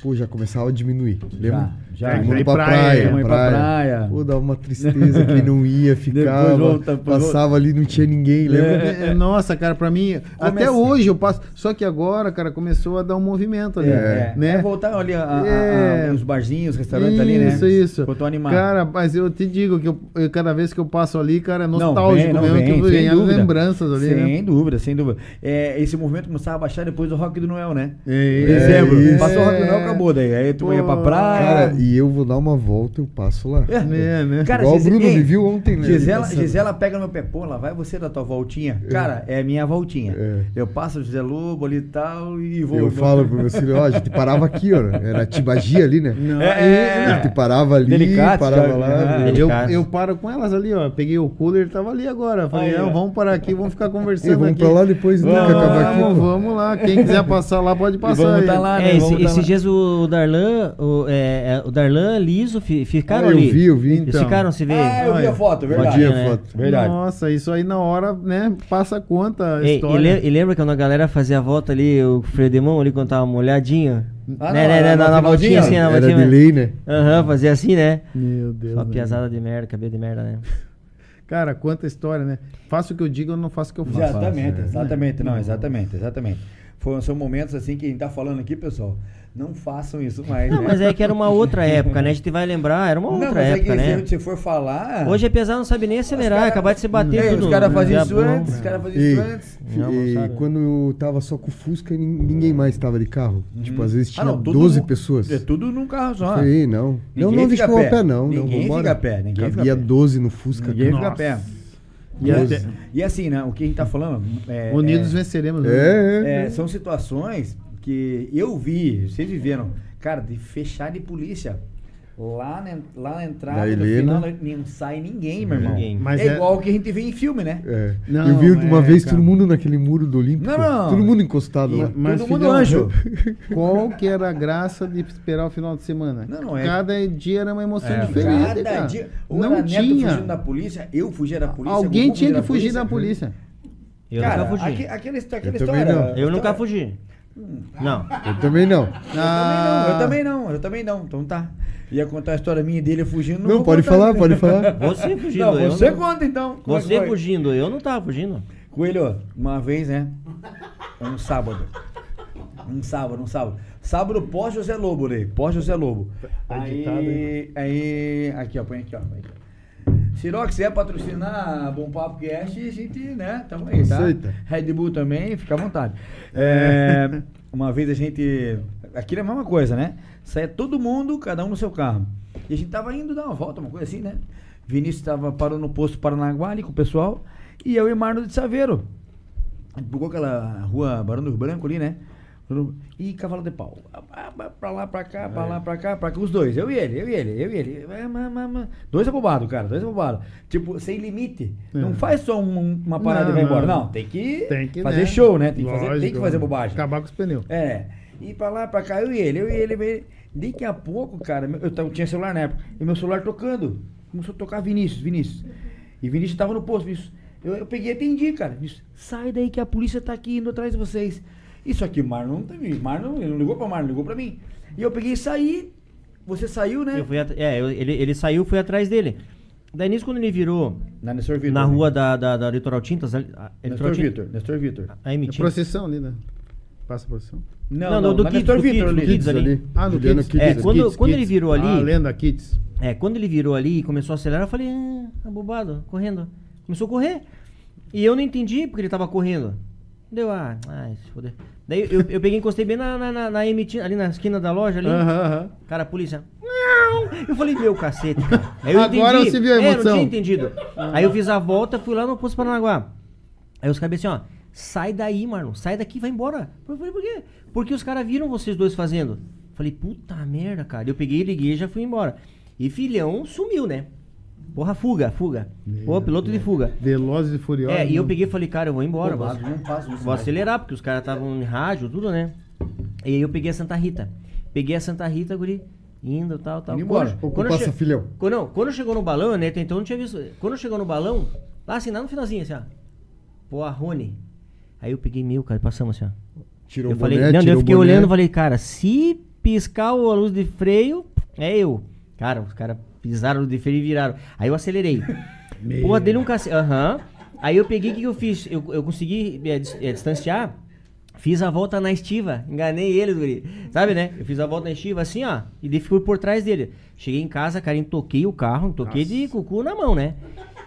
Pô, já começava a diminuir. Lembra? já, É, Todo mundo aí pra praia, praia, vamos ir pra praia. Pô, dava uma tristeza, quem não ia, ficava. volta, passava ali, não tinha ninguém, lembra? É, Nossa, cara, pra mim, até hoje eu passo. Só que agora, cara, começou a dar um movimento ali. É, é. né? É voltar ali a, a- a- É. os barzinhos, os restaurantes ali, né? Isso, isso. Botou animado. Cara, mas eu te digo que eu, eu- cada vez que eu passo ali, cara, é Não, nostálgico vem, não mesmo, vem, que eu lembranças ali, sem né? dúvida, sem dúvida. É, esse movimento começava a baixar depois do Rock do Noel, né? É, Dezembro. isso. Passou o Rock do Noel, acabou daí. Aí tu Pô, ia pra praia. Cara, e eu vou dar uma volta, eu passo lá. É. É, né? Cara, Igual o Gise- Bruno Ei, me viu ontem, né? Gisela. Gisela pega no meu pé, pô, lá vai você da tua voltinha. Cara, é a minha voltinha. É. Eu passo o José Lobo ali e tal e vou. Eu falo pro meu filho, ó, a gente parava aqui, ó. Era Tibagia ali, né? Não, É, é, A gente parava ali, Delicado, parava cara. lá. Ah, meu. Eu, eu paro com elas ali, ó. Peguei o cooler, ele tava ali agora. Falei, Aí, não, vamos parar aqui, vamos ficar Ei, conversando vamos aqui. pra lá depois, né? Vamos, que acabar aqui. Vamos, vamos lá. Quem quiser passar lá, pode passar vamos aí. tá lá, né? É, esse- Vamos tá esses lá. dias o Darlan, o, é, é, o Darlan, Liso, fi- ficaram Ah, eu ali. vi, eu vi. Eles Então. ficaram se ver. Ah, eu vi a foto, verdade. Rodinha né? foto. Verdade. Nossa, isso aí na hora, né, passa a conta a E, e, história. le- e lembra quando a galera fazia a volta ali, o Fredemão ali quando tava molhadinho? Ah, né, não, né, na- né, na na, voltinha assim, na Era voltinha. de lei, né? Aham, fazia assim, né? Meu Deus. Uma né? piazada de merda, cabelo de merda, né? Cara, quanta história, né? Faço o que eu digo, eu não faço o que eu faço. Exatamente, é. exatamente, não, exatamente, exatamente. Foram, são momentos assim que a gente tá falando aqui, pessoal. Não façam isso mais. Não, né? mas é que era uma outra época, né? A gente vai lembrar, era uma Não, outra mas é época, que né? se for falar. Hoje, apesar, não sabe nem acelerar, cara- acabar de se bater Ei, tudo. Os caras faziam isso bom. antes, os caras faziam isso antes. Não, não e sabe. quando eu tava só com o Fusca, nin- ninguém mais tava de carro. Tipo, às vezes Ah, tinha não, todo 12 mundo- pessoas. É tudo num carro só. Falei, não. Não, Ninguém não, deixa fica a pé, não. não Ninguém vambora. fica a pé, ninguém fica a Havia pé. 12 no Fusca. Ninguém fica a pé. E até- E assim, né? O que a gente tá falando. É, Unidos é- venceremos. né? É, é. É, são situações que eu vi, vocês viveram, cara, de fechar de polícia. Lá na, lá na entrada, Da no Helena. final, não sai ninguém, meu irmão. Ninguém. Mas é, é- igual o que a gente vê em filme, né? É. Não, eu vi uma é, vez cara. todo mundo naquele muro do Olímpico. Não, não. Todo mundo encostado lá. Mas, Todo mundo anjo. Qual que era a graça de esperar o final de semana? Não, não é. Cada dia era uma emoção É, diferente, cada cara. dia. Ou não tinha. fugindo da polícia, eu fugia da polícia. Alguém tinha que fugir da polícia. Eu Cara, nunca fugi. aque- aquela, aquela Eu também história. não. Eu história- nunca fugi. Não. Eu também não. Ah, Eu também não, eu também não, eu também não. Então tá. Ia contar a história minha dele fugindo. Não, vou pode contar. falar, pode falar. Você fugindo, Não, eu você não. conta então. como é Você foi? fugindo, eu não tava fugindo. Coelho, uma vez, né? Um sábado. Um sábado, um sábado. Sábado pós José Lobo, Lei. Pós José Lobo. Tá Aí, editado, hein? aí. Aqui, ó, põe aqui, ó. põe aqui, se é patrocinar Bom Papo Cast, a gente, né, tamo aí, tá? Aceita. Red Bull também, fica à vontade. É, uma vez a gente. Aquilo é a mesma coisa, né? Saia todo mundo, cada um no seu carro. E a gente tava indo dar uma volta, uma coisa assim, né? Vinícius tava parou no posto Paranaguá ali com o pessoal. E eu e Marno de Saveiro. A gente pegou aquela rua Barão do Rio Branco ali, né? E cavalo de pau. Pra lá, pra cá, pra lá, pra cá, pra cá. Os dois. Eu e ele, eu e ele, eu e ele. É, Dois abobados, cara. Dois abobados. Tipo, sem limite. Não É. faz só um- uma parada Não, e vai embora. não. Não, tem que, Tem que fazer né? show, né? Tem que, fazer, tem que fazer bobagem. Acabar com os pneus. É. E pra lá, pra cá, eu e ele, eu e ele, eu e ele. Daqui a pouco, cara, eu, tava- tinha celular na época, e meu celular tocando. Começou a tocar Vinícius, Vinícius. E Vinícius tava no posto, Vinícius. Eu, eu peguei e atendi, cara. Vinícius, sai daí que a polícia tá aqui indo atrás de vocês. Isso aqui, Marlon não teve. Marlon, ele não ligou pra Marlon, ligou pra mim. E eu peguei e saí. Você saiu, né? Eu fui at- é, eu- ele, ele saiu, fui atrás dele. Daí nisso, quando ele virou Na Nestor Vitor. na né? rua da, da, da Litoral Tintas, a- é Nestor? Vitor, Nestor Vitor. A É M Tintas. procissão ali, né? Passa a procissão. Não, no- do na Kids, Nestor do Vitor Kids, do ali. Kids ali. Ah, no Juliano Kids. Kids. É, quando- quando ele virou ali- Ah, lenda Kids. É, quando ele virou ali e começou a acelerar, eu falei, ah, tá bobado, correndo. Começou a correr. E eu não entendi porque ele tava correndo. Deu, ah, ai, se foder. Daí eu, eu peguei e encostei bem na, na, na, na M, ali na esquina da loja ali. Cara, a polícia. Eu falei, meu cacete, cara. Aí eu Agora entendi. você viu a É, eu não emoção. tinha entendido. Aí eu fiz a volta, fui lá no posto Paranaguá. Aí os caras assim, ó, sai daí, Marlon, sai daqui, vai embora. Eu falei, por quê? Porque os caras viram vocês dois fazendo. Falei, puta merda, cara. Eu peguei, liguei e já fui embora. E filhão sumiu, né? Porra, fuga, fuga. Pô, piloto de fuga. Velozes e Furiosos. É, e eu né? peguei e falei, cara, eu vou embora. Vou, não isso vou mais. acelerar, porque os caras estavam em rádio, tudo, né? E aí eu peguei a Santa Rita. Peguei a Santa Rita, guri, indo, tal, tal. Indo embora. Quando- quando passa che- filhão. Quando, não, quando chegou no balão, né, então eu não tinha visto. Quando chegou no balão, lá assim, lá no finalzinho, assim, ó. Pô, a Rony. Aí eu peguei meu, cara, e passamos assim, ó. Tirou eu o falei, boné, não, eu fiquei boné. olhando e falei, cara, se piscar a luz de freio, é eu. Cara, os caras pisaram de freio e viraram. Aí eu acelerei. Porra, dele um cacete. Aham. Aí eu peguei, o que, que eu fiz? Eu, eu consegui é, dis- é, distanciar. Fiz a volta na estiva, enganei ele, guri. Sabe, né? Eu fiz a volta na estiva assim, ó. E daí fui por trás dele. Cheguei em casa, cara, toquei o carro, toquei de cucu na mão, né?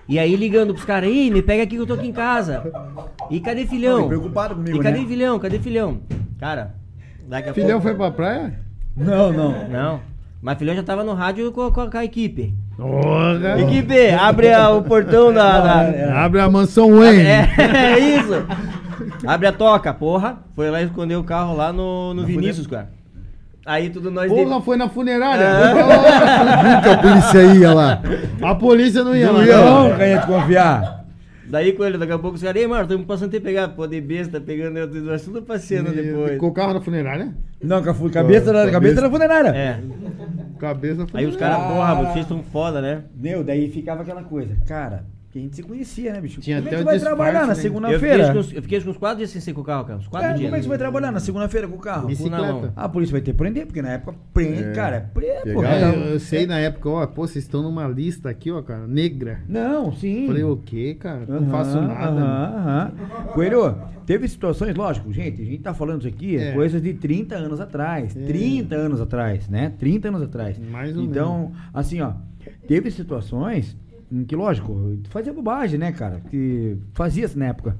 E aí ligando pros caras, ih, me pega aqui que eu tô aqui em casa. E cadê filhão? Não, e preocupado comigo, E cadê né? filhão? Cadê filhão? Cara, daqui a Filhão pouco. foi pra praia? Não, não. Não. Mas filhão já tava no rádio com, a- com a, com a equipe. Equipe, abre a- o portão da. da- Abre a mansão Wayne. É, é isso. Abre a toca, porra. Foi lá esconder o carro lá no, no Vinícius, cara. Aí tudo nós. Porra, foi na funerária. Nunca a polícia ia lá. A polícia não ia lá. Não, não. canha de confiar. Daí com ele, daqui a pouco os caras, ei, mano, estamos passando a pegar, pô, de besta, pegando eu, nós tudo passeando depois. Com o carro na funerária? Não, com a cabeça, da, Cabeça. cabeça da funerária. É. Cabeça Aí os caras, porra, vocês estão foda, né? Meu, daí ficava aquela coisa. Cara, Que a gente se conhecia, né, bicho? Tinha como é que tu vai disfarce, trabalhar na né? Eu segunda-feira? eu fiquei que uns quatro dias sem ser com o carro, cara. Uns quatro É, dias. como é que você vai trabalhar na segunda-feira com o carro? Bicicleta. Ah, a polícia vai ter que prender, porque na época prende, É. cara, é prende, pô. É, Não, eu, eu sei na época, ó, pô, vocês estão numa lista aqui, ó, cara, negra. Não, sim. Falei, o quê, cara? Não Aham, faço nada. aham, aham. Coelho, teve situações, lógico, gente, a gente tá falando isso aqui, é. É. coisas de 30 anos atrás, É. 30 anos atrás, né? 30 anos atrás. Mais ou então, assim, ó, teve situações que, lógico, fazia bobagem, né, cara? Que fazia-se na época.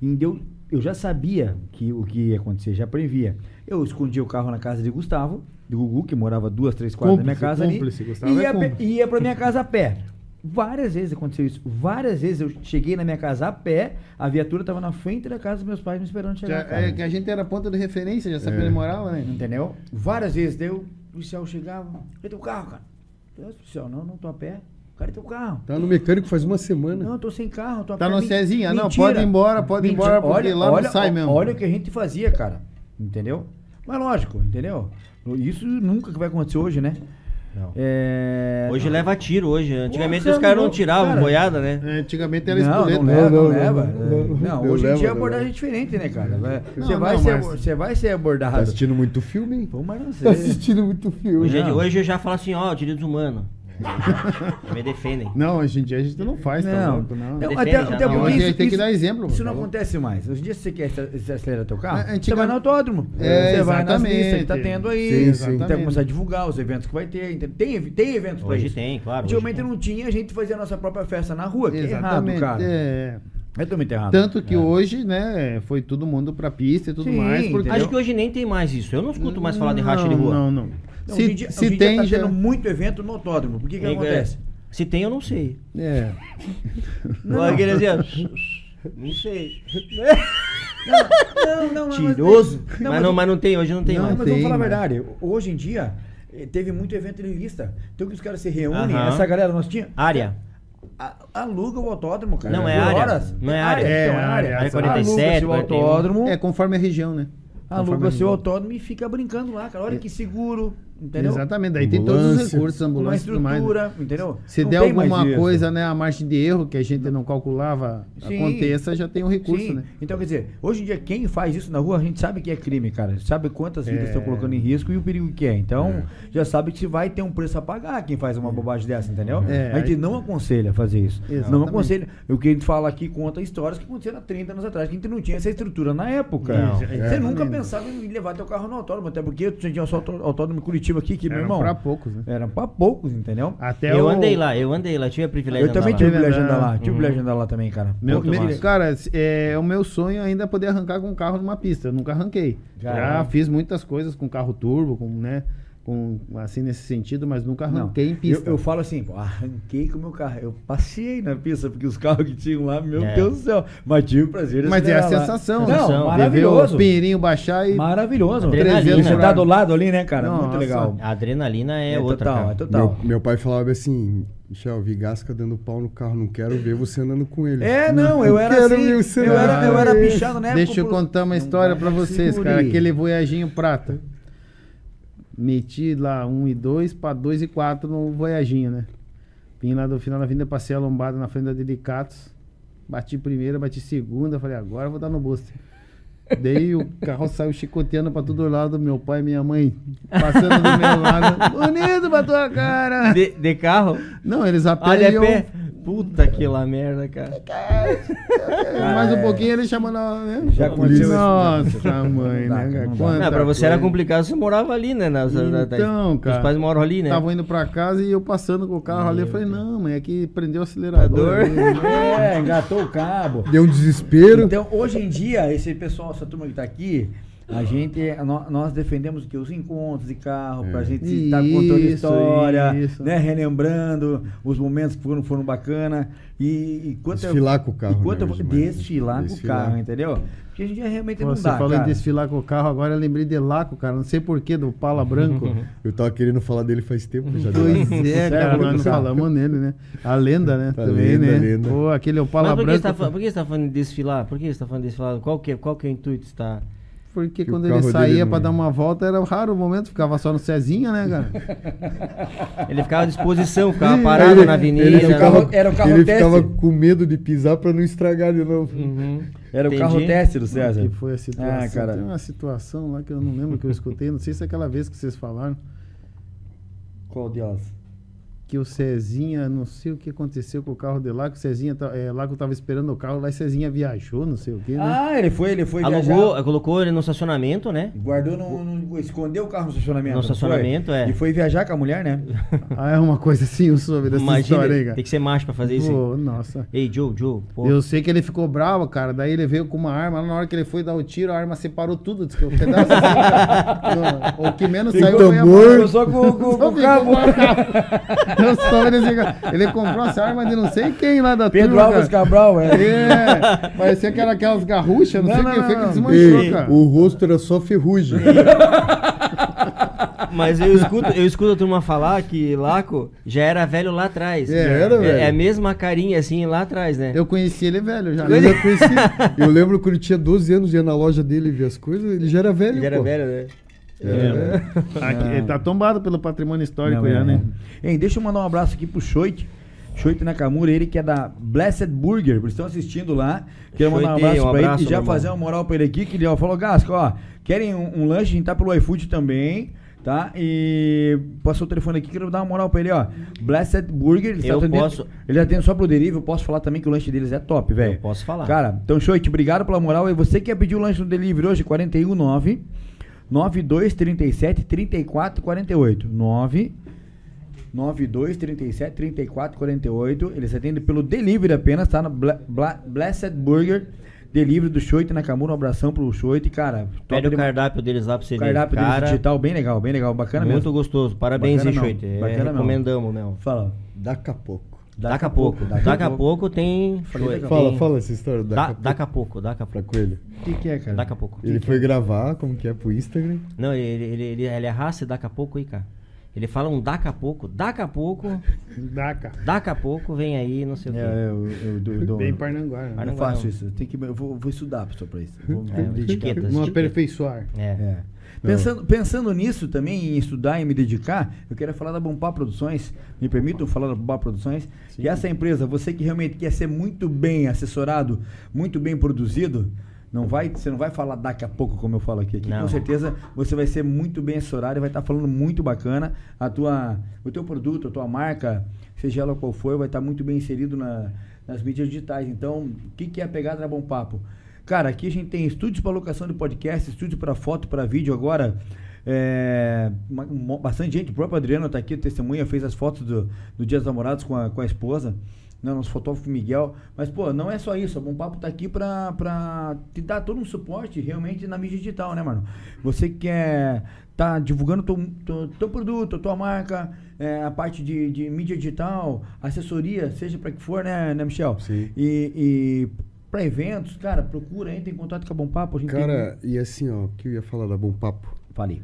E eu, eu já sabia que o que ia acontecer, já previa. Eu escondia o carro na casa de Gustavo, de Gugu, que morava duas, três quadras da minha Cúmplice, casa cúmplice, ali. Gustavo e é ia, pe- cúmplice. ia pra minha casa a pé. Várias vezes aconteceu isso. Várias vezes eu cheguei na minha casa a pé, a viatura tava na frente da casa dos meus pais me esperando Já- chegar. cara. é que a gente era ponta de referência, já sabia É. onde morava, né? Entendeu? Várias vezes. Daí o policial chegava, cadê teu carro, cara? Eu, policial, não, não tô a pé. Cadê teu carro? Tá no mecânico faz uma semana. Não, eu tô sem carro, tô Tá no Cezinha, não, pode ir embora, pode ir embora, porque lá não sai mesmo. Olha o que a gente fazia, cara. Entendeu? Mas lógico, entendeu? Isso nunca que vai acontecer hoje, né? Não. É... Hoje leva tiro, hoje. Antigamente Nossa, os caras não não, tiravam cara. boiada, né? É, Antigamente era Não, espoleta. não leva, não, Não, não, leva. não, É, não, Não, não hoje em dia a não abordagem é diferente, né, cara? Não, Você vai, não, ser, mas- você vai ser Tá abordado. assistindo muito filme, hein? Pô, mas não Tá sei. assistindo muito filme. Hoje, Não. hoje eu já falo assim, ó, direitos humanos. Me defendem. Não, hoje em dia a gente não faz, tá Não, louco, não. até, até não. Hoje a isso, gente tem que dar exemplo, Isso não acontece mais. Hoje em dia, se você quer acel- acelerar teu carro, É, você antiga- vai no autódromo. É, você vai nas exatamente. listas que tá tendo aí. Sim, sim. Então Exatamente. começar a divulgar os eventos que vai ter. Tem, tem eventos pra Hoje isso. tem, claro. Antigamente tem. não tinha, a gente fazia a nossa própria festa na rua, que é errado, Exatamente. cara. é. É totalmente errado. Tanto que hoje, né, foi todo mundo pra pista e tudo Sim, mais. Porque... Acho que hoje nem tem mais isso. Eu não escuto mais falar de racha de rua. Não, não. Então, se hoje em dia, se hoje dia tem, tá já... tendo muito evento no autódromo. Por que que É, acontece? Se tem, eu não sei. É. Não. Aquele assim, ó, não sei. Não, não, não. Tiroso. Não, mas, mas não, o- mas não tem, hoje não tem Não, mais. mas vamos tem, falar a verdade. Hoje em dia, eh, teve muito evento em lista. Então que os caras se reúnem, Aham. essa galera nós tinha. Área. a- Aluga o autódromo, cara. Não, é Por área. horas. Não é área. então, É, é área, área. área 47, Aluga-se o 41. autódromo. É, conforme a região, né? Aluga a seu região. autódromo e fica brincando lá, cara. Olha que seguro, entendeu? Exatamente, daí tem todos os recursos, Uma ambulância mais. né? estrutura, entendeu? Se Não der mais alguma isso. coisa, né, a margem de erro que a gente não calculava Sim. aconteça, já tem um recurso, Sim. né? Então, quer dizer, hoje em dia, quem faz isso na rua, a gente sabe que é crime, cara. Sabe quantas vidas É. estão colocando em risco e o perigo que é. Então, já sabe que vai ter um preço a pagar quem faz uma bobagem dessa, entendeu? É, a gente não aconselha fazer isso. Não Exatamente. aconselha. O que a gente fala aqui conta histórias que aconteceram há 30 anos atrás, que a gente não tinha essa estrutura na época. Não. Você nunca pensava em levar teu carro no autódromo, até porque tu tinha só auto- autódromo em Curitiba aqui, que, meu Eram irmão. pra poucos, né? Eram pra poucos, entendeu? Até eu o- andei lá, eu andei lá, tive a privilégio Eu de andar também lá. tive o privilégio de andar lá. andar- Tive o privilégio de andar lá também, cara. Meu, Muito me- massa. cara, é o meu sonho ainda é poder arrancar com um carro numa pista. Eu nunca arranquei. Já Já, é. fiz muitas coisas com carro turbo, com, né? Com, assim, nesse sentido, mas nunca Não, arranquei em pista. Eu, eu falo assim, pô, arranquei com o meu carro. Eu passei na pista, porque os carros que tinham lá, meu É. Deus do céu. Mas tive o prazer de Mas é a lá. sensação, Não. De ver maravilhoso. o pinheirinho baixar e. Maravilhoso. Adrenalina. Você tá do lado ali, né, cara? Muito Nossa. legal. A adrenalina é, outra, total, cara. é total. Meu, meu pai falava assim, Michel, Vigasca dando pau no carro, não quero ver você andando com ele. É, não, eu era quero assim, ver você eu era, eu era na época. Deixa eu contar uma Não história vai, pra vocês, cara. Aquele voyaginho prata. Meti lá um e dois pra dois e quatro no voyaginho, né? Vim lá do final da vinda, passei a lombada na frente da Delicatos. Bati primeira, bati segunda. Falei, agora eu vou dar no booster. Daí o carro saiu chicoteando pra todo lado, meu pai e minha mãe passando do meu lado. Bonito pra tua cara! De, de carro? Não, eles a pé Olha, e é eu- pé. Puta que lá merda, cara. Mais um pouquinho ele chamando a. Né? Já aconteceu. Nossa, mãe, dá, né? não Não, pra você era coisa. complicado, você morava ali, né? Nas, Então, cara. Os pais moram ali, né? Tava indo pra casa e eu passando com o carro ali. Eu falei, não, mãe, é que prendeu o acelerador. É, engatou o cabo. Deu um desespero. Então, hoje em dia, esse pessoal, essa turma que tá aqui, a gente, nó- nós defendemos o que? Os encontros de carro, pra gente estar contando Isso, história, isso. né? Relembrando os momentos que foram, foram bacana. E, e quanto Desfilar com o carro, E quanto né, eu né? desfilar com o Desfilar. carro, entendeu? Porque em dia realmente Pô, não Você dá, falou cara. em desfilar com o carro, agora eu lembrei de Laco, cara. Não sei porquê, do Pala Branco. Eu tava querendo falar dele faz tempo. Já Pois é, cara, nós não falamos nele, né? A lenda, né? A Também, lenda, né? a lenda. Pô, aquele Opala Mas por que, Branco. você tá, por que você tá falando de desfilar? Por que você tá falando de desfilar? Qual que, é- qual que é o intuito? Você tá... Porque Que o quando ele saía não- pra dar uma volta era raro o momento, ficava só no Cezinha, né, cara? Ele ficava à disposição, ficava parado Ele- na avenida. Ele ficava, Era o carro ele teste. ficava com medo de pisar pra não estragar de novo. Uhum. Era o Entendi. carro teste do César. Que foi a situação. Ah, cara. Tem uma situação lá que eu não lembro que eu escutei, não sei se é aquela vez que vocês falaram, Qual delas? Que o Cezinha, não sei o que aconteceu com o carro de lá, que o Cezinha, é, lá que eu tava esperando o carro, lá o Cezinha viajou, não sei o que, né? Ah, ele foi, ele foi Alugou, viajar. colocou ele no estacionamento, né? Guardou no, no- Escondeu o carro no estacionamento. No não foi? estacionamento, é. E foi viajar com a mulher, né? Ah, é uma coisa assim, eu soube dessa Imagina, história aí, cara. tem que ser macho pra fazer isso. hein? Pô, nossa. Ei, Joe, Joe, pô. Eu sei que ele ficou bravo, cara. Daí ele veio com uma arma. Na hora que ele foi dar o tiro, a arma separou tudo. Diz que o pedaço assim, O que menos Tem saiu foi a. Eu só com, com, com o cabo. Eu assim, cara. Ele comprou essa arma de não sei quem lá da Pedro turma, Alves cara. Cabral, é. É, parecia que era aquelas garruchas, não, Não, sei o não, que, foi que desmanchou, Ei, cara. o rosto era só ferrugem. Mas eu escuto, eu escuto a turma falar que Laco já era velho lá atrás. É, era, É, velho. é a mesma carinha assim lá atrás, né? Eu conheci ele velho já. Eu já conheci. Eu lembro quando ele tinha 12 anos, ia na loja dele ver as coisas, ele já era velho. Ele era pô. velho, né? É. Aqui, ele tá tombado pelo patrimônio histórico Não, é, já, né? Hein, deixa eu mandar um abraço aqui pro Choit. Choit Nakamura, ele que é da Blessed Burger, eles estão assistindo lá. Quero mandar um abraço um pra ele abraço, e já fazer uma moral pra ele aqui, que ele ó, falou, Gasco, ó, querem um, um lanche, a gente tá pelo iFood também, tá? E passou o telefone aqui, quero dar uma moral pra ele, ó. Blessed Burger, ele Eu atendendo, posso- ele atende só pro delivery, eu posso falar também que o lanche deles é top, velho. Posso falar. Cara, então, Choit, obrigado pela moral. E você quer pedir o lanche no delivery hoje, 419 9237 3448. 9 92 37 34 48. Eles atendem pelo delivery apenas, tá? Na Bla- Bla- Blessed Burger. Delivery do Choit Nakamura. Um abração pro Choit, cara. Pede o cardápio deles lá pra você ver. cardápio deles digital, bem legal, bem legal, bacana muito mesmo. gostoso. Parabéns, Choite. É, recomendamos, meu. Fala. Daqui a pouco. Daqui a pouco. Daqui a pouco tem. Falei daqui a Fala, tem- fala essa história. Daqui Da- a pouco. Daqui a pouco, daqui a Pra pouco. Coelho. O que, que é, cara? Daqui a pouco. Ele foi gravar, como que é, pro Instagram. Não, ele, ele, ele, ele arrasta daqui a pouco aí, cara. Ele fala um daqui a pouco, daqui a pouco, Dá, cara. daqui a pouco, vem aí, não sei o quê. É, eu, eu, eu, eu, dou- Bem Parnanguara. eu Né? não faço isso. Tem que, eu vou, vou estudar só pra isso. Vou, vou É, etiquetas. Não etiquetas. aperfeiçoar. É. É. Pensando, pensando nisso também, em estudar e me dedicar, eu quero falar da Bompar Produções. Me permitam falar da Bompar Produções? E essa empresa, você que realmente quer ser muito bem assessorado, muito bem produzido, não vai, você não vai falar daqui a pouco, como eu falo aqui. aqui com certeza você vai ser muito bem assessorado e vai estar falando muito bacana. A tua, o teu produto, a tua marca, seja ela qual for, vai estar muito bem inserido na- nas mídias digitais. Então, o que, que é a pegada da Bom Papo? Cara, aqui a gente tem estúdios para locação de podcast, estúdio para foto, para vídeo agora. É, bastante gente, o próprio Adriano está aqui, testemunha, fez as fotos do, do Dia dos Namorados com a, com a esposa, né, nosso fotógrafo Miguel. Mas, pô, não é só isso, a Bom Papo tá aqui pra te dar todo um suporte realmente na mídia digital, né, mano? Você que quer tá divulgando teu, teu, teu produto, tua marca, é, a parte de, de mídia digital, assessoria, seja para que for, né, né Michel? Sim. E, e para eventos, cara, procura, entra em contato com a Bom Papo. A gente Cara, e assim, ó, o que eu ia falar da Bom Papo? tem... Falei.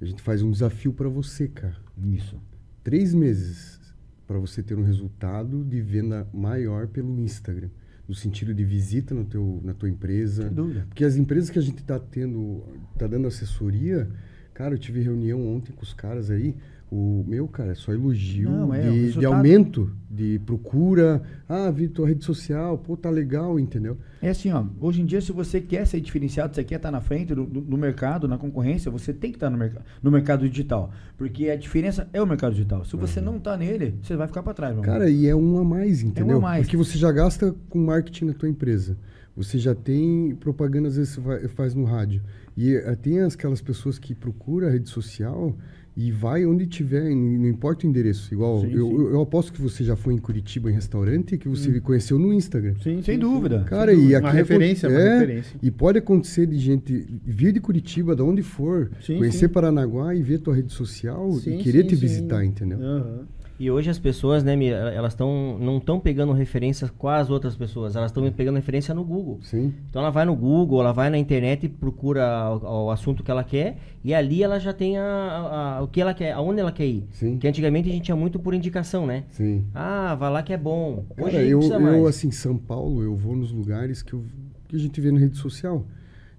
A gente faz um desafio pra você, cara. Isso. Três meses pra você ter um resultado de venda maior pelo Instagram. No sentido de visita no teu, na tua empresa. Sem dúvida. Porque as empresas que a gente tá tendo, tá dando assessoria, cara, eu tive reunião ontem com os caras aí. O meu, cara, é só elogio Não, é, de, de aumento, de procura. Ah, vi tua rede social, pô, tá legal, entendeu? É assim, ó, hoje em dia, se você quer ser diferenciado, você quer estar na frente do, do- do mercado, na concorrência, você tem que estar no, merc no mercado digital. Porque a diferença é o mercado digital. Se você não tá nele, você vai ficar para trás, meu. Cara, e é um a mais, entendeu? a mais. Porque você já gasta com marketing na tua empresa. Você já tem propaganda, às vezes, você faz no rádio. E eh, tem aquelas pessoas que procuram a rede social e vai onde tiver, não importa o endereço. Igual, Sim, eu, sim. eu- aposto que você já foi em Curitiba, em restaurante, que você me conheceu no Instagram. Sim, Sem dúvida. Cara, sem e dúvida. aqui Uma referência, aconte- uma é, referência. E pode acontecer de gente vir de Curitiba, de onde for, Sim, conhecer sim. Paranaguá e ver tua rede social Sim, e querer sim, te sim. visitar, entendeu? Aham. E hoje as pessoas, né, elas estão não estão pegando referências com as outras pessoas, elas estão pegando referência no Google. Sim. Então ela vai no Google, ela vai na internet e procura o, o assunto que ela quer e ali ela já tem a, a- a- o que ela quer, aonde ela quer ir. Sim. Que antigamente a gente tinha muito por indicação, né? Sim. Ah, vai lá que é bom. Hoje Cara, eu, eu, assim, São Paulo, eu vou nos lugares que, eu, que a gente vê na rede social.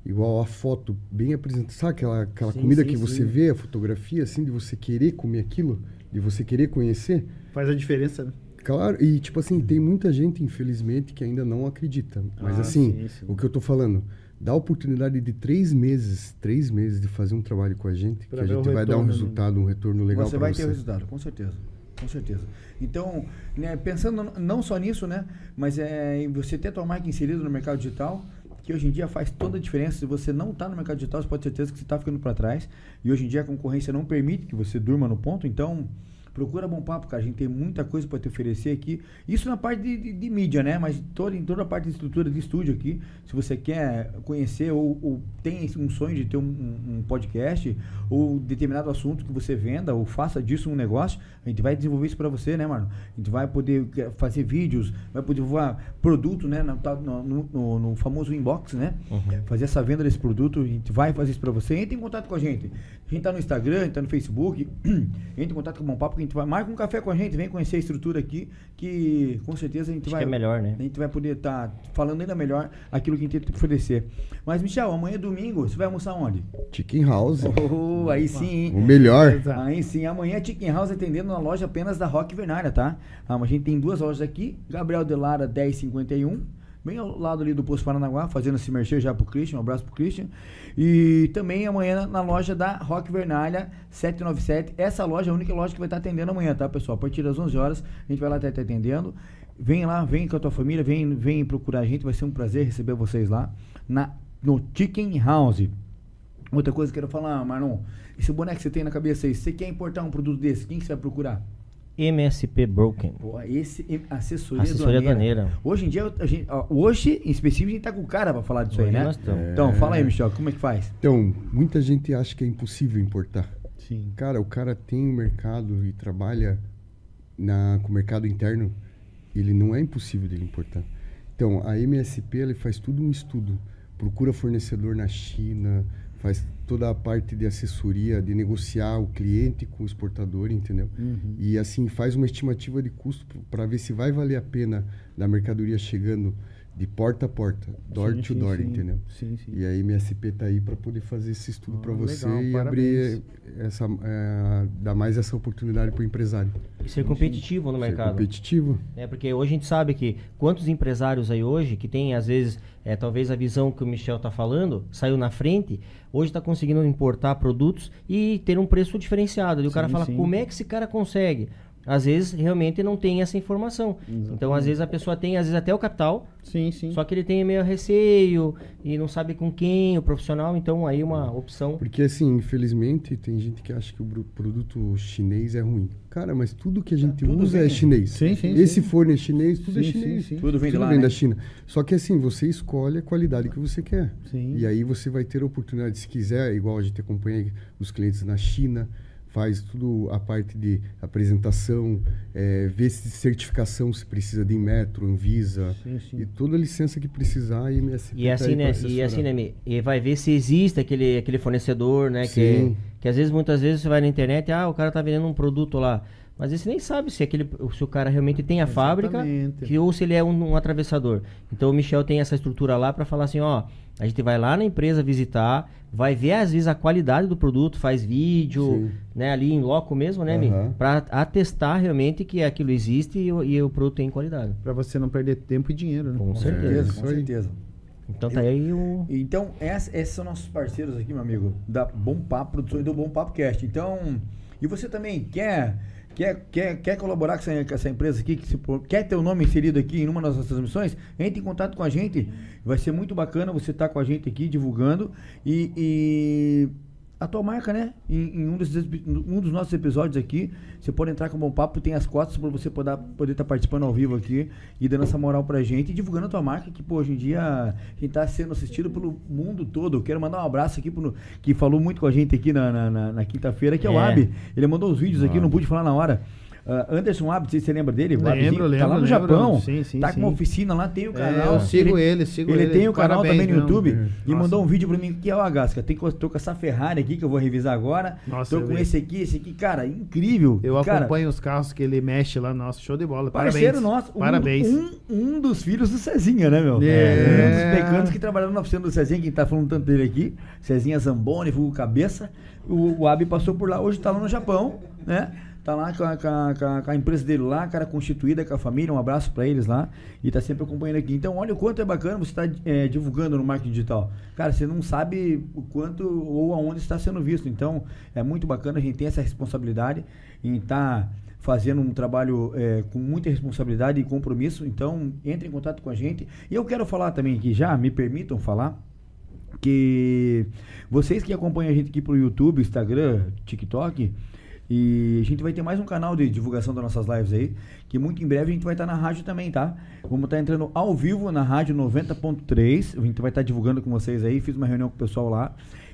igual a foto bem apresentada. Sabe aquela, aquela Sim, comida sim, que você sim. vê, a fotografia, assim, de você querer comer aquilo, de você querer conhecer? Faz a diferença, né? Claro, e tipo assim, tem muita gente, infelizmente, que ainda não acredita. Mas Ah, assim, sim, sim. o que eu tô falando, dá a oportunidade de três meses, três meses de fazer um trabalho com a gente, Pra que a gente vai dar um né? resultado, um retorno legal você pra vai você. ter resultado, com certeza. Com certeza. Então, né, pensando não só nisso, né, mas é, em você ter a tua marca inserida no mercado digital, que hoje em dia faz toda a diferença. Se você não está no mercado digital, você pode ter certeza que você está ficando para trás. E hoje em dia a concorrência não permite que você durma no ponto. Então, procura Bom Papo, cara. A gente tem muita coisa para te oferecer aqui. Isso na parte de, de- de mídia, né? Mas toda, em toda a parte de estrutura de estúdio aqui. Se você quer conhecer ou, ou tem um sonho de ter um, um- um podcast ou determinado assunto que você venda ou faça disso um negócio, a gente vai desenvolver isso para você, né, mano? A gente vai poder fazer vídeos, vai poder divulgar produto, né? No, no- no- no- no famoso inbox, né? Fazer essa venda desse produto, a gente vai fazer isso para você. Entre em contato com a gente. A gente tá no Instagram, a gente tá no Facebook. Entre em contato com o Bom Papo, que a gente vai. Marca um café com a gente, vem conhecer a estrutura aqui, que com certeza a gente Acho vai. que é melhor, né? A gente vai poder estar falando ainda melhor aquilo que a gente tem que oferecer. Mas, Michel, amanhã é domingo, você vai almoçar onde? Chicken House, Oh, aí sim, hein? o melhor. Aí sim, amanhã é Chicken House atendendo na loja apenas da Rock Vernária, tá? Ah, a gente tem duas lojas aqui, Gabriel Delara 1051, bem ao lado ali do Posto Paranaguá, fazendo esse merchan já pro Christian, um abraço pro Christian. E também amanhã na loja da Rock Vernália 797, essa loja é a única loja que vai estar atendendo amanhã, tá, pessoal? A partir das 11 horas a gente vai lá estar te atendendo. Vem lá, vem com a tua família, vem, vem procurar a gente, vai ser um prazer receber vocês lá na, no Chicken House. Outra coisa que eu quero falar, Marlon, esse boneco que você tem na cabeça aí, se você quer importar um produto desse, quem que você vai procurar? MSP Broken. Pô, esse é assessoria, Assessoria aduaneira. aduaneira. Hoje em dia, a gente, ó, hoje, em específico, a gente tá com o cara pra falar disso aí, Hoje né? nós estamos. Então, fala aí, Michel, como é que faz? Então, muita gente acha que é impossível importar. Sim. Cara, o cara tem um mercado e trabalha na, com o mercado interno, ele não é impossível dele importar. Então, a MSP ele faz tudo um estudo. Procura fornecedor na China, faz toda a parte de assessoria, de negociar o cliente com o exportador, entendeu? Uhum. E assim, faz uma estimativa de custo para ver se vai valer a pena da mercadoria chegando de porta a porta, door Sim, to sim, door, sim. entendeu? Sim, sim. E a MSP tá aí para poder fazer esse estudo Ah, para você legal, e parabéns. abrir essa é, dar mais essa oportunidade para o empresário. E ser competitivo no Ser mercado. competitivo. É, porque hoje a gente sabe que quantos empresários aí hoje, que tem às vezes, é, talvez a visão que o Michel está falando, saiu na frente, hoje está conseguindo importar produtos e ter um preço diferenciado. E o cara fala, sim. como é que esse cara consegue? Às vezes realmente não tem essa informação. Então, às vezes a pessoa tem, às vezes até o capital, Sim, sim. só que ele tem meio receio e não sabe com quem, o profissional, então aí uma opção. Porque assim, infelizmente, tem gente que acha que o produto chinês é ruim. Cara, mas tudo que a gente tudo usa vem- é chinês. Sim, sim, Esse sim. forno é chinês, tudo é chinês. sim, sim. Tudo vem de Tudo lá, vem né? da China. Só que assim, você escolhe a qualidade que você quer. Sim. E aí você vai ter a oportunidade, se quiser, igual a gente acompanha os clientes na China, faz tudo a parte de apresentação, é, vê se certificação se precisa de Inmetro, Anvisa, Sim, sim. e toda a licença que precisar, a MSP E assim, né? E assessorar. assim, né? E vai ver se existe aquele, aquele fornecedor, né? Que, Sim. que às vezes, muitas vezes, você vai na internet, ah, o cara tá vendendo um produto lá. Mas você nem sabe se, aquele, se o cara realmente tem a fábrica Exatamente. que, ou se ele é um, um atravessador. Então o Michel tem essa estrutura lá para falar assim, ó, a gente vai lá na empresa visitar, vai ver às vezes a qualidade do produto, faz vídeo, Sim. né, ali em loco mesmo, né? Aham. Para atestar realmente que aquilo existe e, o- e o produto tem qualidade. Pra você não perder tempo e dinheiro, né? Com É, certeza. com certeza. Então tá aí o Então, esses são nossos parceiros aqui, meu amigo, da Bom Papo Produções do Bom Papo Cast. Então, e você também quer quer, quer, quer colaborar com essa, com essa empresa aqui, que se, quer ter o nome inserido aqui em uma das nossas transmissões? Entre em contato com a gente. Vai ser muito bacana você estar com a gente aqui divulgando e, e a tua marca, né? Em, em um, desses, um dos nossos episódios aqui, você pode entrar com o Bom Papo, tem as cotas para você poder poder estar participando ao vivo aqui e dando essa moral pra gente e divulgando a tua marca, que pô, hoje em dia a gente tá sendo assistido pelo mundo todo. Eu quero mandar um abraço aqui pro que falou muito com a gente aqui na, na, na- na quinta-feira, que é, o É. Abi. Ele mandou os vídeos aqui, não pude falar na hora. Ah, Anderson Abdi, você lembra dele? Lembro, Abdizinho, Tá lembro, lá no lembro. Japão. Sim, sim, tá com sim. uma oficina lá, tem o É, canal. eu sigo ele, sigo ele. ele. tem o canal Parabéns também no. YouTube. E Nossa. mandou um vídeo pra mim que é o Agasca. Tem, tô com essa Ferrari aqui que eu vou revisar agora. Nossa, tô com vi. esse aqui, esse aqui, cara, incrível. Eu cara, acompanho os carros que ele mexe lá, nossa, show de bola. Parabéns. Parceiro nosso, um- Parabéns. Um, um dos filhos do Cezinha, né, meu? É. Um dos mecânicos que trabalharam na oficina do Cezinha, quem tá falando tanto dele aqui. Cezinha Zamboni, vulgo cabeça. O, o Abi passou por lá, hoje tá lá no Japão, né? Tá lá com a, com a- com a- empresa dele lá, cara, constituída com a família. Um abraço pra eles lá. E tá sempre acompanhando aqui. Então, olha o quanto é bacana você estar divulgando no marketing digital. Cara, você não sabe o quanto ou aonde está sendo visto. Então, é muito bacana. A gente tem essa responsabilidade em estar fazendo um trabalho é, com muita responsabilidade e compromisso. Então, entre em contato com a gente. E eu quero falar também aqui já, me permitam falar, que vocês que acompanham a gente aqui pro YouTube, Instagram, TikTok, e a gente vai ter mais um canal de divulgação das nossas lives aí, que muito em breve a gente vai estar na rádio também, tá? Vamos estar entrando ao vivo na rádio 90.3, a gente vai estar divulgando com vocês aí, fiz uma reunião com o pessoal lá.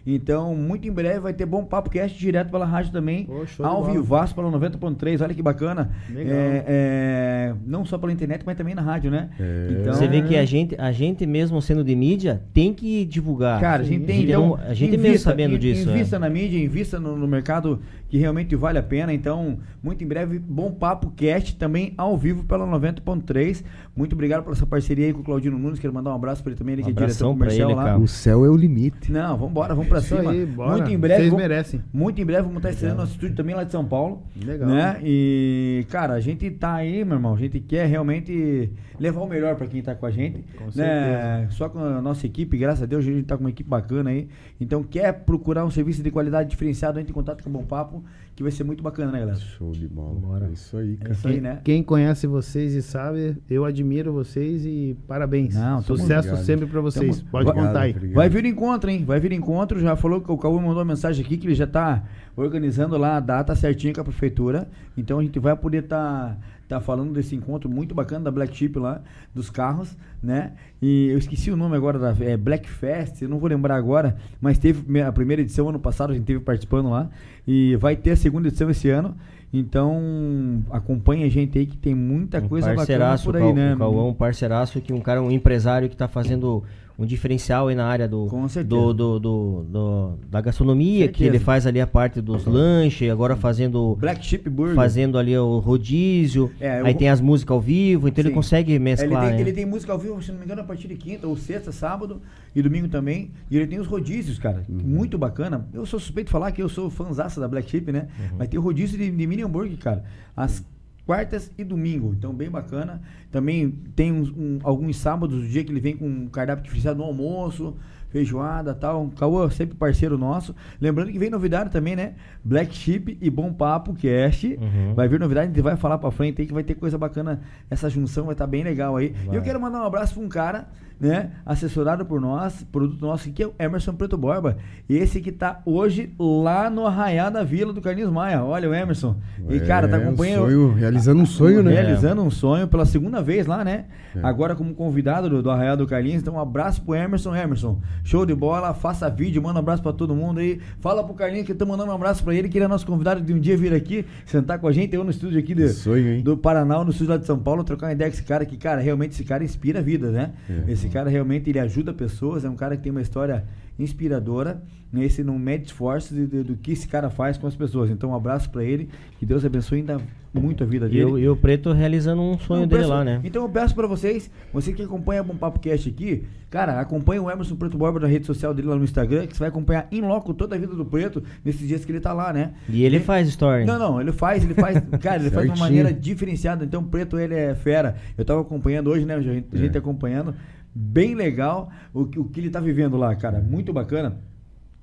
Então, muito em breve vai ter bom papo cast direto pela rádio também, ao bola. vivaço pela 90.3, olha que bacana. Legal. É, é, não só pela internet, mas também na rádio, né? É. Então, Você vê que a gente, a gente mesmo sendo de mídia, tem que divulgar. Cara, a gente tem, então, a gente mesmo sabendo in- disso. é. Invista na mídia, invista no, no mercado que realmente vale a pena. Então, muito em breve, Bom Papo Cast também ao vivo pela 90.3. Muito obrigado pela essa parceria aí com o Claudino Nunes. Quero mandar um abraço para ele também, ele que é diretor Abração pra comercial ele, lá. cara. O céu é o limite. Não, vamos embora, vamos pra Isso cima. aí. Muito em breve. Vocês vamos- merecem. Muito em breve vamos estar estreando nosso estúdio também lá de São Paulo. Legal. Né? E, cara, a gente tá aí, meu irmão. A gente quer realmente levar o melhor pra quem tá com a gente. Com né? certeza. Só com a nossa equipe, graças a Deus, a gente tá com uma equipe bacana aí. Então, quer procurar um serviço de qualidade diferenciado, entre em contato com o Bom Papo, que vai ser muito bacana, né, galera? Show de bola. Bora. É isso aí, É cara. isso aí, né? Quem conhece vocês e sabe, eu admiro vocês e parabéns. Não, Sucesso ligado. sempre pra vocês. Tamo- Pode Obrigado, contar aí. obrigado. Vai vir encontro, hein? Vai vir encontro. Já falou que o Cauê mandou uma mensagem aqui que ele já tá organizando lá a data certinha com a prefeitura. Então a gente vai poder estar tá, falando desse encontro muito bacana da Black Chip lá, dos carros, né? E eu esqueci o nome agora da é Black Fest, eu não vou lembrar agora, mas teve a primeira edição ano passado, a gente teve participando lá. E vai ter a segunda edição esse ano. Então, acompanha a gente aí que tem muita Um coisa bacana por aí, né? O Cauã, um parceiraço que um cara, um empresário que tá fazendo um diferencial aí na área do, do, do, do- do- da gastronomia, que ele faz ali a parte dos lanches, agora fazendo Black Chip Burger. fazendo ali o rodízio, É, aí tem as músicas ao vivo, então Sim. ele consegue É, ele, mesclar, tem, né? ele tem música ao vivo, se não me engano, a partir de quinta, ou sexta, sábado e domingo também. E ele tem os rodízios, cara. Muito bacana. Eu sou suspeito de falar que eu sou fãzaça da Black Chip, né? Mas tem o rodízio de, de mini hambúrguer, cara. Às quartas e domingo. Então, bem bacana. Também tem uns- um- alguns sábados, o dia que ele vem com um cardápio diferenciado no almoço. Feijoada tal. Cauã, sempre parceiro nosso. Lembrando que vem novidade também, né? Black Chip e Bom Papo Cast. Uhum. Vai vir novidade, a gente vai falar pra frente aí que vai ter coisa bacana. Essa junção vai estar bem legal aí. E eu Vai. quero mandar um abraço pra um cara, né? Assessorado por nós, produto nosso, que é o Emerson Preto Borba. Esse que tá hoje lá no Arraiá da Vila do Carlinhos Maia. Olha o Emerson. E, cara, tá É, um acompanhando. sonho, realizando um sonho, né? Realizando um sonho pela segunda vez lá, né? É. Agora como convidado do, do Arraial do Carlinhos. Então, um abraço pro Emerson. Emerson, show de bola. Faça vídeo, manda um abraço pra todo mundo aí. Fala pro Carlinhos que eu tô mandando um abraço pra ele, que ele é nosso convidado de um dia vir aqui, sentar com a gente. Eu no estúdio aqui de, Sonho, do Paraná, no estúdio lá de São Paulo, trocar uma ideia com esse cara que, cara, realmente esse cara inspira a vida, né? É. Esse cara realmente ele ajuda pessoas, é um cara que tem uma história inspiradora. Né? Esse não mede esforços de- de- do que esse cara faz com as pessoas. Então, um abraço pra ele. Que Deus abençoe ainda muito a vida E dele. o, e o Preto realizando um sonho Não, dele peço- lá, né? Então eu peço pra vocês, você que acompanha o Bom Papo Cast aqui, cara, acompanha o Emerson Preto Borba na rede social dele lá no Instagram, que você vai acompanhar em loco toda a vida do Preto nesses dias que ele tá lá, né? E ele faz story. Não, não, ele faz, ele faz, cara, ele faz de uma maneira diferenciada. Então, o Preto, ele é fera. Eu tava acompanhando hoje, né, a gente, a gente É. acompanhando. Bem legal o, que- o que ele tá vivendo lá, cara. Muito bacana.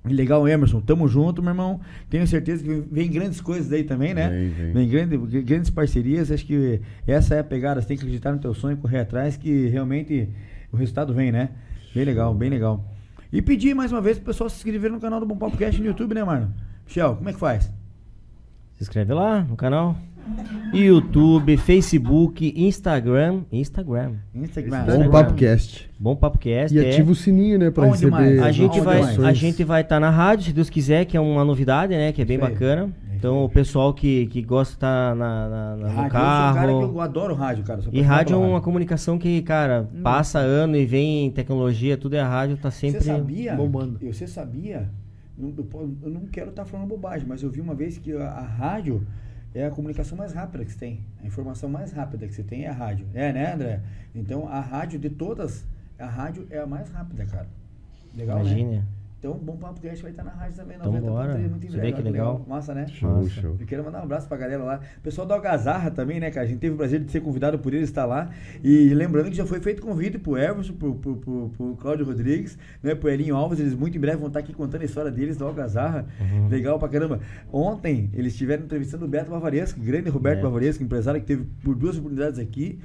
Legal, Emerson. Tamo junto, meu irmão. Tenho certeza que vem, vem grandes coisas aí também, né? Vem, vem. grande- grandes parcerias. Acho que essa é a pegada. Você tem que acreditar no teu sonho, correr atrás, que realmente o resultado vem, né? Bem legal, bem legal. E pedir mais uma vez pro pessoal se inscrever no canal do Bom Papo Cast no YouTube, né, mano? Michel, como é que faz? Se inscreve lá no canal. YouTube, Facebook, Instagram. Instagram. Instagram. Bom Papo Cast. Bom Papo Cast. E é. ativa o sininho, né? Pra mais? receber. A gente vai, mais? a gente vai estar na rádio, se Deus quiser, que é uma novidade, né? Que é bem Isso bacana. Então o pessoal que, que gosta de estar na, na- na- Rádio, no eu sou um cara que carro. eu adoro rádio, cara. E rádio é uma comunicação que, cara, passa ano e vem tecnologia, tudo é rádio, tá sempre. Você sabia? bombando. Você sabia? não- Eu eu não quero estar falando bobagem, mas eu vi uma vez que a, a rádio é a comunicação mais rápida que você tem. A informação mais rápida que você tem é a rádio. É, né, André? Então a rádio de todas, a rádio é a mais rápida, cara. Legal, né? Então, Bom Papo Cast vai estar na rádio também, Então 90.3, bora. muito em Você breve. vê que legal. Massa, né? Show, Nossa. show. Eu quero mandar um abraço pra galera lá. O pessoal da Algazarra também, né, cara? A gente teve o prazer de ser convidado por eles estar lá. E lembrando que já foi feito convite pro Everson, pro, pro, pro, pro Cláudio Rodrigues, né, pro Elinho Alves. Eles muito em breve vão estar aqui contando a história deles da Algazarra. Uhum. Legal pra caramba. Ontem eles estiveram entrevistando o Beto Bavaresco, grande Roberto É. Bavaresco, empresário que teve por duas oportunidades aqui.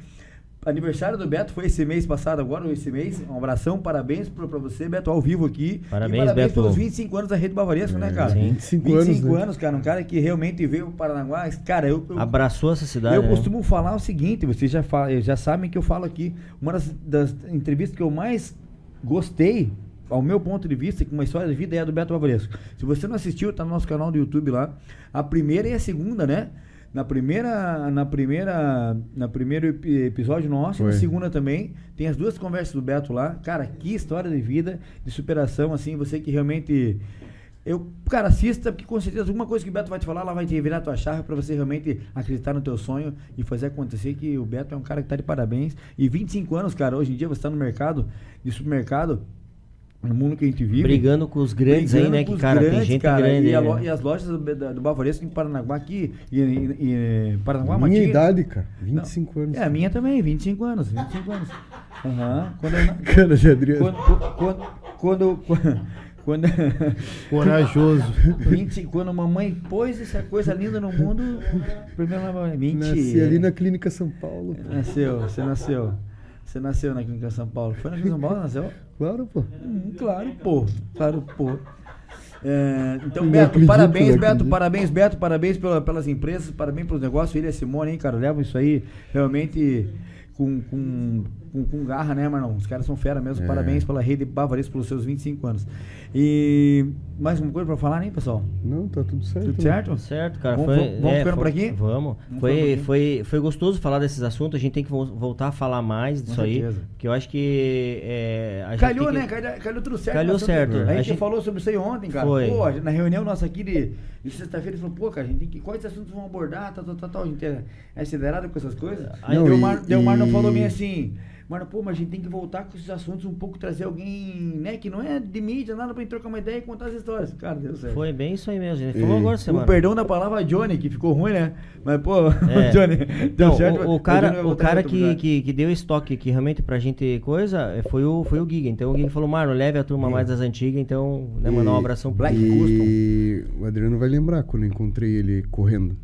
Aniversário do Beto foi esse mês passado, agora ou esse mês. Um abração, parabéns pra, pra você, Beto, ao vivo aqui. Parabéns, e parabéns Beto. pelos 25 anos da Rede Bavaresco, né, É, cara? sim. 25 anos, 25 né? anos, cara. Um cara que realmente veio pro Paranaguá. Cara, eu, eu, Abraçou essa cidade. eu né? costumo falar o seguinte, vocês já, fa- já sabem que eu falo aqui. Uma das, das entrevistas que eu mais gostei, ao meu ponto de vista, com uma história de vida, é a do Beto Bavaresco. Se você não assistiu, tá no nosso canal do YouTube lá. A primeira e a segunda, né? Na primeira, na primeira, na primeiro epi- episódio nosso, na segunda também, tem as duas conversas do Beto lá. Cara, que história de vida, de superação, assim, você que realmente eu, cara, assista, porque com certeza alguma coisa que o Beto vai te falar, ela vai te virar tua chave pra você realmente acreditar no teu sonho e fazer acontecer, que o Beto é um cara que tá de parabéns. E 25 anos, cara, hoje em dia você tá no mercado, de supermercado, no mundo que a gente vive. Brigando com os grandes aí, né? Que, cara, tem grandes, gente cara, grande. E, a né? e as lojas do, do Bavaresco em Paranaguá aqui, e, e, e Paranaguá, Minha idade, cara. 25 anos. É, a minha também, 25 anos, 25 anos. Aham. Quando eu, Cara de Adriano. quando, quando, quando, quando, Corajoso. 20, quando a mamãe pôs essa coisa linda no mundo, primeiro ela mentira. Nasci ali na Clínica São Paulo. pô. Nasceu, você nasceu. Você nasceu na Clínica São Paulo. Foi na Clínica São Paulo, nasceu? Claro, pô. Hum, claro, pô. Claro, pô. É, então, Beto, acredito, parabéns, Beto, parabéns, Beto, parabéns pela- pelas empresas, parabéns pelos negócios. Ele e a Simone, hein, cara, levam isso aí realmente com, com, com, com garra, né, Marlon? Os caras são fera mesmo. É. Parabéns pela rede Bavares pelos seus 25 anos. E mais alguma coisa pra falar, hein, pessoal? Não, tá tudo certo. Tudo né? certo? Certo, cara. Vamos- foi, vamos- vamos é, ficando foi- por aqui? Vamos. Vamos foi, aqui? foi, foi gostoso falar desses assuntos. A gente tem que vol- voltar a falar mais disso aí. certeza. Porque eu acho que. é, a gente Calhou, né? que- Calhou, calhou tudo certo. Calhou nós certo. A A gente, gente- falou sobre isso aí ontem, cara. Foi. Pô, na reunião nossa aqui de, de sexta-feira, ele falou, pô, cara, a gente tem que. Quais assuntos vão abordar? Tal, tal, tal, tal. A gente é, é acelerado com essas coisas. Aí Não, deu e- Mar, deu Marlon e- falou bem assim. Mano, pô, mas a gente tem que voltar com esses assuntos um pouco, trazer alguém, né, que não é de mídia, nada pra gente trocar uma ideia e contar as histórias. Cara, deu certo. Foi bem isso aí mesmo. Falou E- agora semana. perdão da palavra Johnny, que ficou ruim, né? Mas, pô, É. Johnny, deu Não, certo. o, o mas cara, o cara que, que, que deu estoque que realmente pra gente coisa é, foi o, foi o Giga. Então o Giga falou, Marlon, leve a turma mais das antigas, então, né, mandar um E- abração pro Black E o Adriano vai lembrar quando eu encontrei ele correndo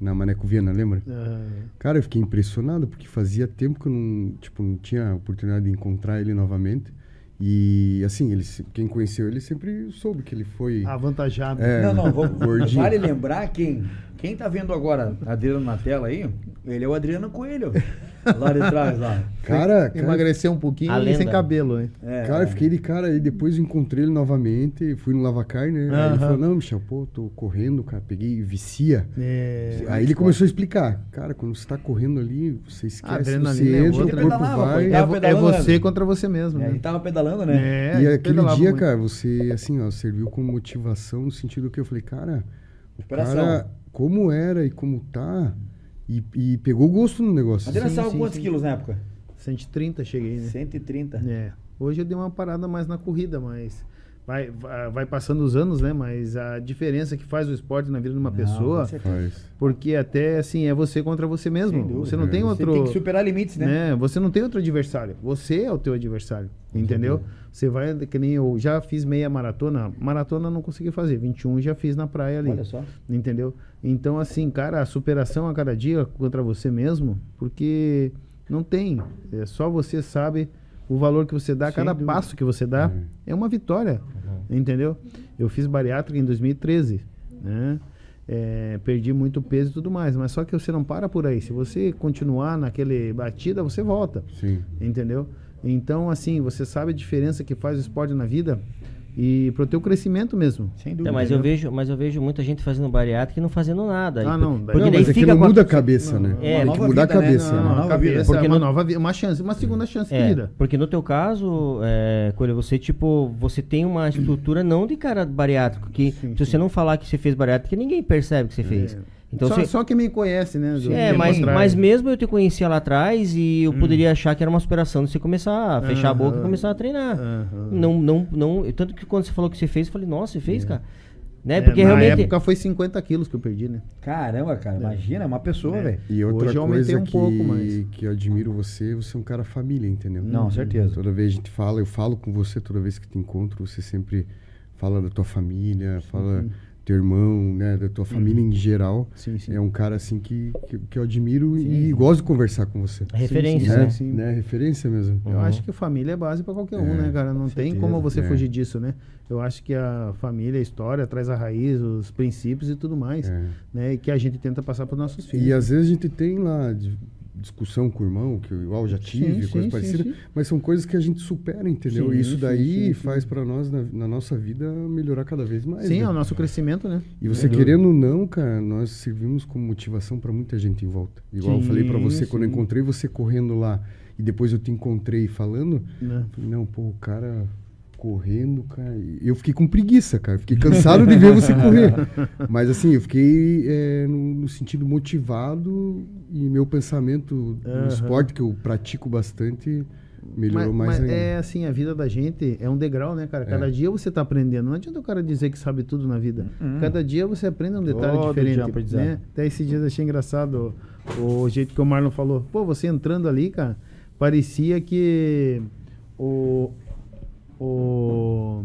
na Maneco Viana, lembra? Ah, Cara, eu fiquei impressionado porque fazia tempo que eu não, tipo, não tinha a oportunidade de encontrar ele novamente. E assim, ele, quem conheceu ele sempre soube que ele foi. avantajado. É, Não, não, vamos, gordinho. vale lembrar quem, quem tá vendo agora Adriano na tela aí, ele é o Adriano Coelho, lá de trás, lá. Cara, cara, Emagreceu um pouquinho e sem cabelo, hein? É, cara, eu fiquei de cara e depois eu encontrei ele novamente, fui no Lavacar, né? Aí ele falou, não, Michel, pô, tô correndo, cara, peguei vicia. É. Aí ele começou a explicar, cara, quando você tá correndo ali, você esquece, adrenalina você é entra, o outra. corpo vai. É, é você contra você mesmo, É, né? ele tava pedalando, né? É, E ele aquele dia, muito. cara, você, assim, ó, serviu como motivação no sentido que eu falei, cara, o cara, como era e como tá, e, e pegou gosto no negócio. Adriano Sim, quantos sim. quilos na época? 130 cheguei, né? 130. É. Hoje eu dei uma parada mais na corrida, mas vai, vai, passando os anos, né? Mas a diferença que faz o esporte na vida de uma Não, pessoa, porque até assim, é você contra você mesmo. Você não tem Você Você outro. tem que superar limites, né? né? Você não tem outro adversário. Você é o teu adversário. Entendeu? Você vai, que nem eu já fiz meia maratona. Maratona eu não consegui fazer. 21 já fiz na praia ali. Olha só. Entendeu? Então, assim, cara, a superação a cada dia contra você mesmo, porque não tem. É só você sabe o valor que você dá, Sem cada dúvida. passo que você dá é uma vitória. Entendeu? Eu fiz bariátrica em 2013, né? É, perdi muito peso e tudo mais, mas só que você não para por aí. Se você continuar naquele batida, você volta. Sim. Entendeu? Então, assim, você sabe a diferença que faz o esporte na vida e pro teu crescimento mesmo. Sem dúvida. É, mas, eu né? vejo, mas eu vejo muita gente fazendo bariátrica e não fazendo nada. Ah, não, Porque Não, daí mas é fica não muda a cabeça, né? É, Tem que mudar vida, a né? cabeça. Não, né? não, Não, nova cabeça, vida. Porque é uma no- nova vida, uma chance, uma segunda chance de É, vida. porque no teu caso, é, Coelho, você tipo, você tem uma estrutura não de cara bariátrico, que Sim, se você não falar que você fez bariátrica, ninguém percebe que você fez. Então só, você, só quem me conhece, né? do- é, mas, mas mesmo eu te conhecia lá atrás e eu poderia achar que era uma superação de você começar a fechar a boca e começar a treinar. Aham. Não, não, não, tanto que quando você falou que você fez, eu falei, nossa, você fez, cara. Né? É, Porque na realmente época foi 50 quilos que eu perdi, né? Caramba, cara, imagina, é uma pessoa, velho. E outra Hoje eu aumentei coisa um que, pouco, mas- que eu admiro você, você é um cara família, entendeu? Não, certeza. Toda vez a gente fala, eu falo com você toda vez que te encontro, você sempre fala da tua família, fala teu irmão, né, da tua família em geral. Sim, sim. É um cara assim que, que, que eu admiro e gosto de conversar com você. referência, né? sim. né? Referência mesmo. Eu acho que família é base pra qualquer um, É, né, cara? Não tem certeza, como você é. fugir disso, né? Eu acho que a família, a história, traz a raiz, os princípios e tudo mais, É. né? E que a gente tenta passar pros nossos filhos. E às vezes a gente tem lá de- discussão com o irmão, que eu igual já tive, Sim, coisa sim, parecida, sim, sim. mas são coisas que a gente supera, entendeu? Sim, e isso sim, daí sim, sim. faz pra nós, na, na nossa vida, melhorar cada vez mais. Sim, né? é o nosso crescimento, né? E você querendo ou não, cara, nós servimos como motivação pra muita gente em volta. Igual eu falei pra você quando eu encontrei você correndo lá e depois eu te encontrei falando, Né? falei, não, pô, o cara correndo, cara. Eu fiquei com preguiça, cara. Fiquei cansado de ver você correr. Mas assim, eu fiquei é, no, no sentido motivado e meu pensamento no esporte que eu pratico bastante melhorou mas, mais mas ainda. é assim, a vida da gente é um degrau, né, cara? Cada É. dia você tá aprendendo. Não adianta o cara dizer que sabe tudo na vida. Cada dia você aprende um detalhe Todo dia diferente. é aprendizado. né? Até esses dias eu achei engraçado o, o jeito que o Marlon falou. Pô, você entrando ali, cara, parecia que o. o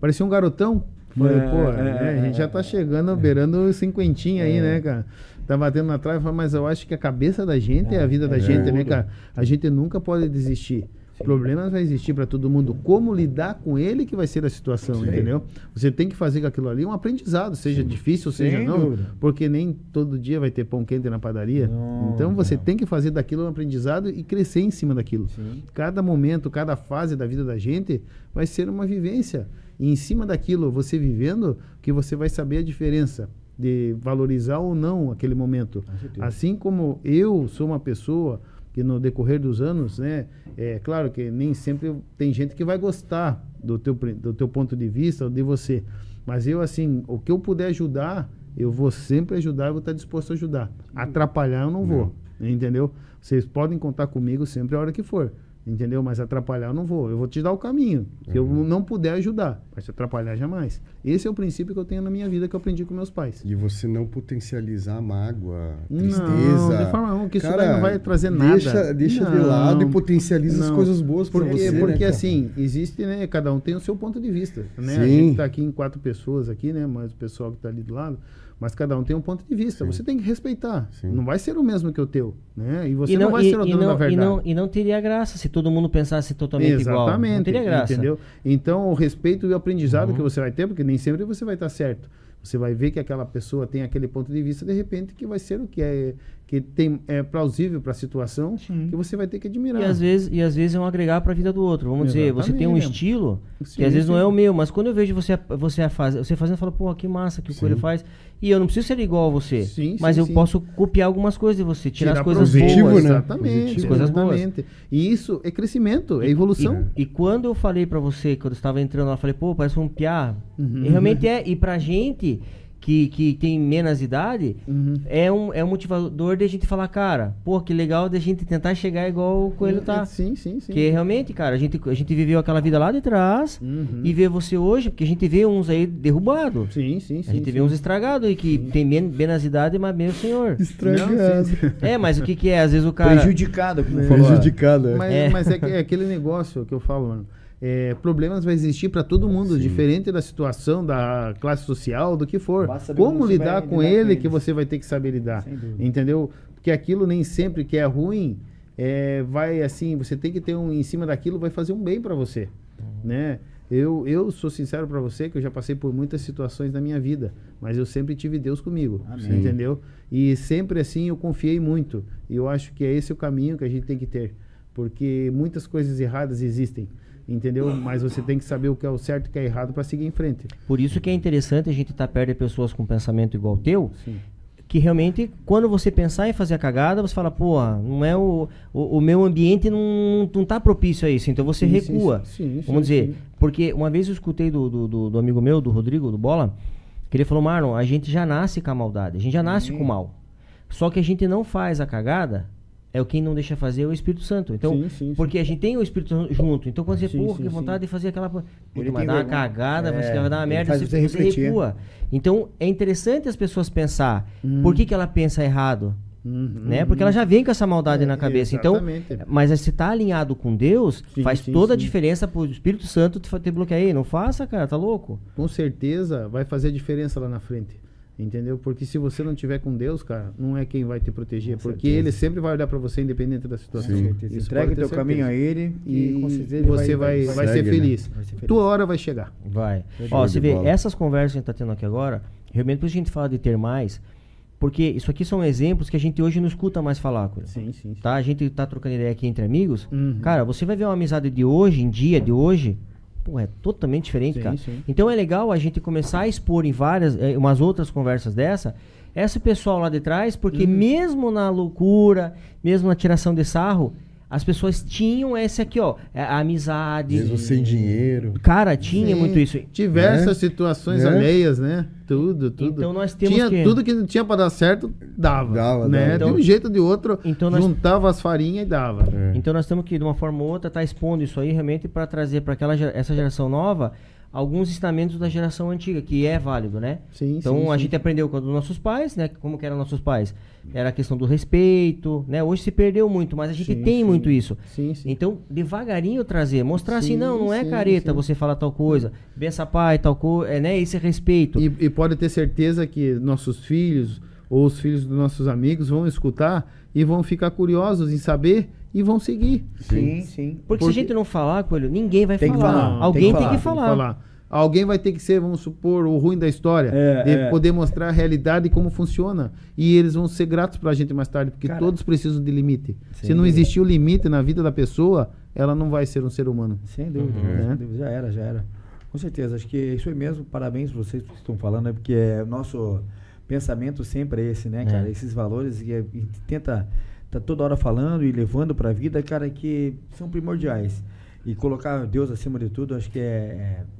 parecia um garotão. Falei, É, pô, é, né, é, a gente já tá chegando, beirando os cinquentinha aí, né, cara? Tá batendo na trave, mas eu acho que a cabeça da gente é, a vida da é gente, né, cara? A gente nunca pode desistir. Problemas vai existir para todo mundo. Como lidar com ele que vai ser a situação, entendeu? Você tem que fazer com aquilo ali um aprendizado, seja difícil, seja não, dúvida. porque nem todo dia vai ter pão quente na padaria. Não, então você não. tem que fazer daquilo um aprendizado e crescer em cima daquilo. Cada momento, cada fase da vida da gente vai ser uma vivência. E em cima daquilo, você vivendo, que você vai saber a diferença de valorizar ou não aquele momento. Assim como eu sou uma pessoa que no decorrer dos anos, né, é claro que nem sempre tem gente que vai gostar do teu, do teu ponto de vista ou de você, mas eu assim, o que eu puder ajudar, eu vou sempre ajudar, eu vou estar disposto a ajudar. Atrapalhar eu não vou, entendeu? Vocês podem contar comigo sempre a hora que for. Entendeu? Mas atrapalhar eu não vou. Eu vou te dar o caminho. Se eu não puder ajudar, mas te atrapalhar jamais. Esse é o princípio que eu tenho na minha vida que eu aprendi com meus pais. E você não potencializar a mágoa, Não, tristeza. de forma alguma, que isso Cara, daí não vai trazer nada. Deixa, deixa de Não, lado e potencializa as não. coisas boas Porque, você. né, porque cara? assim, existe, né? Cada um tem o seu ponto de vista. Né? A Sim. gente tá aqui em quatro pessoas aqui, né? Mas o pessoal que tá ali do lado. Mas cada um tem um ponto de vista. Você tem que respeitar. Sim. Não vai ser o mesmo que o teu. Né? E você e não, não, vai e, ser o e dono da não, e, verdade. não, e não teria graça se todo mundo pensasse totalmente igual. Exatamente. Não teria graça. Entendeu? Então, o respeito e o aprendizado Uhum. que você vai ter, porque nem sempre você vai estar certo. Você vai ver que aquela pessoa tem aquele ponto de vista, de repente, que vai ser o que é que tem, é plausível para a situação, que você vai ter que admirar. E às, vezes, e às vezes é um agregar para a vida do outro. Vamos dizer, você tem um Exatamente. estilo Sim, que às vezes não sim. é o meu, mas quando eu vejo você, você, a faz, você fazendo, eu falo, pô, que massa que o Coelho faz. E eu não preciso ser igual a você, Sim, mas sim, eu sim. posso copiar algumas coisas de você, tirar, as coisas proveito, boas. né? Exatamente. Positivo. Coisas boas. exatamente. E isso é crescimento, é evolução. E, e quando eu falei pra você, quando eu estava entrando lá, eu falei, pô, parece um piá. Uhum. E realmente é. E pra gente que, que tem menos idade, Uhum. é, um, é um motivador de a gente falar, cara, pô, que legal de a gente tentar chegar igual o Coelho tá. Sim, sim, sim. Porque realmente, cara, a gente, a gente viveu aquela vida lá de trás Uhum. e vê você hoje, porque a gente vê uns aí derrubados. Sim, sim, sim. A gente sim. vê uns estragados aí que tem men- menos idade, mas meu senhor. Estragado. Não, sim, sim. É, mas o que que é? Às vezes o cara... Prejudicado, como falou. Prejudicada. Mas, É. mas é, que- é aquele negócio que eu falo, mano. É, problemas vai existir para todo mundo, diferente da situação, da classe social, do que for. Como lidar com lidar com ele eles. que você vai ter que saber lidar. Entendeu? Porque aquilo nem sempre que é ruim, é, vai assim, você tem que ter um em cima daquilo, vai fazer um bem para você, né? Eu, eu sou sincero para você que eu já passei por muitas situações na minha vida, mas eu sempre tive Deus comigo, Amém. entendeu? E sempre assim eu confiei muito. E eu acho que é esse o caminho que a gente tem que ter, porque muitas coisas erradas existem. Entendeu? Mas você tem que saber o que é o certo e o que é errado para seguir em frente. Por isso que é interessante a gente estar perto de pessoas com pensamento igual ao teu, Sim. que realmente, quando você pensar em fazer a cagada, você fala, pô, não é o, o, o meu ambiente não, não tá propício a isso, então você Sim, recua. sim, Vamos dizer, porque uma vez eu escutei do, do, do- do amigo meu, do Rodrigo, do Bola, que ele falou, Marlon, a gente já nasce com a maldade, a gente já nasce com o mal. Só que a gente não faz a cagada, é o quem não deixa fazer é o Espírito Santo. Então, Sim, sim, sim. porque a gente tem o Espírito Santo junto. Então, quando você, Sim, porra, sim, que sim. vontade de fazer aquela. Ele mas tem dá uma cagada, É, você vai dar uma merda, você, você você recua. Então, é interessante as pessoas pensar Hum. por que, que ela pensa errado. Uhum. Né? Porque ela já vem com essa maldade É, na cabeça. Então, exatamente. mas se tá alinhado com Deus, Sim, faz sim, toda a sim. diferença pro Espírito Santo te, te bloquear aí. Não faça, cara, tá louco? Com certeza vai fazer diferença lá na frente. Entendeu? Porque se você não tiver com Deus, cara, não é quem vai te proteger. Com porque certeza. ele sempre vai olhar pra você independente da situação. Sim. Entregue ter teu certeza. caminho a ele e, E com certeza ele você vai, vai, ser segue, né? feliz. Vai ser feliz. Tua hora vai chegar. Vai. Ó, você vê, bola. essas conversas que a gente tá tendo aqui agora, realmente por a gente fala de ter mais, porque isso aqui são exemplos que a gente hoje não escuta mais falar, coisa. Sim, sim. sim. Tá? A gente tá trocando ideia aqui entre amigos. Uhum. Cara, você vai ver uma amizade de hoje, em dia, de hoje, pô, é totalmente diferente, Sim, cara. sim. Então é legal a gente começar a expor em várias, eh, umas outras conversas dessa, esse pessoal lá de trás, porque Uhum. mesmo na loucura, mesmo na tiração de sarro, as pessoas tinham esse aqui, ó, é a amizade. Mesmo sem dinheiro. Cara, tinha Sim. muito isso. Diversas É. situações É. alheias, né? Tudo, tudo. Então nós temos tinha que- Tudo que não tinha pra dar certo, dava. Dava, né? dava. De um jeito ou de outro, Então nós- juntava as farinhas e dava. É. Então nós temos que, de uma forma ou outra, estar expondo isso aí realmente para trazer para aquela gera- essa geração nova alguns ensinamentos da geração antiga, que é válido, né? Sim, Então sim, a sim. gente aprendeu com os nossos pais, né? Como que eram nossos pais? Era a questão do respeito, né? Hoje se perdeu muito, mas a gente Sim, tem muito isso. Sim, sim. Então, devagarinho trazer, mostrar assim, Sim, não, não é careta você falar tal coisa, bença pai, tal coisa, é, né? Esse respeito. E, e pode ter certeza que nossos filhos ou os filhos dos nossos amigos vão escutar e vão ficar curiosos em saber e vão seguir. Sim, sim. Porque, se a gente não falar, Coelho, ninguém vai Tem que falar. falar, Alguém tem tem que que falar, falar. Alguém vai ter que ser, vamos supor, o ruim da história, É, de é. poder mostrar a realidade e como funciona. E eles vão ser gratos pra gente mais tarde, porque Cara, todos precisam de limite. sem Se não existir o limite na vida da pessoa, ela não vai ser um ser humano. Sem dúvida, Uhum. sem É. dúvida. Já era, já era. Com certeza. Acho que é isso aí mesmo. Parabéns pra vocês que estão falando, né? Porque é o nosso pensamento sempre é esse, né, cara? É. Esses valores que a gente tenta tá toda hora falando e levando pra vida, cara, que são primordiais. E colocar Deus acima de tudo, acho que é,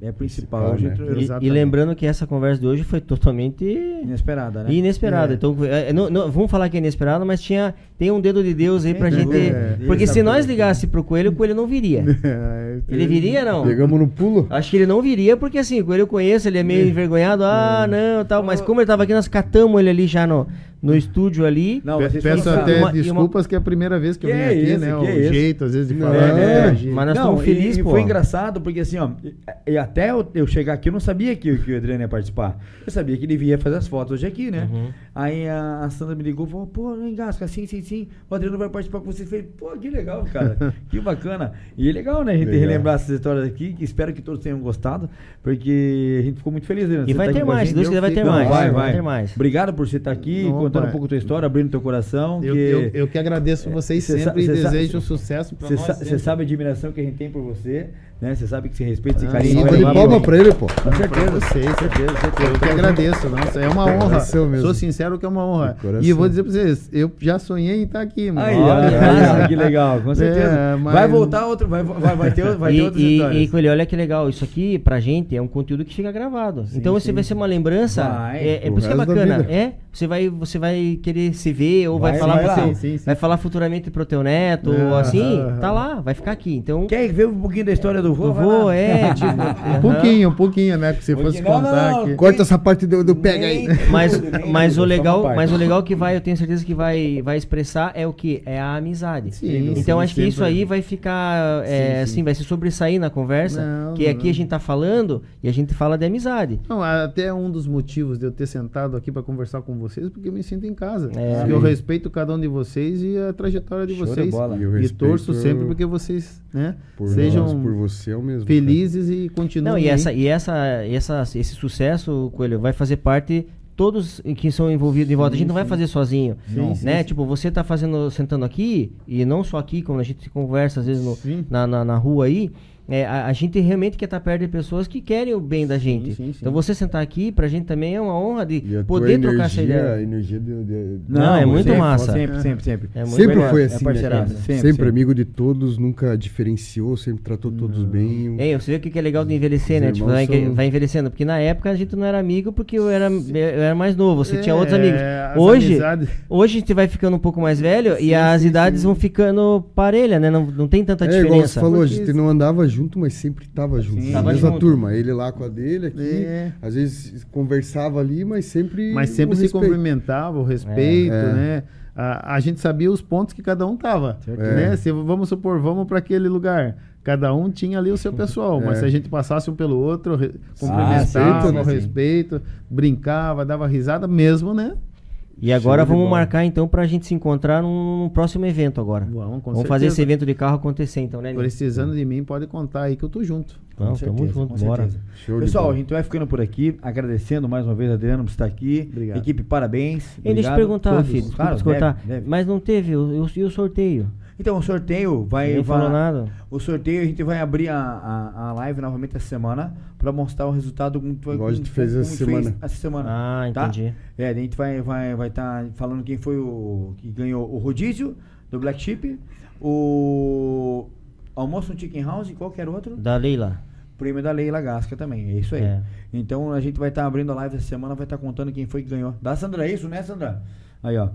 é, é principal. Principal, Hoje né? entrou- E- E, lembrando que essa conversa de hoje foi totalmente Inesperada, né? inesperada. É. Então, é, não- não- vamos falar que é inesperado, mas tinha tem um dedo de Deus aí pra Sem gente. dúvida. Porque se nós ligasse pro coelho, o coelho não viria. Ele viria, não? Pegamos no pulo. Acho que ele não viria, porque assim, o coelho eu conheço, ele é meio envergonhado, ah, não, tal. Mas como ele tava aqui, nós catamos ele ali já no, no estúdio ali. Não, vocês Peço até E uma- e desculpas que é a primeira vez que, eu Que venho é aqui, isso, né? o é jeito, às vezes, de falar. é. né. Mas nós Não, estamos e- felizes, e, pô. foi engraçado porque assim, ó, e, e até eu, eu chegar aqui eu não sabia que, que o Adriano ia participar. Eu sabia que ele ia fazer as fotos hoje aqui, né? Uhum. Aí a, a Sandra me ligou e falou, pô, não engasga, sim, sim, sim. O Adriano vai participar com você. Eu falei, pô, que legal, cara. que bacana. E é legal, né, a gente Legal. relembrar essas histórias aqui, que espero que todos tenham gostado, porque a gente ficou muito feliz, Adriano. E Você vai tá ter aqui com a mais, Deus Eu quiser, vai ter mais, Vai, vai vai. ter mais. Obrigado por você estar aqui, Opa, contando um é. pouco a tua história, abrindo teu coração. Eu, que- eu, eu que agradeço vocês Cê sempre sa- e cê sa- desejo sucesso Você nós. você sabe a admiração que a gente tem por você, né? Você sabe que se respeita, se Ah, carinho. sim, Salva de palma pra ele, pô. Com certeza, vocês. certeza, certeza. Eu que agradeço, nossa, é uma honra. Sou sincero que é uma honra. E eu vou dizer pra vocês, eu já sonhei em estar aqui, mano. Aí, Olha, olha, olha. que legal, com certeza. É, mas- Vai voltar outro, vai, vai, vai ter, vai ter E, outras e, histórias. e Coelho, olha que legal, isso aqui pra gente é um conteúdo que fica gravado. então você sim. vai ser uma lembrança. Vai, é, é por isso que é bacana. É, você vai, você vai querer se ver, ou vai, Vai, falar vai teu, Sim, sim, sim. vai falar futuramente pro teu neto, ou Ah, assim, tá lá, vai ficar aqui. Então, Quer ver um pouquinho da história do vô? do vô, é, tipo. Um pouquinho, um pouquinho, né? Porque se fosse. Não, contar não, não. aqui. Corta essa parte do, do pega aí. Mas, mas o legal, mas o legal que vai, eu tenho certeza que vai, vai expressar é o que é a amizade. Sim, então sim, acho que isso sempre. aí vai ficar, é, Sim, sim. assim, vai se sobressair na conversa, Não, que aqui não. a gente tá falando e a gente fala de amizade. Não, até um dos motivos de eu ter sentado aqui para conversar com vocês, porque eu me sinto em casa. É. eu respeito cada um de vocês e a trajetória de Show de vocês. bola. E eu E torço sempre porque vocês né, por sejam nós, por você é o mesmo. felizes e continuem. Não, e essa, e essa, e essa, esse sucesso, Coelho, vai fazer parte todos que são envolvidos em volta. A gente não vai fazer sozinho, Sim, sim, né? sim. Tipo, você tá fazendo, sentando aqui e não só aqui, como a gente conversa às vezes no- Sim. na, na, na rua aí, é, a, a gente realmente quer estar perto de pessoas que querem o bem da gente. sim, sim. Então você sentar aqui, pra gente também é uma honra de a poder tua trocar essa energia, ideia. a energia de, de- Não, é muito sempre, massa. Sempre, sempre, sempre. É muito sempre foi É assim, né, parceiraço, cara? sempre, Sempre, sempre. amigo de todos, nunca diferenciou, sempre tratou todos bem. É, você vê o que é legal de envelhecer, Os né? Tipo, vai, são- vai envelhecendo. Porque na época a gente não era amigo porque eu era, eu era mais novo, você tinha outros É, amigos. Hoje, amizades- hoje a gente vai ficando um pouco mais velho e Sim, as sim, idades sim. vão ficando parelha, né? Não, não tem tanta É, igual você diferença. falou, a gente não andava junto, mas sempre tava junto. Sim. Tava mesma junto. turma. Ele lá com a dele aqui. É. Às vezes conversava ali, mas sempre. Mas sempre se respeito. cumprimentava, o respeito, É. né? A, a gente sabia os pontos que cada um tava, né? Se vamos supor, vamos para aquele lugar, cada um tinha ali o seu pessoal, mas É. se a gente passasse um pelo outro, aceito, cumprimentava, né? o respeito, brincava, dava risada mesmo, né? E agora de vamos marcar então pra gente se encontrar num, num próximo evento agora. Vamos, com vamos fazer esse evento de carro acontecer então, né? Nil? Precisando de mim, pode contar aí que eu tô junto. Não, Com tamo certeza, junto, com bora. Pessoal, a gente vai ficando por aqui, agradecendo mais uma vez a Adriano por estar aqui. Obrigado. Equipe, parabéns. Ei, deixa eu perguntar, filho, desculpa deve, deve. mas não teve o, o, e o sorteio? Então, o sorteio vai. Não falou nada. O sorteio a gente vai abrir a, a, a live novamente essa semana para mostrar o resultado como tu- Igual a gente fez essa a gente fez semana. essa semana. Ah, tá? entendi. É, a gente vai vai vai estar falando quem foi o que ganhou o rodízio do Black Chip, o almoço no Chicken House e qualquer outro. Da Leila. Prêmio da Leila Gasca também, é isso aí. É. Então a gente vai estar abrindo a live essa semana, vai estar contando quem foi que ganhou. Da Sandra, é isso, né, Sandra? Aí, ó.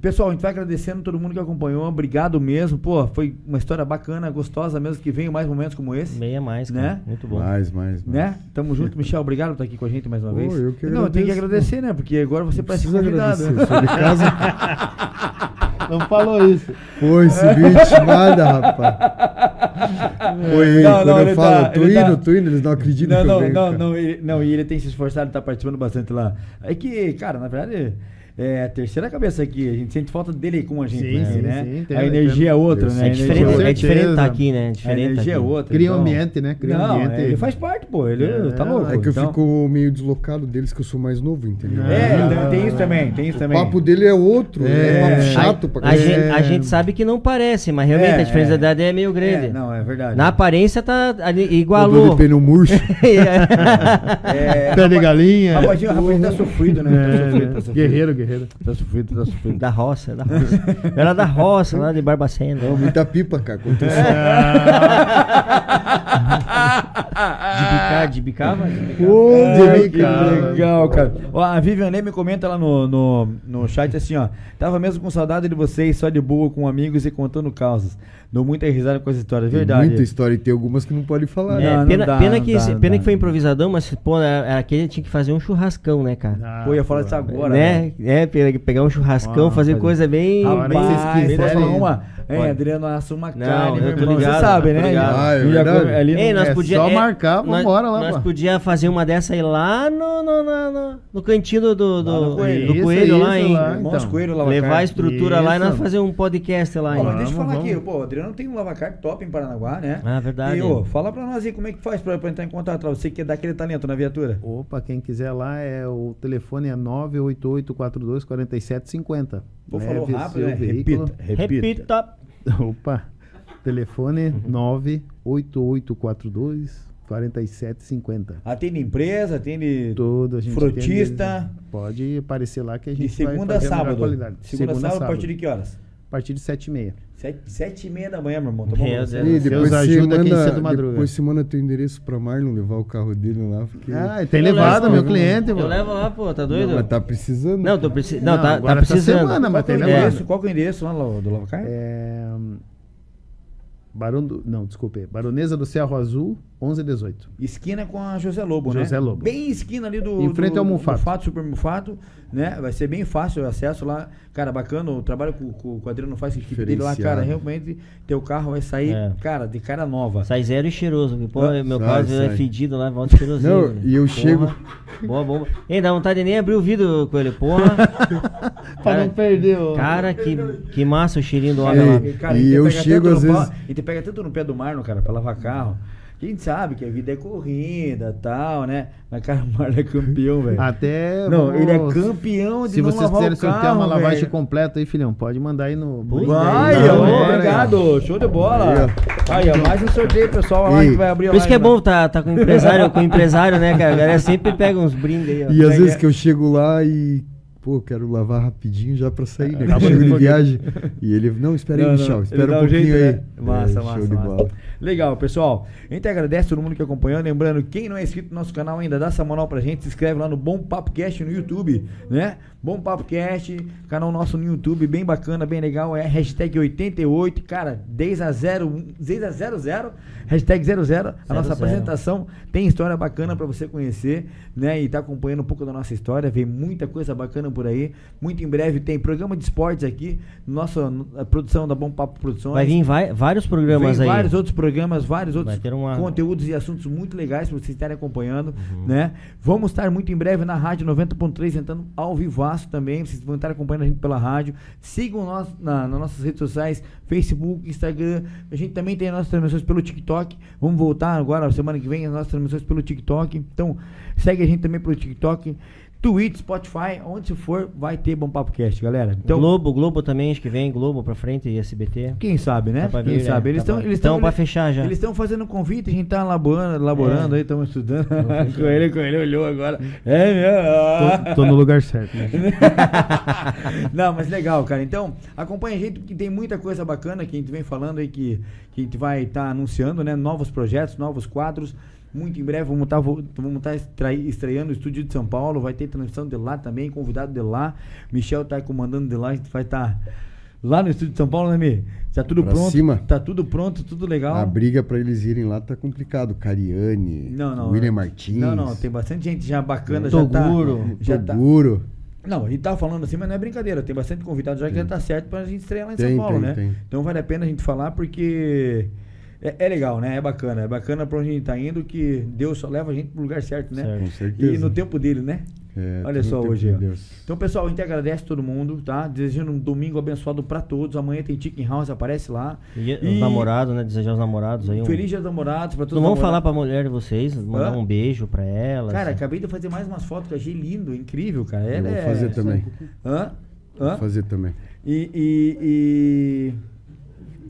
Pessoal, a gente vai agradecendo todo mundo que acompanhou. Obrigado mesmo. Pô, foi uma história bacana, gostosa mesmo, que venham mais momentos como esse. Meia mais, cara. Né? Muito bom. Mais, mais, mais. Né? Tamo junto, Michel. Obrigado por estar aqui com a gente mais uma Pô, vez. eu que Não, eu tenho que agradecer, né? Porque agora você parece Precisa convidado. agradecer. Sou de casa. Não falou isso. Foi esse bicho, nada, rapaz. Foi, Não, quando não, eu falo, tá- tô indo, tá- tô indo, eles não acreditam Não, que eu não, venho, não, cara. não, ele, não, e ele tem se esforçado, ele tá participando bastante lá. É que, cara, na verdade, é a terceira cabeça aqui, a gente sente falta dele com a gente, Sim, né? sim, né? sim, a entendo, energia é outra, né? É A diferente, é outra. diferente tá aqui, né? É A diferente tá energia é outra. Cria um então- ambiente, né? Cria um Não, ambiente. é, ele faz parte, pô. Ele É, tá louco. É que eu então- fico meio deslocado deles, que eu sou mais novo, entendeu? É, Ah, então tem isso também, tem isso O também. papo dele é outro, é, É. papo A, chato pra a, gente, a É. gente sabe que não parece, mas realmente É, a diferença é. de idade é meio grande. É, não, é verdade. Na aparência tá igualou. de pneu murcho. É, Pé de galinha. Rapazinho, rapazinho tá sofrido, né? Tá É, tá. Guerreiro, guerreiro. Tá sofrido, tá sofrido. da roça, da roça. Eu era da roça, lá de Barbacena. Não, muita pipa, cara. Quanto isso. De bicar, de bicava? Bicava. Pô, É, de que cara. legal, cara. Ó, a Vivian me comenta lá no, no, no chat assim, ó. Tava mesmo com saudade de vocês, só de boa com amigos e contando causas. Dou muita risada com essa história, é Tem verdade. muita história e tem algumas que não pode falar. É, né? não pena, dá, pena que, dá, pena dá. que foi improvisadão, mas pô, era- aquele tinha que fazer um churrascão, né, cara? Ah, Pô, eu ia falar pô. disso agora. né? É, pe- pegar um churrascão, Ah, fazer fazer- coisa bem. A hora que bem- vocês quiserem. posso falar uma? É, Pode. Adriano assa uma Não, carne, eu meu irmão. ligado, Você sabe, né? Ah, é verdade. ali Ei, nós é podia, só é, marcar, nós- vambora lá, Nós pô. podia fazer uma dessa aí lá no, no, no, no- no cantinho do, do, Lá do, Coelho. do Isso, coelho lá, isso hein? lá. Irmãos então. Coelho, Levar a estrutura lá e nós fazer um podcast lá, hein? mas deixa eu Vamos, falar aqui, vamos. pô, o Adriano tem um lavacar top em Paranaguá, né? Ah, verdade. E, ô, fala pra nós aí como é que faz pra, pra entrar em contato lá. Você que dá aquele talento na viatura. Opa, quem quiser lá, é, o telefone é 988424750. Pô, Leve falou rápido, seu né? veículo. Repita, repita. Repita. Opa, telefone 988424750. Atende empresa, atende Todo a gente frutista. atende. Pode aparecer lá que a gente vai segunda fazer a sábado. qualidade. Segunda, a sábado, a partir de que horas? A partir de 7h30. Sete, sete e meia da manhã, meu irmão. Tá bom? Meu? Deus. E depois ajuda quem manda, cedo madruga. depois você manda teu endereço pra Marlon levar o carro dele lá. Porque... Ah, tem Eu levado, levo, meu eu cliente, Eu mano. levo lá, pô, tá doido? Não, mas tá precisando. Não, tô preci... não, Não, tá, tá essa precisando. semana, Qual mas que é o tem levado. endereço? Qual que é o endereço lá do, do Lavacar? É, hum, Barão do, não, desculpe. Baronesa do Cerro Azul, 1118. Esquina com a José Lobo, né? José Lobo. Bem esquina ali do. Em frente do, ao Mufato. Mufato, Super Mufato, né? Vai ser bem fácil o acesso lá. Cara, bacana. O trabalho que o, o Adriano faz, a equipe dele lá, cara, realmente teu carro vai sair, É. cara, de cara nova. Sai zero e cheiroso. Pô, Ah, meu sai, carro é fedido lá, volta cheirosinho. Não, velho. e eu Porra. chego- Boa, boa. Ei, dá vontade de nem abrir o vidro com ele, porra. Pra não perder o. Cara, que, que massa o cheirinho do homem lá. E, cara, E a gente eu pega chego, tanto às no vezes- pau- E te pega tanto no pé do Marlon, cara, pra lavar carro. A gente sabe que a vida é corrida tal, né? Mas, cara, o Marlon é campeão, velho. Até. Não, vamos- ele é campeão de Se não vocês quiserem sortear carro, uma lavagem velho. completa aí, filhão, pode mandar aí no. Vai, é, ó, não, é, obrigado. Show de bola. Aí, ó, mais um sorteio, pessoal. Olha lá que vai abrir Por isso que é bom tá, tá com o empresário, com o empresário, né, cara? A galera sempre pega uns brindes aí, ó. E às é vezes que- que eu chego lá e, pô, quero lavar rapidinho já pra sair, né? Chego de viagem. E ele, não, espera aí, Michel, espera um pouquinho jeito, aí. né? Massa, É, massa, show de massa. Legal, pessoal. A gente agradece todo mundo que acompanhou. Lembrando, quem não é inscrito no nosso canal ainda, dá essa moral pra gente. Se inscreve lá no Bom Papo Cast no YouTube, né? Bom Papo Cast, canal nosso no YouTube, bem bacana, bem legal. É hashtag 88, cara, 10 a 0, 10 a 00, hashtag 00. A Zero, nossa zero. apresentação tem história bacana pra você conhecer, né? E tá acompanhando um pouco da nossa história. Vem muita coisa bacana por aí. Muito em breve tem programa de esportes aqui, nossa a produção da Bom Papo Produções. Vai vir vai- vários programas Vem aí. vários outros programas, vários outros uma- conteúdos e assuntos muito legais para vocês estarem acompanhando, Uhum. né? Vamos estar muito em breve na Rádio 90.3 entrando ao vivaço também, vocês vão estar acompanhando a gente pela rádio. Sigam nós na, nas nossas redes sociais, Facebook, Instagram. A gente também tem as nossas transmissões pelo TikTok. Vamos voltar agora, semana que vem, as nossas transmissões pelo TikTok. Então, segue a gente também pelo TikTok. Twitch, Spotify, onde se for, vai ter Bom Papo Cast, galera. Então, Globo, Globo também, acho que vem, Globo pra frente e SBT. quem sabe, né? Tá Quem vir, sabe? é, Eles tá estão pra- eles estão pra fechar já. Eles estão fazendo convite, a gente tá elaborando, elaborando É. aí, estamos estudando. Coelho, Coelho olhou agora. É mesmo. Tô, tô no lugar certo, né? Não, mas legal, cara. Então, acompanha a gente que tem muita coisa bacana que a gente vem falando aí que, que a gente vai estar anunciando, né? Novos projetos, novos quadros. Muito em breve vamos estar vamos estar estrai- estreando o estúdio de São Paulo, vai ter transmissão de lá também, convidado de lá. Michel tá comandando de lá, a gente vai estar lá no estúdio de São Paulo, né, Mi? Tá tudo Pra pronto. cima. Tá tudo pronto, tudo legal. A briga pra eles irem lá tá complicado. Cariani, Não, não. William Martins. Não, não, tem bastante gente já bacana, já Toguro. tá. Já tá. Toguro. Não, a gente tá falando assim, mas não é brincadeira. Tem bastante convidado já que já tá certo pra gente estrear lá em São Tem, Paulo, tem, né? tem. Então vale a pena a gente falar porque é, é legal, né? É bacana. É bacana pra onde a gente tá indo que Deus só leva a gente pro lugar certo, né? Certo. Com certeza. E no tempo dele, né? É, Olha só hoje. de. Então, pessoal, a gente agradece todo mundo, tá? Desejando um domingo abençoado pra todos. Amanhã tem Chicken House, aparece lá. E, E- os namorados, né? Desejar os namorados aí. Um... Feliz Dia dos Namorados pra todos Não vamos os falar pra mulher de vocês, mandar Hã? um beijo pra ela. Cara, assim. acabei de fazer mais umas fotos que eu achei lindo, incrível, cara. Eu Ela vou é... fazer também. Hã? Hã? Vou fazer também. E, e, e...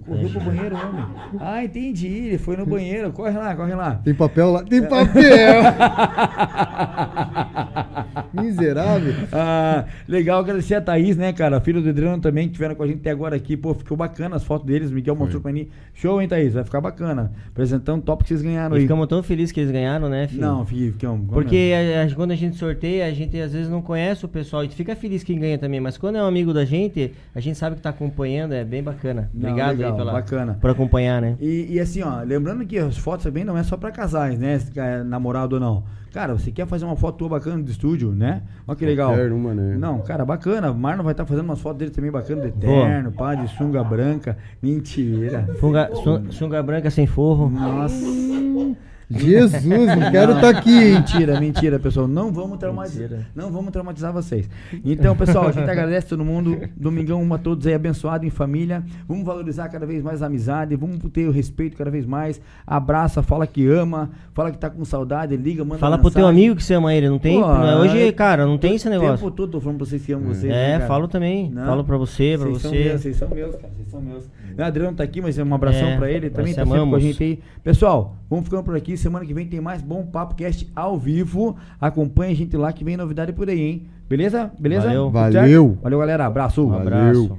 Correu pro banheiro, homem. Ah, entendi. Ele foi no banheiro. Corre lá, corre lá. Tem papel lá? Tem papel! Miserável. Ah, legal agradecer a Thaís, né, cara? Filho do Adriano também, que tiveram com a gente até agora aqui. Pô, ficou bacana as fotos deles. Miguel mostrou pra mim. Show, hein, Thaís? Vai ficar bacana. Apresentando top que vocês ganharam E aí. ficamos tão felizes que eles ganharam, né, filho? Não, filho, ficamos. Porque a- a- quando a gente sorteia, a gente às vezes não conhece o pessoal. A gente fica feliz quem ganha também, mas quando é um amigo da gente, a gente sabe que tá acompanhando, é bem bacana. Não, Obrigado legal, aí pela, bacana. por acompanhar, né? E, e assim, ó, lembrando que as fotos também não é só pra casais, né? Se é namorado ou não. Cara, você quer fazer uma foto tua bacana do estúdio, né? Olha que legal. Qualquer uma, né? Não, cara, bacana. O Marlon vai estar fazendo umas fotos dele também bacana, de Boa. terno, pá, de sunga branca. Mentira. Funga, sun- sunga branca sem forro. Nossa. Jesus, não quero estar aqui, hein? Mentira, mentira, pessoal. Não vamos traumatizar. Mentira. Não vamos traumatizar vocês. Então, pessoal, a gente agradece todo mundo. Domingão uma a todos aí, abençoado em família. Vamos valorizar cada vez mais a amizade. Vamos ter o respeito cada vez mais. Abraça, fala que ama, fala que tá com saudade, liga, manda Fala pro teu mensagem. amigo que você ama ele, não tem? Pô, hoje, cara, não tem esse O negócio. tempo todo tô falando pra vocês que amo vocês. É, né, falo também. Não. Falo pra você, pra Vocês são você. meus, vocês são meus, cara. Vocês são meus. O Adriano tá aqui, mas é um abração É, pra ele. Também te tá sempre com a amamos. gente aí. Pessoal, vamos ficando por aqui semana que vem tem mais Bom Papo Cast ao vivo. Acompanha a gente lá que vem novidade por aí, hein? Beleza? Beleza? Valeu. Valeu, Valeu galera. Abraço. Um abraço.